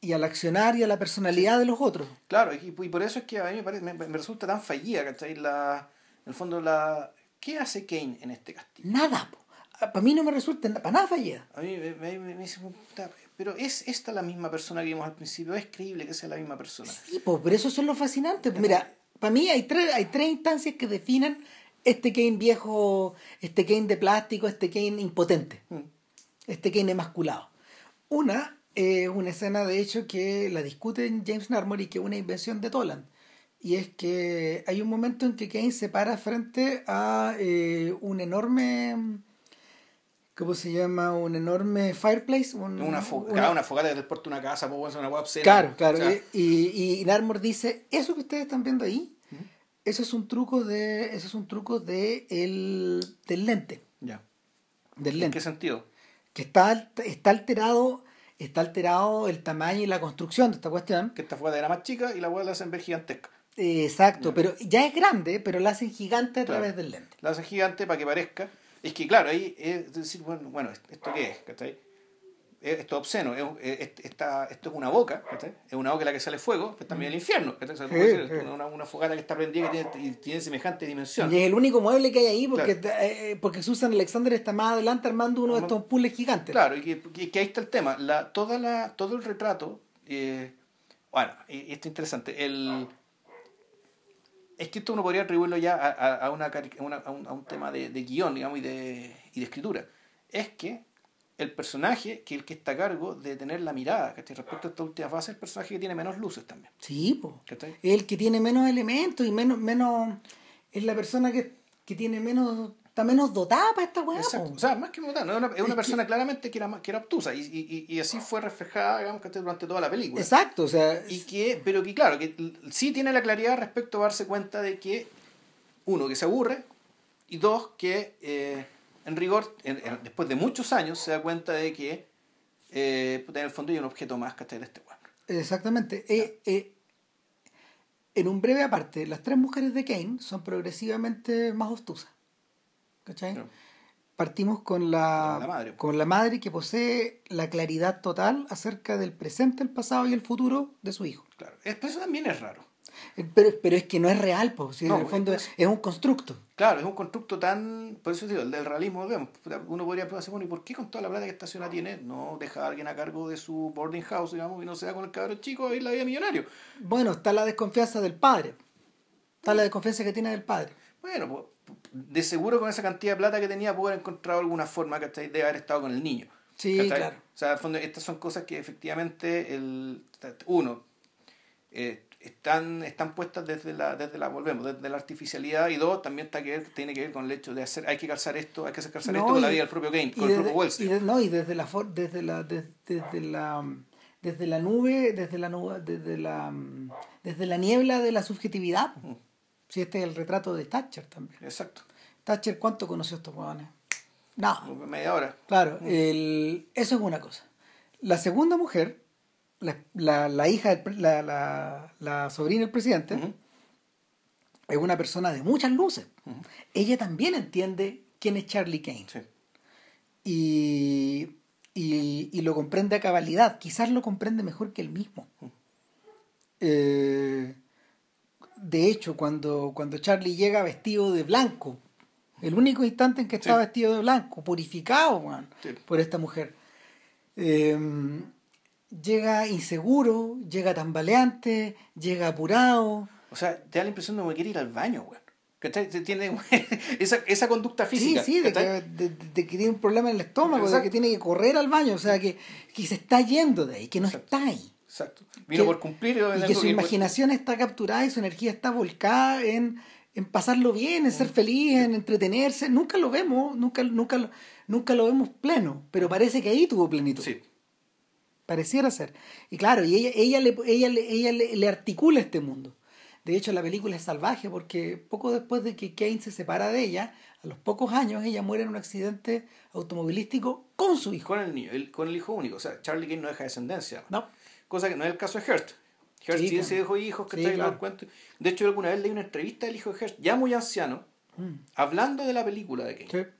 y al accionar y a la personalidad de los otros. Claro, y, y por eso es que a mí me, parece, me, me resulta tan fallida, ¿cachai? La, en el fondo, la, ¿qué hace Kane en este castillo? Nada, po. para mí no me resulta para nada fallida. A mí me, me, me, me dice, puta, pero ¿es esta la misma persona que vimos al principio? ¿Es creíble que sea la misma persona? Sí, pues, pero eso es lo fascinante. Mira, para mí hay tres, hay tres instancias que definen este Kane viejo, este Kane de plástico, este Kane impotente, Mm. este Kane emasculado. Una es una escena, de hecho, que la discute James Narmore y que es una invención de Toland. Y es que hay un momento en que Kane se para frente a eh, un enorme. ¿Cómo se llama? Un enorme fireplace. un- Una, fo una- una fogata puerto de una casa, pues, una web Claro, claro. y, y Narmore dice, eso que ustedes están viendo ahí, eso es un truco de, eso es un truco de el, del lente, Ya. del ¿En lente, qué sentido? que está, está alterado, está alterado el tamaño y la construcción de esta cuestión. Que esta fogata era más chica y la web la hacen ver gigantesca. Exacto, pero ya es grande, pero la hacen gigante a Claro. través del lente. La hacen gigante para que parezca. Es que, claro, ahí es decir, bueno, bueno ¿esto qué es? ¿Cachai? Es- Esto es obsceno, es, es- esta- esto es una boca, ¿cachai? es una boca en la que sale fuego, pero también el infierno. ¿cachai? O sea, puedes decir. Una, una fogata que está prendida que tiene, y tiene semejante dimensión. Y es el único mueble que hay ahí porque, eh, porque Susan Alexander está más adelante armando uno de estos puzzles gigantes. Claro, y que, y que ahí está el tema. La, toda la, todo el retrato, eh, bueno, y, y esto es interesante. El, es que esto uno podría atribuirlo ya a, a, a una, una- a un, a un tema de, de guion, digamos, y de, y de escritura. Es que el personaje, que el que está a cargo de tener la mirada, ¿cachai? Respecto a esta última fase, es el personaje que tiene menos luces también. Sí, pues. Es el que tiene menos elementos y menos, menos es la persona que, que tiene menos, está menos dotada para esta weá. O sea, más que notar, ¿no? es una, es una Es persona claramente que era, que era obtusa y, y, y- así fue reflejada, digamos, durante toda la película. Exacto, o sea, Y que, pero que claro, que sí tiene la claridad respecto a darse cuenta de que, uno, que se aburre, y dos, que eh, en rigor, en- en- después de muchos años, se da cuenta de que eh, en el fondo hay un objeto más, ¿cachai? De este weón. exactamente. Eh, eh, en un breve aparte, las tres mujeres de Kane son progresivamente más obtusas. ¿Cachai? Claro. Partimos con la, La madre. con la madre que posee la claridad total acerca del presente, el pasado y el futuro de su hijo. Claro. Eso también es raro. Eh, Pero, pero es que no es real, pues, si No, en el fondo es- un constructo. Claro, es un constructo tan. Por eso digo, el del realismo. Puta, Uno podría pensar, bueno, ¿y por qué con toda la plata que esta ciudad tiene no deja a alguien a cargo de su boarding house, digamos, y no se da con el cabrón chico y la vida millonario? Bueno, está la desconfianza del padre. Está la desconfianza que tiene del padre. Bueno, pues, de seguro con esa cantidad de plata que tenía pudo haber encontrado alguna forma ¿cachai? de haber estado con el niño. Sí, ¿cachai? claro. O sea, al fondo, estas son cosas que efectivamente, el, uno, eh, están, están puestas desde la, desde la, volvemos, desde la artificialidad, y dos, también está que ver- tiene que ver con el hecho de hacer, hay que calzar esto, hay que hacer calzar No, esto con la vida del propio Y con el propio y de- no, y desde la desde la des- desde, la desde la nube, desde la nube, desde la desde la niebla de la subjetividad. Si este es el retrato de Thatcher también. Exacto. Thatcher, ¿cuánto conoció a estos huevones? Nada. Media hora. Claro, el- eso es una cosa. La segunda mujer, la, la, la hija, la, la, la sobrina del presidente, es una persona de muchas luces. Ella también entiende quién es Charlie Kane Sí. y, y, y lo comprende a cabalidad. Quizás lo comprende mejor que él mismo. Eh, de hecho, cuando, cuando Charlie llega vestido de blanco, el único instante en que está Sí. vestido de blanco, purificado weón, Sí. por esta mujer, eh, llega inseguro, llega tambaleante, llega apurado. O sea, te da la impresión de que quiere ir al baño, weón. Tiene esa, esa conducta física. sí, sí, de que, de- de que tiene un problema en el estómago, de Exacto. que tiene que correr al baño, o sea, que, que se está yendo de ahí, que no Exacto. está ahí. Exacto. Vino que- por cumplir. Y que su imaginación está capturada y su energía está volcada en, en pasarlo bien, en ser feliz, en entretenerse. Nunca lo vemos, nunca, nunca, lo- nunca lo vemos pleno, pero parece que ahí tuvo plenitud. Sí. Pareciera ser. Y claro, y ella, ella, le, ella, le, ella le, le articula este mundo. De hecho, la película es salvaje porque poco después de que Kane se separa de ella, a los pocos años ella muere en un accidente automovilístico con su hijo. Con el niño, el- con el hijo único. O sea, Charlie Kane no deja descendencia. No. Cosa que no es el caso de Hearst. Hearst Sí, se dejó hijos, que Sí, está claro. cuento. De hecho, alguna vez leí una entrevista del hijo de Hearst, ya muy anciano, Mm. hablando de la película de Kane. Sí.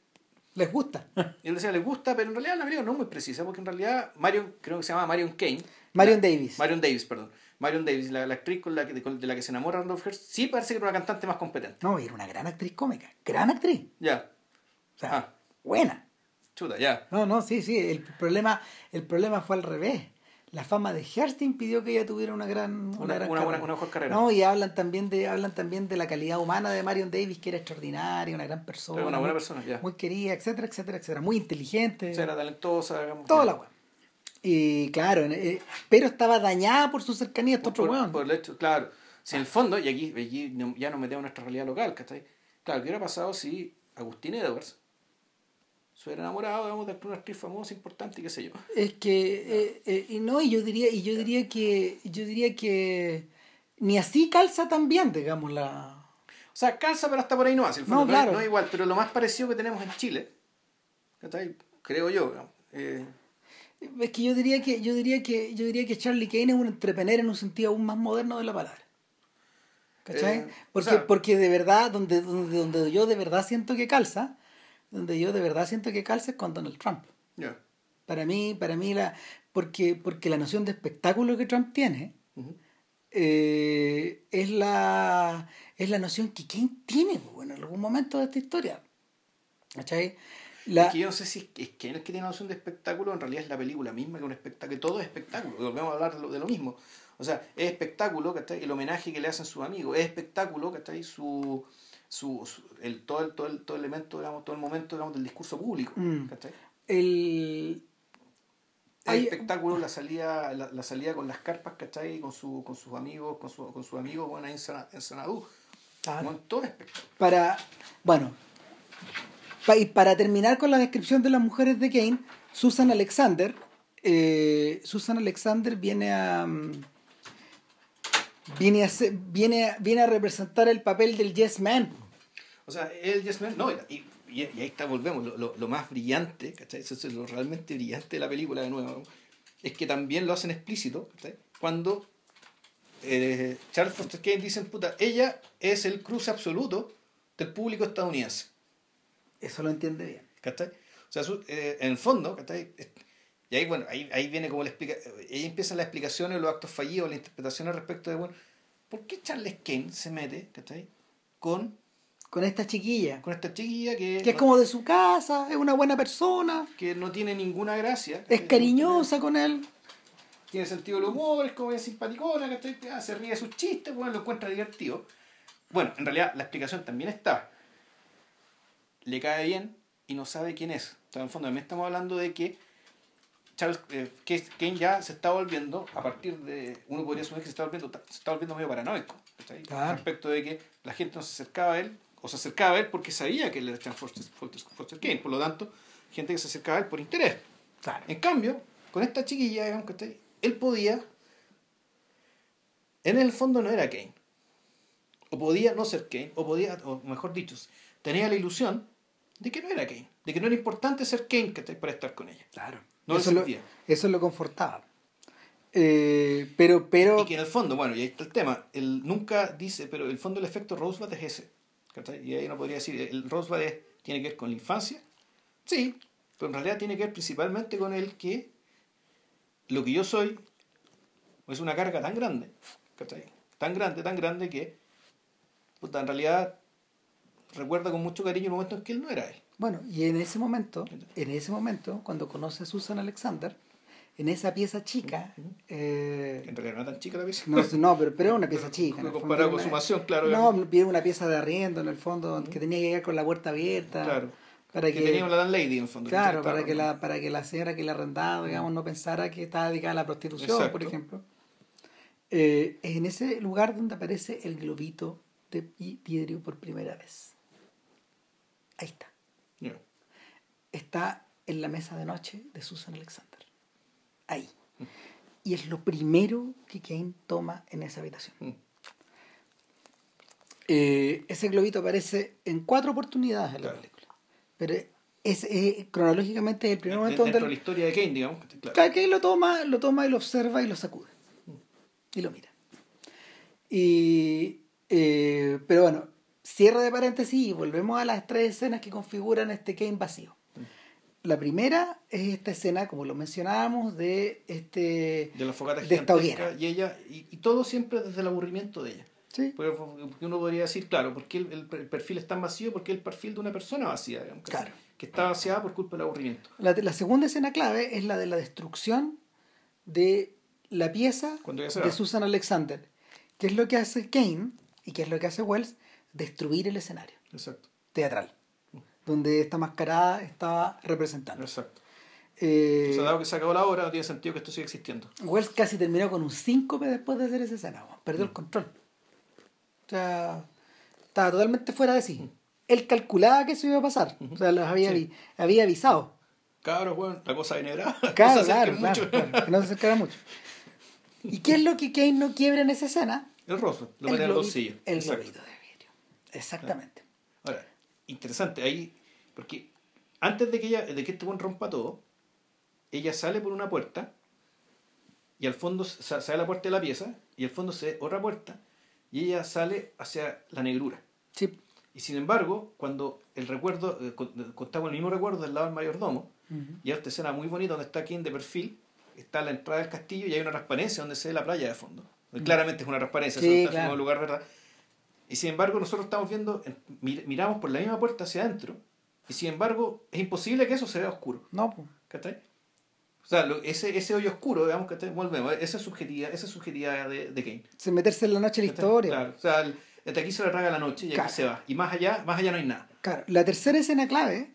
Les gusta. Y él decía, les gusta, pero en realidad la película no es muy precisa, porque en realidad Marion, creo que se llama Marion Kane. Marion la- Davis. Marion Davis, perdón. Marion Davis, la, la actriz con la, que, de la que se enamora Randolph Hearst, sí parece que era una cantante más competente. No, era una gran actriz cómica. Gran actriz. Ya, O sea, Ah. buena. chuta, ya. No, no, sí, sí. El problema, el problema fue al revés. La fama de Hearst impidió que ella tuviera una gran, una, Una- gran una buena- carrera. una mejor carrera. No, y hablan también de, hablan también de la calidad humana de Marion Davis, que era extraordinaria, una gran persona. Era una buena muy- persona, ya. Muy querida, etcétera, etcétera, etcétera. Muy inteligente. O sea, era talentosa, digamos. toda la weá. Y claro, eh, pero estaba dañada por su cercanía a este otro por- weón. por el hecho, claro. Si en el fondo, y aquí, aquí ya nos metemos en nuestra realidad local, ¿cachai? Claro, ¿qué hubiera pasado si Agustín Edwards hubiera enamorado, digamos, de una actriz famosa, importante y qué sé yo? Es que, eh, eh, y no, y yo diría, y yo diría que, yo diría que ni así calza tan bien, digamos, la. O sea, calza, pero hasta por ahí no hace. El No, fondo, no, claro. no es igual, pero lo más parecido que tenemos en Chile. Creo yo, digamos, eh, Es que yo diría que, yo diría que, yo diría que Charlie Kane es un entrepreneur en un sentido aún más moderno de la palabra. ¿Cachai? Eh, porque, o sea- porque de verdad, donde, donde, donde yo de verdad siento que calza, donde yo de verdad siento que calza es con Donald Trump. ya. Para mí, para mí la, porque, porque la noción de espectáculo que Trump tiene, Ujú. eh, es la es la noción que Kane tiene pues, en algún momento de esta historia. ¿Cachai? La, Es que yo no sé si es que, es que tiene noción de espectáculo, en realidad es la película misma que un espectáculo, que todo es espectáculo, volvemos a hablar de lo, de lo mismo. O sea, es espectáculo, ¿cachai? El homenaje que le hacen sus amigos, es espectáculo, ¿cachai? Su, su, su- el, todo, el, todo, el, todo el elemento, digamos, todo el momento, digamos, del discurso público, Mm. el, Es Hay- espectáculo la salida, la, la salida con las carpas, ¿cachai? Con, su, con sus amigos, con, su, con sus amigos, bueno, ahí en, Sana- en Sanadú. Bueno, todo es espectáculo. para bueno pa- y para terminar con la descripción de las mujeres de Kane, Susan Alexander eh, Susan Alexander viene a mm, viene a ser- viene a, viene a representar el papel del yes man. O sea, el Yes Man, no, y, y, y ahí está, volvemos, lo, lo, lo más brillante, ¿cachai? Eso es lo realmente brillante de la película, de nuevo, es que también lo hacen explícito, ¿cachai? Cuando eh, Charles Foster Kane dicen, puta, ella es el cruce absoluto del público estadounidense, Eso lo entiende bien. ¿cachai? O sea, su- eh, en el fondo, ¿cachai? Es- Y ahí, bueno, ahí, ahí viene como la explica ahí empiezan las explicaciones, los actos fallidos, las interpretaciones respecto de, bueno, ¿por qué Charles Kane se mete, ¿cachai? Con, Con esta chiquilla, con esta chiquilla que... que es no- como de su casa, es una buena persona, que no tiene ninguna gracia. es ¿cachai? cariñosa con él. Tiene sentido del humor, es como bien simpaticona, ¿cachai? Ah, se ríe de sus chistes, bueno, lo encuentra divertido. Bueno, en realidad la explicación también está. Le cae bien y no sabe quién es. Entonces, en el fondo, también estamos hablando de que Charles eh, Kane ya se está volviendo, a partir de, uno podría asumir que se está volviendo, se está volviendo medio paranoico. Respecto de que la gente no se acercaba a él, o se acercaba a él porque sabía que él era Charles Foster, Foster- Foster Kane, por lo tanto, gente que se acercaba a él por interés. Claro. En cambio, con esta chiquilla, digamos, ¿cachai? él podía, en el fondo no era Kane, o podía no ser Kane, o podía, o mejor dicho, tenía la ilusión de que no era Kane, de que no era importante ser Kane ¿cachai? para estar con ella. Claro. No eso, lo eso lo confortaba. Eh, pero, pero, Y que en el fondo, bueno, y ahí está el tema, él nunca dice, pero el fondo del efecto Rosebud es ese. ¿cachai? Y ahí uno podría decir, el Rosebud es- tiene que ver con la infancia. Sí, pero en realidad tiene que ver principalmente con el que lo que yo soy es una carga tan grande, ¿cachai? Tan grande, tan grande que puta, en realidad recuerda con mucho cariño el momento en que él no era él. bueno, y en ese momento, en ese momento, cuando conoce a Susan Alexander, en esa pieza chica, eh, En realidad no era tan chica la pieza. no, no, pero, pero era una pieza chica. fondo Comparado era con su mansión, claro. No, viene una pieza de arriendo en el fondo, que tenía que llegar con la puerta abierta. claro. Para que, que, tenía una landlady en el fondo. claro, para que, la, para que la señora que la arrendaba, digamos, no pensara que estaba dedicada a la prostitución, Exacto. por ejemplo. Eh, es en ese lugar donde aparece el globito de pi- vidrio por primera vez. Ahí está. Está en la mesa de noche de Susan Alexander. Ahí. Y es lo primero que Kane toma en esa habitación. Mm. Eh, ese globito aparece en cuatro oportunidades en la película. Pero es, eh, cronológicamente es el primer momento Dentro donde de la historia de Kane, digamos. Claro. Kane lo toma, lo toma y lo observa y lo sacude. Y lo mira. Y, eh, pero bueno, cierre de paréntesis y volvemos a las tres escenas que configuran este Kane vacío. La primera es esta escena, como lo mencionábamos, de este De la fogata de esta hoguera. y ella, y, y todo siempre desde el aburrimiento de ella. Sí. Porque uno podría decir, claro, porque el, el- el perfil es tan vacío? Porque el perfil de una persona vacía, digamos, que- Claro. que está vaciada por culpa del aburrimiento. La, la segunda escena clave es la de la destrucción de la pieza de. Susan Alexander. ¿Qué es lo que hace Kane y qué es lo que hace Wells? Destruir el escenario Exacto, teatral, donde esta mascarada estaba representando. exacto. Eh, O sea, dado que se acabó la obra, no tiene sentido que esto siga existiendo. Wells casi terminó con un síncope después de hacer esa escena, perdió Mm. el control. O sea, estaba totalmente fuera de sí. Él calculaba que eso iba a pasar, o sea, los había, Sí. había avisado. Cabros, bueno, la cosa no Claro, claro, claro, claro, que no se acercara mucho. ¿Y qué es lo que Kane no quiebra en esa escena? El rostro, lo el globito- bolsillo. El Exacto. globito de Exactamente. Ahora, interesante, ahí, porque antes de que ella, de que este buen rompa todo, ella sale por una puerta y al fondo sa- sale la puerta de la pieza y al fondo se ve otra puerta y ella sale hacia la negrura. Sí. Y sin embargo, cuando el recuerdo, eh, con- contamos el mismo recuerdo del lado del mayordomo, y hay esta escena muy bonita donde está King de perfil, está la entrada del castillo y hay una transparencia donde se ve la playa de fondo. Claramente es una transparencia, Sí, claro. en un lugar, ¿verdad? Y sin embargo, nosotros estamos viendo, en- mir- miramos por la misma puerta hacia adentro, y sin embargo, es imposible que eso se vea oscuro. No, pues. ¿Cachai? O sea, lo- ese, ese hoyo oscuro, digamos, que volvemos, esa es subjetividad, esa es subjetividad de, de Kane. Se meterse en la noche la ¿Cachai? historia. Claro, o sea, el- desde aquí se le traga la noche y Claro. aquí se va. Y más allá, más allá no hay nada. Claro, la tercera escena clave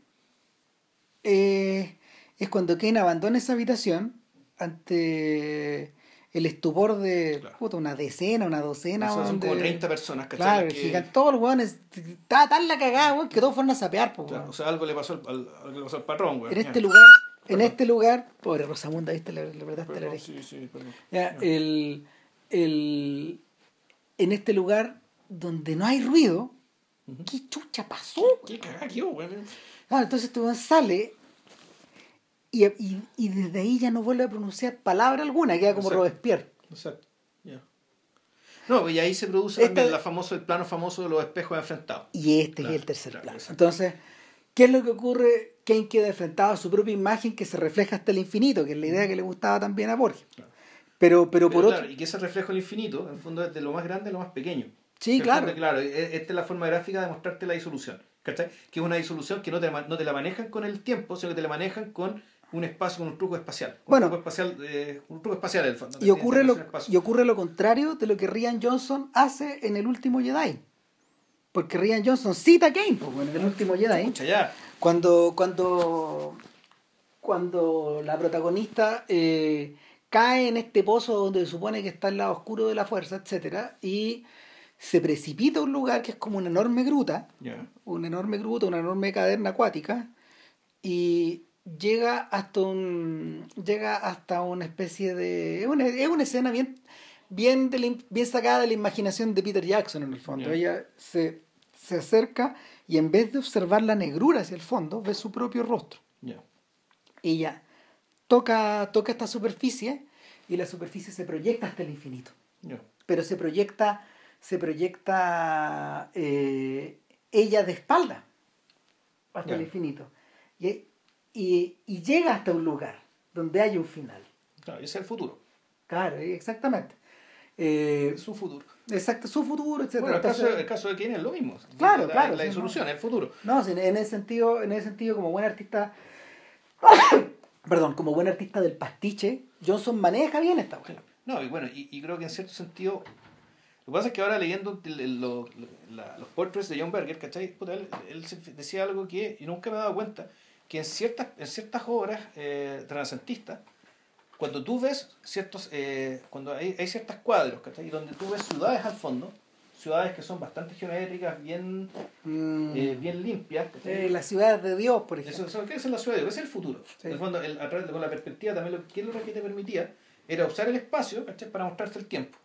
eh, es cuando Kane abandona esa habitación ante el estupor de Claro. puta, una decena, una docena. Eso son weón, como de- 30 personas, ¿cachai? Claro, Que- gigante, todos los weones. Estaba tan la cagada, weón, que todos fueron a sapear, pues, claro, weón. o sea, algo le pasó al, al- algo le pasó al patrón, güey. En este Ya. lugar, en Perdón. este lugar, pobre Rosamunda, viste, le, le apretaste la oreja. sí, sí, perdón. Ya, Ya. el, el, en este lugar donde no hay ruido, Ujú. ¿qué chucha pasó? ¿Qué cagada hubo, güey? Ah, entonces este weón sale y, y, y desde ahí ya no vuelve a pronunciar palabra alguna, queda como Exacto. Robespierre. Exacto. No, y ahí se produce Esta- también la famoso, el plano famoso de los espejos enfrentados. Y este Claro, es el tercer claro, plano. Entonces, ¿qué es lo que ocurre? Kane queda enfrentado a su propia imagen que se refleja hasta el infinito, que es la idea que le gustaba también a Borges. Claro. Pero, pero por otro... y que ese reflejo del infinito, en el fondo, es de lo más grande a lo más pequeño. Sí, el claro. fondo, claro, e- esta es la forma gráfica de mostrarte la disolución. ¿Cachai? Que es una disolución que no te, no te la manejan con el tiempo, sino que te la manejan con un espacio, con un truco espacial. Un Bueno. truco espacial, eh, un truco espacial el fondo. Y ocurre, lo, y ocurre lo contrario de lo que Rian Johnson hace en el último Jedi. Porque Rian Johnson cita a Kane pues, bueno, en el último Jedi. Pucha, ya. Cuando, cuando, cuando la protagonista eh, cae en este pozo donde se supone que está el lado oscuro de la fuerza, etcétera, y se precipita a un lugar que es como una enorme gruta, Ya. una enorme gruta, una enorme caverna acuática, y llega hasta un llega hasta una especie de es una, es una escena bien bien de la- bien sacada de la imaginación de Peter Jackson en el fondo. Ella se, se acerca y en vez de observar la negrura hacia el fondo ve su propio rostro. Ya. ella toca toca esta superficie y la superficie se proyecta hasta el infinito. Pero se proyecta se proyecta eh, ella de espalda hasta el infinito. Y, y, y llega hasta un lugar donde hay un final Claro, ese es el futuro. claro exactamente Eh, su futuro. exacto su futuro etcétera Bueno, el caso, el caso de Kane es lo mismo. Claro, la, claro, La disolución, no. el futuro. no en ese sentido en ese sentido como buen artista perdón como buen artista del pastiche Johnson maneja bien esta buena No, y bueno, y, y creo que en cierto sentido. Lo que pasa es que ahora leyendo el- el- lo- la- los portraits de John Berger, ¿cachai? Puta, él, él decía algo que y nunca me he dado cuenta: que en ciertas, en ciertas obras eh, renacentistas, cuando tú ves ciertos. eh, cuando hay, hay ciertos cuadros, ¿cachai? Donde tú ves ciudades al fondo, ciudades que son bastante geométricas, bien, Mm, eh, bien limpias, eh, la ciudad de Dios por ejemplo Eso, ¿Qué es la ciudad de Dios? Es el futuro. Sí. En el fondo, el- a través de- con la perspectiva también lo que, lo que te permitía era usar el espacio ¿cachai? para mostrarte el tiempo.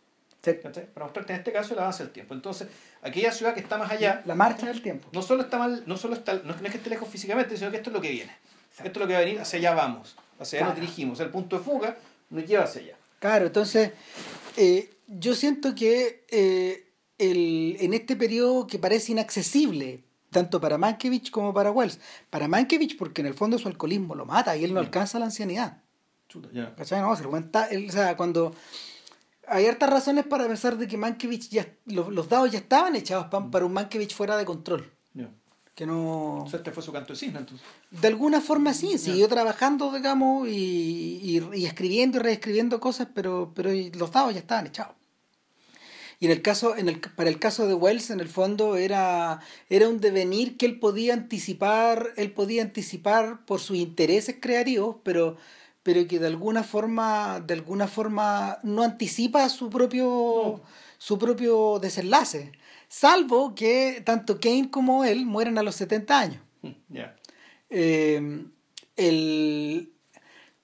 Sí. Para mostrarte en este caso el avance del tiempo. Entonces, aquella ciudad que está más allá, la marcha del tiempo no solo está mal, no solo está, no es que esté lejos físicamente, sino que esto es lo que viene. Esto es lo que va a venir, hacia allá vamos. Hacia allá nos dirigimos. El punto de fuga nos lleva hacia allá. Claro, entonces eh, yo siento que eh, el, en este periodo que parece inaccesible tanto para Mankiewicz como para Wells. Para Mankiewicz porque en el fondo su alcoholismo lo mata y él no alcanza la ancianidad. Chuta, ya. ¿Cachai? No, se lo cuenta, él, o sea, cuando hay hartas razones para pensar de que Mankiewicz ya, los, los dados ya estaban echados pa- para un Mankiewicz fuera de control. Que no... O sea, este fue su canto de cisne, entonces. De alguna forma sí, siguió trabajando, digamos, y, y- y escribiendo y reescribiendo cosas, pero, pero los dados ya estaban echados. Y en el caso, en el, para el caso de Wells, en el fondo, era, era un devenir que él podía anticipar, él podía anticipar por sus intereses creativos, pero, pero que de alguna forma, de alguna forma no anticipa su propio, su propio desenlace. Salvo que tanto Kane como él mueren a los 70 años. Mm, Ya. Eh, el,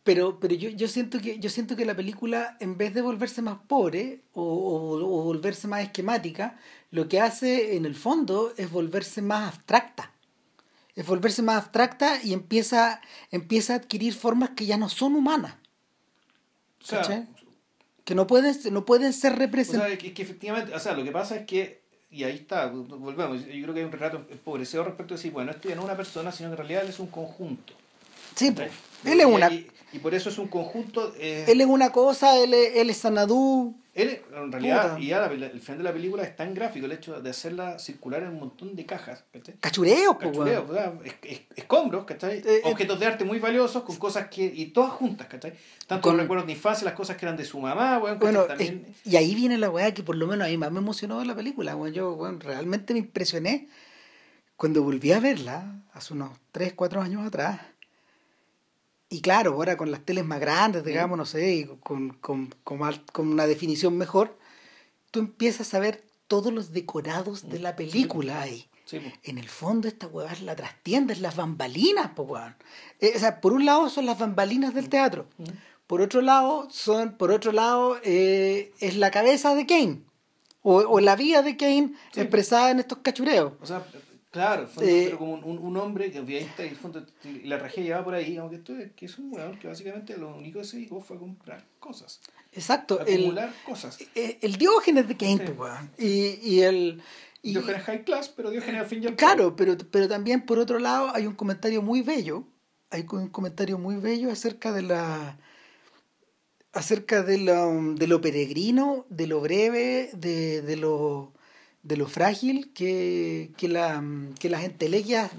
pero pero yo, yo siento que yo siento que la película en vez de volverse más pobre o, o- o volverse más esquemática lo que hace en el fondo es volverse más abstracta es volverse más abstracta y empieza empieza a adquirir formas que ya no son humanas O sea, que no pueden no pueden ser o representadas sea, que, que efectivamente, o sea, lo que pasa es que, y ahí está, volvemos, yo creo que hay un relato empobrecido respecto de decir, bueno, esto ya no es una persona, sino que en realidad él es un conjunto. sí, ¿cachai? pues, él es una Y, y por eso es un conjunto. eh, él es una cosa él es, él es Sanadú Él, en realidad, Puta. y ya la- el final de la película es tan gráfico el hecho de hacerla circular en un montón de cajas, ¿cachai? cachureo Cachureo, weón. o sea, es- es- escombros, ¿cachai? Eh, eh. Objetos de arte muy valiosos con cosas que. y todas juntas, ¿cachai? Tanto Con- los recuerdos de infancia, las cosas que eran de su mamá. Bueno, También. y ahí viene la weá que por lo menos a mí más me emocionó de la película. weón. Yo weón, realmente me impresioné cuando volví a verla, hace unos 3, 4 años atrás. Y claro, ahora con las teles más grandes, digamos, no sé, y con, con, con, una definición mejor, tú empiezas a ver todos los decorados de la película ahí. Sí. En el fondo esta hueá es la trastienda, es las bambalinas, po, weón. Eh, o sea, por un lado son las bambalinas del teatro. Por otro lado, son, por otro lado, eh, es la cabeza de Kane. O, o la vida de Kane Sí. expresada en estos cachureos. O sea, claro, fondo, Eh, pero como un, un, un hombre que está, y fondo, y la tragedia va por ahí, aunque esto es, que es un weón que básicamente lo único que se dedicó fue a comprar cosas, Exacto. a El, acumular cosas. eh, el Diógenes de Kane, Sí. weón. Y, y el. y- Diógenes high class, pero Diógenes al fin y al cabo. Claro, pero, pero también por otro lado hay un comentario muy bello, hay un comentario muy bello acerca de la acerca de lo, de lo peregrino, de lo breve, de, de lo de lo frágil que, que, la, que las entelequias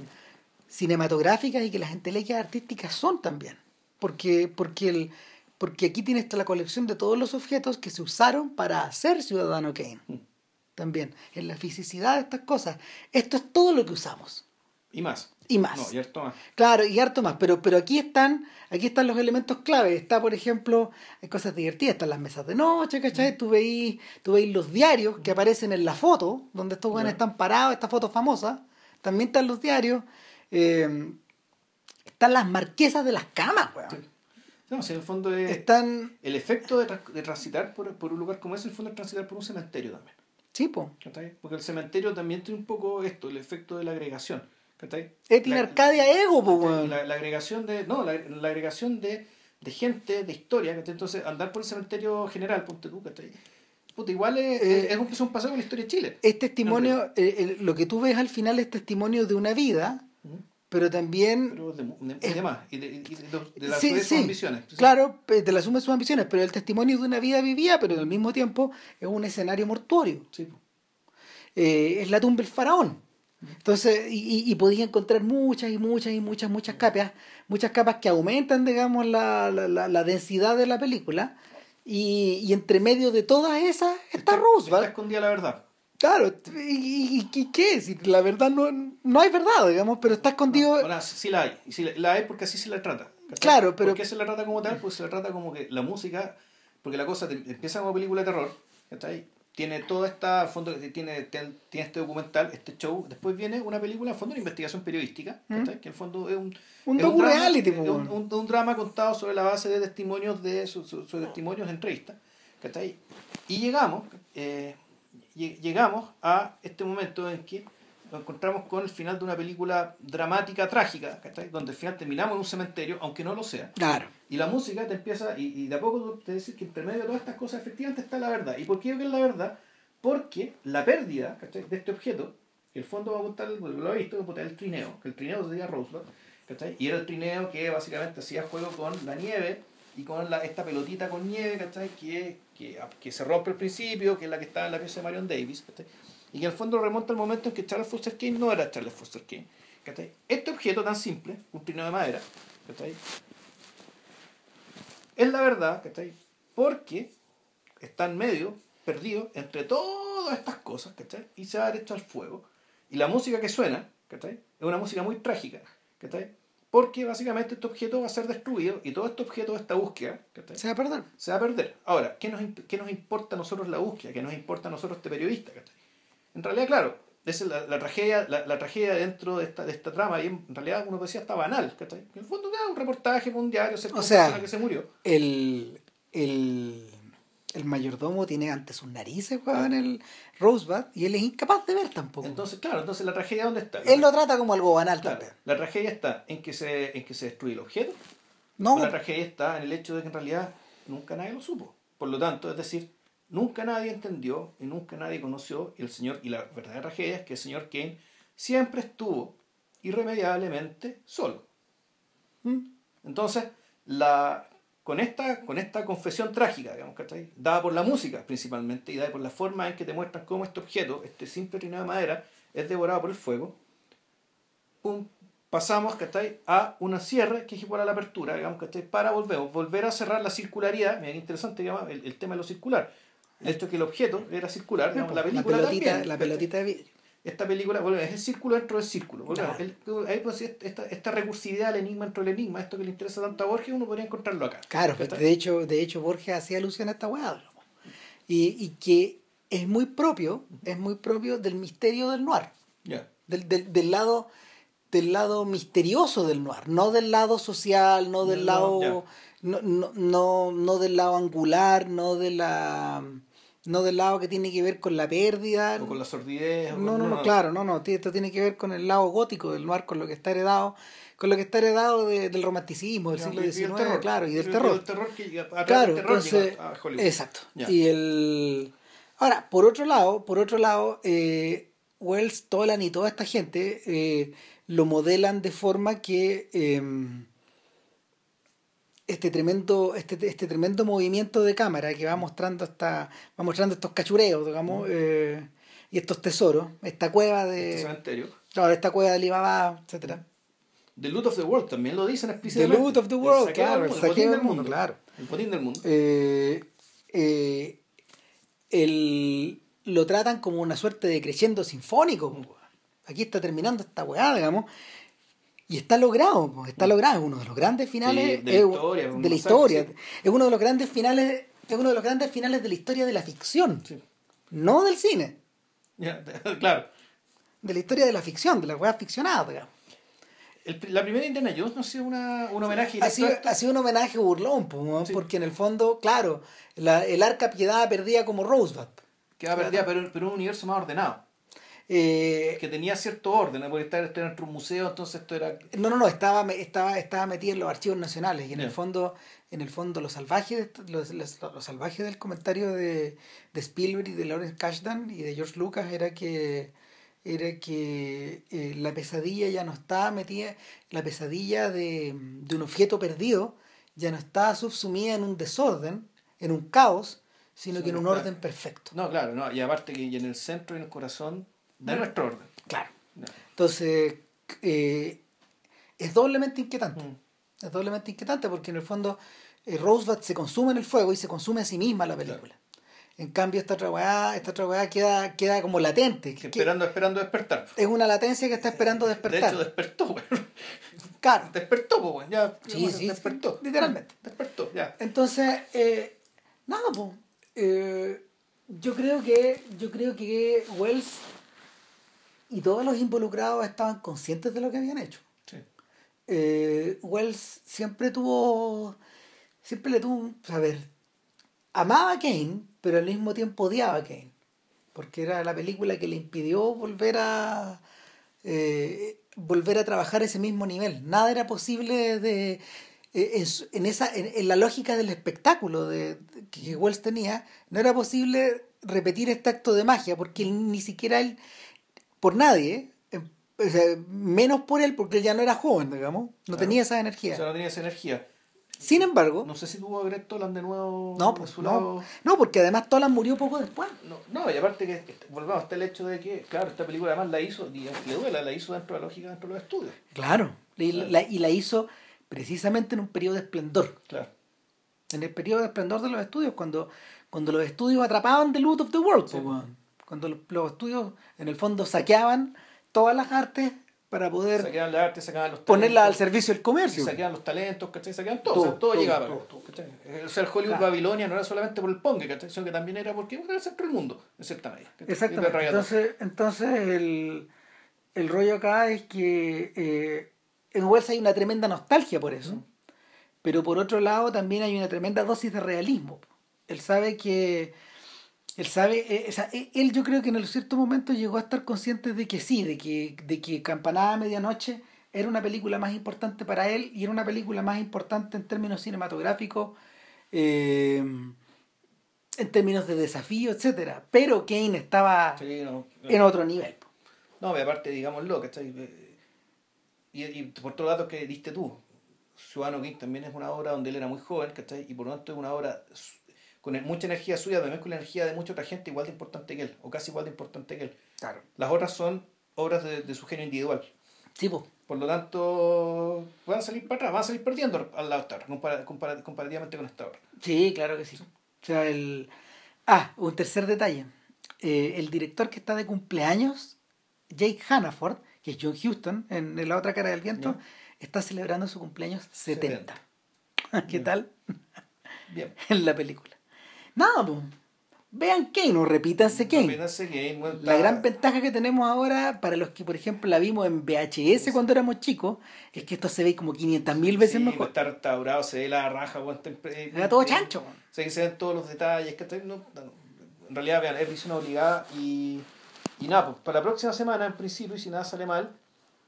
cinematográficas y que las entelequias artísticas son también. Porque, porque, el, porque aquí tienes la colección de todos los objetos que se usaron para hacer Ciudadano Kane. También, en la fisicidad de estas cosas. Esto es todo lo que usamos. Y más. Y más. No, y harto más. Claro, y harto más, pero, pero aquí están, aquí están los elementos clave. Está, por ejemplo, hay cosas divertidas, están las mesas de noche, ¿cachai? Tú veis, tú veis los diarios que aparecen en la foto, donde estos buenos Ya. están parados, esta foto famosa. También están los diarios. eh, están las marquesas de las camas, weón. Sí. No, si en el fondo es... Están, El efecto de, de transitar por, por un lugar como ese, en el fondo es transitar por un cementerio también. sí, po. Porque el cementerio también tiene un poco esto, el efecto de la agregación. ¿Cachai? La- Arcadia Ego, weón. la, la agregación de. No, la, la agregación de, de gente, de historia. ¿cachai? Entonces, andar por el cementerio general, ponte tú, ¿cachai? Puta, igual es, Eh, es, un, es un paseo con la historia de Chile. Es testimonio, eh, eh, lo que tú ves al final es testimonio de una vida, pero también Pero de, de, es- de más. Y de, y de, Sí, de sus sí, ambiciones. Claro, pe- de la suma de sus ambiciones, pero el testimonio de una vida vivida, pero al mismo tiempo es un escenario mortuorio. Sí. Eh, es la tumba del faraón. Entonces, y, y, podías encontrar muchas y muchas y muchas, muchas capas, muchas capas que aumentan, digamos, la, la, la, la densidad de la película. Y, y entre medio de todas esas está, Está Roosevelt. escondida la verdad. Claro, y, y- qué? Si la verdad no, no hay verdad, digamos, pero está escondido. Ahora, sí la hay. Y sí la, la hay porque así se la trata. ¿cachai? Claro, pero- ¿Por qué se la trata como tal? Pues se la trata como que la música, porque la cosa te- empieza como película de terror, ¿cachai? Tiene toda esta, fondo, tiene, tiene, tiene este documental, este show. Después viene una película, en fondo, una investigación periodística, ¿cachai? Que en fondo es un. ¿Mm? Un es drama, po, es un, un- un drama contado sobre la base de testimonios de su- su- sobre testimonios de entrevistas. Y llegamos, eh, lle- llegamos a este momento en que nos encontramos con el final de una película dramática, trágica, ¿cachai? Donde al final terminamos en un cementerio, aunque no lo sea. Claro. Y la música te empieza, y, y de a poco te decís que entre medio de todas estas cosas efectivamente está la verdad. ¿Y por qué es la verdad? Porque la pérdida ¿cachai? de este objeto Que el fondo va a gustar, lo he visto, el trineo, que el trineo se llama Rosebud, ¿cachai? Y era el trineo que básicamente hacía juego con la nieve y con la, esta pelotita con nieve, ¿cachai? Que, que, que se rompe al principio, que es la que está en la pieza de Marion Davis, ¿cachai? Y que en el fondo remonta al momento en que Charles Foster Kane no era Charles Foster Kane. ¿cachai? Este objeto tan simple, un trineo de madera, ¿cachai? es la verdad, ¿cachai? Porque está en medio, perdido, entre todas estas cosas, ¿cachai? Y se va derecho al fuego. Y la música que suena, ¿cachai? Es una música muy trágica, ¿cachai? Porque básicamente este objeto va a ser destruido y todo este objeto, esta búsqueda, ¿cachai? Se va a perder. Se va a perder. Ahora, ¿qué nos, ¿qué nos importa a nosotros la búsqueda? ¿Qué nos importa a nosotros este periodista? ¿cachai? En realidad, claro, esa es la, la tragedia, la, la, tragedia dentro de esta, de esta trama, y en realidad uno decía está banal, ¿cachai? En el fondo era un reportaje un diario o sea, que se murió. El, el, el mayordomo tiene ante sus narices, en el Rosebud, y él es incapaz de ver tampoco. Entonces, claro, entonces la tragedia ¿dónde está? Él lo trata como algo banal también. La tragedia está en que se, en que se destruye el objeto. No. la tragedia está en el hecho de que en realidad nunca nadie lo supo. Por lo tanto, es decir, Nunca nadie entendió y nunca nadie conoció el señor, y la verdadera tragedia es que el señor Kane siempre estuvo irremediablemente solo. ¿Mm? Entonces, la, con, esta, con esta confesión trágica, digamos, dada por la música principalmente y dada por la forma en que te muestran cómo este objeto, este simple trineo de madera, es devorado por el fuego, pasamos a una cierre que es igual a la apertura, digamos, para volver, volver a cerrar la circularidad, mira interesante el, el tema de lo circular esto que el objeto era circular, la película la pelotita, la pelotita de vidrio. Esta película, bueno, es el círculo dentro del círculo. ahí pues, esta, esta recursividad del enigma dentro del enigma, esto que le interesa tanto a Borges, uno podría encontrarlo acá. Claro, de hecho, de hecho Borges hacía alusión a esta weá. Y, y que es muy propio, es muy propio del misterio del noir. Del, del, del, lado del lado misterioso del noir, no del lado social, no del lado no, no, no, no del lado angular, no de la no del lado que tiene que ver con la pérdida. O con la sordidez. No, no, no, claro, no, no. Esto tiene que ver con el lado gótico del noir, con lo que está heredado, con lo que está heredado del romanticismo del siglo XIX, claro, y del terror. terror que, claro, entonces, exacto. Y el ahora, por otro lado, por otro lado, eh, Wells, Tolan y toda esta gente eh, lo modelan de forma que em, este tremendo, este, este tremendo movimiento de cámara que va mostrando esta, va mostrando estos cachureos, digamos, eh, y estos tesoros, esta cueva de. Este cementerio. Claro, esta cueva de Alibaba, etcétera. The Loot of the World también lo dicen especialmente. The Loot of the World, claro, el saqueo del mundo, claro. El potín del mundo. Eh, eh, el, lo tratan como una suerte de creciendo sinfónico. Aquí está terminando esta weá, digamos. Y está logrado, está logrado, es uno de los grandes finales de la historia, de la historia. es uno de los grandes finales, es uno de los grandes finales de la historia de la ficción, no del cine. claro. De la historia de la ficción, de la weá ficcionada, digamos. la primera Indiana Jones no ha sido una, un homenaje ha sido, ha sido un homenaje burlón, porque en el fondo, claro, la, el arca piedad perdía como Rosebud. Queda perdida, pero, pero un universo más ordenado. Eh, que tenía cierto orden, porque estar en nuestro museo, entonces esto era... No, no, no, estaba, estaba, estaba metido en los archivos nacionales y en el fondo, en el fondo los salvajes, los, los, salvajes del comentario de, de, Spielberg y de Lawrence Kasdan y de George Lucas era que era que eh, la pesadilla ya no estaba metida, la pesadilla de, de un objeto perdido ya no estaba subsumida en un desorden, en un caos, sino que en un orden perfecto. No, claro, no, y aparte que en el centro y en el corazón de nuestro orden. Claro. Entonces, eh, es doblemente inquietante. Mm. Es doblemente inquietante porque en el fondo eh, Rosebud se consume en el fuego y se consume a sí misma la película. En cambio, esta weá, esta otra queda, queda como latente. esperando, esperando despertar. Es una latencia que está esperando despertar. De hecho, despertó, weón. Claro. Despertó, pues, ya. Sí, sí, despertó. Literalmente. Despertó, ya. Entonces, eh, nada, pues. Yo creo que, yo creo que Wells y todos los involucrados estaban conscientes de lo que habían hecho. Eh, Wells siempre tuvo, siempre le tuvo, a ver, amaba a Kane, pero al mismo tiempo odiaba a Kane, porque era la película que le impidió volver a eh, volver a trabajar ese mismo nivel. Nada era posible de eh, en, esa en, la lógica del espectáculo de, que Wells tenía, no era posible repetir este acto de magia, porque ni siquiera él por nadie, o sea, menos por él, porque él ya no era joven, digamos, no Claro. tenía esa O energía. sea, no tenía esa energía. Sin embargo, No sé si tuvo a Greg Toland de nuevo no, su no, lado. no, porque además Tolan murió poco después. No, no, y aparte que este, volvamos hasta el hecho de que, claro, esta película además la hizo, y le duela, la hizo dentro de la lógica, dentro de los estudios. Claro, y Claro. la, y la hizo precisamente en un periodo de esplendor. Claro. en el periodo de esplendor de los estudios, cuando, cuando los estudios atrapaban The Loot of the World, Sí. Cuando los, los estudios en el fondo saqueaban todas las artes para poder Saqueaban la arte, sacaban los ponerla al servicio del comercio. saqueaban los talentos, ¿cachai? Saqueaban todo, Todo, o sea, todo, todo, llegaba. todo. O sea, el Hollywood Claro. Babilonia no era solamente por el pongue, ¿cachai? Sino que también era porque era el centro del mundo, en cierta medida. Exactamente. Entonces, entonces el, el rollo acá es que eh, en Wells hay una tremenda nostalgia por eso, pero por otro lado también hay una tremenda dosis de realismo. Él sabe que él sabe, eh, o sea, eh, él yo creo que en cierto momento llegó a estar consciente de que sí, de que, de que Campanada a Medianoche era una película más importante para él y era una película más importante en términos cinematográficos, eh, en términos de desafío, etcétera. Pero Kane estaba Sí, no, no. en otro nivel. No, y aparte, digámoslo, ¿cachai? Eh, Y, y por todos los datos que diste tú, Ciudadano King también es una obra donde él era muy joven, ¿cachai? Y por lo tanto es una obra con mucha energía suya, también con la energía de mucha otra gente igual de importante que él, o casi igual de importante que él. Claro. Las otras son obras de, de su genio individual. Sí, po. Por lo tanto, van a salir para atrás, van a salir perdiendo al lado de esta obra, compara- compara- comparativamente con esta obra. Sí, claro que sí. O sea, el... Ah, un tercer detalle. Eh, el director que está de cumpleaños, Jake Hannaford, que es John Huston, en, en La Otra Cara del Viento, está celebrando su cumpleaños 70. ¿Qué tal? Bien. En la película. Nada, pues. Vean Kane o repítanse Kane. Que, bueno, La gran ventaja que tenemos ahora, para los que, por ejemplo, la vimos en VHS cuando éramos chicos, es que esto se ve como 500 mil veces sí, mejor. Está restaurado, se ve la raja, bueno, está Era todo chancho. man. Se, se ven todos los detalles, que no, no, en realidad vean, es visión obligada y, y nada, pues para la próxima semana en principio, y si nada sale mal,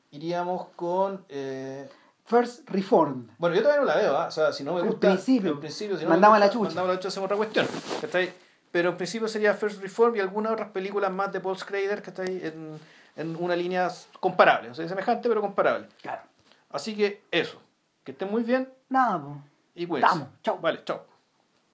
iríamos con... eh, First Reformed. bueno, yo todavía no la veo, ¿ah? o sea, si no me En gusta... principio. en principio si no Mandamos la chucha. Mandamos la chucha, hacemos otra cuestión, ¿cachai? Pero en principio sería First Reform y algunas otras películas más de Paul Schrader, que está ahí en, en una línea comparable, o sea, semejante pero comparable. Claro. Así que eso, que estén muy bien Nada, pues. y pues. Vamos, chao. Vale, chao.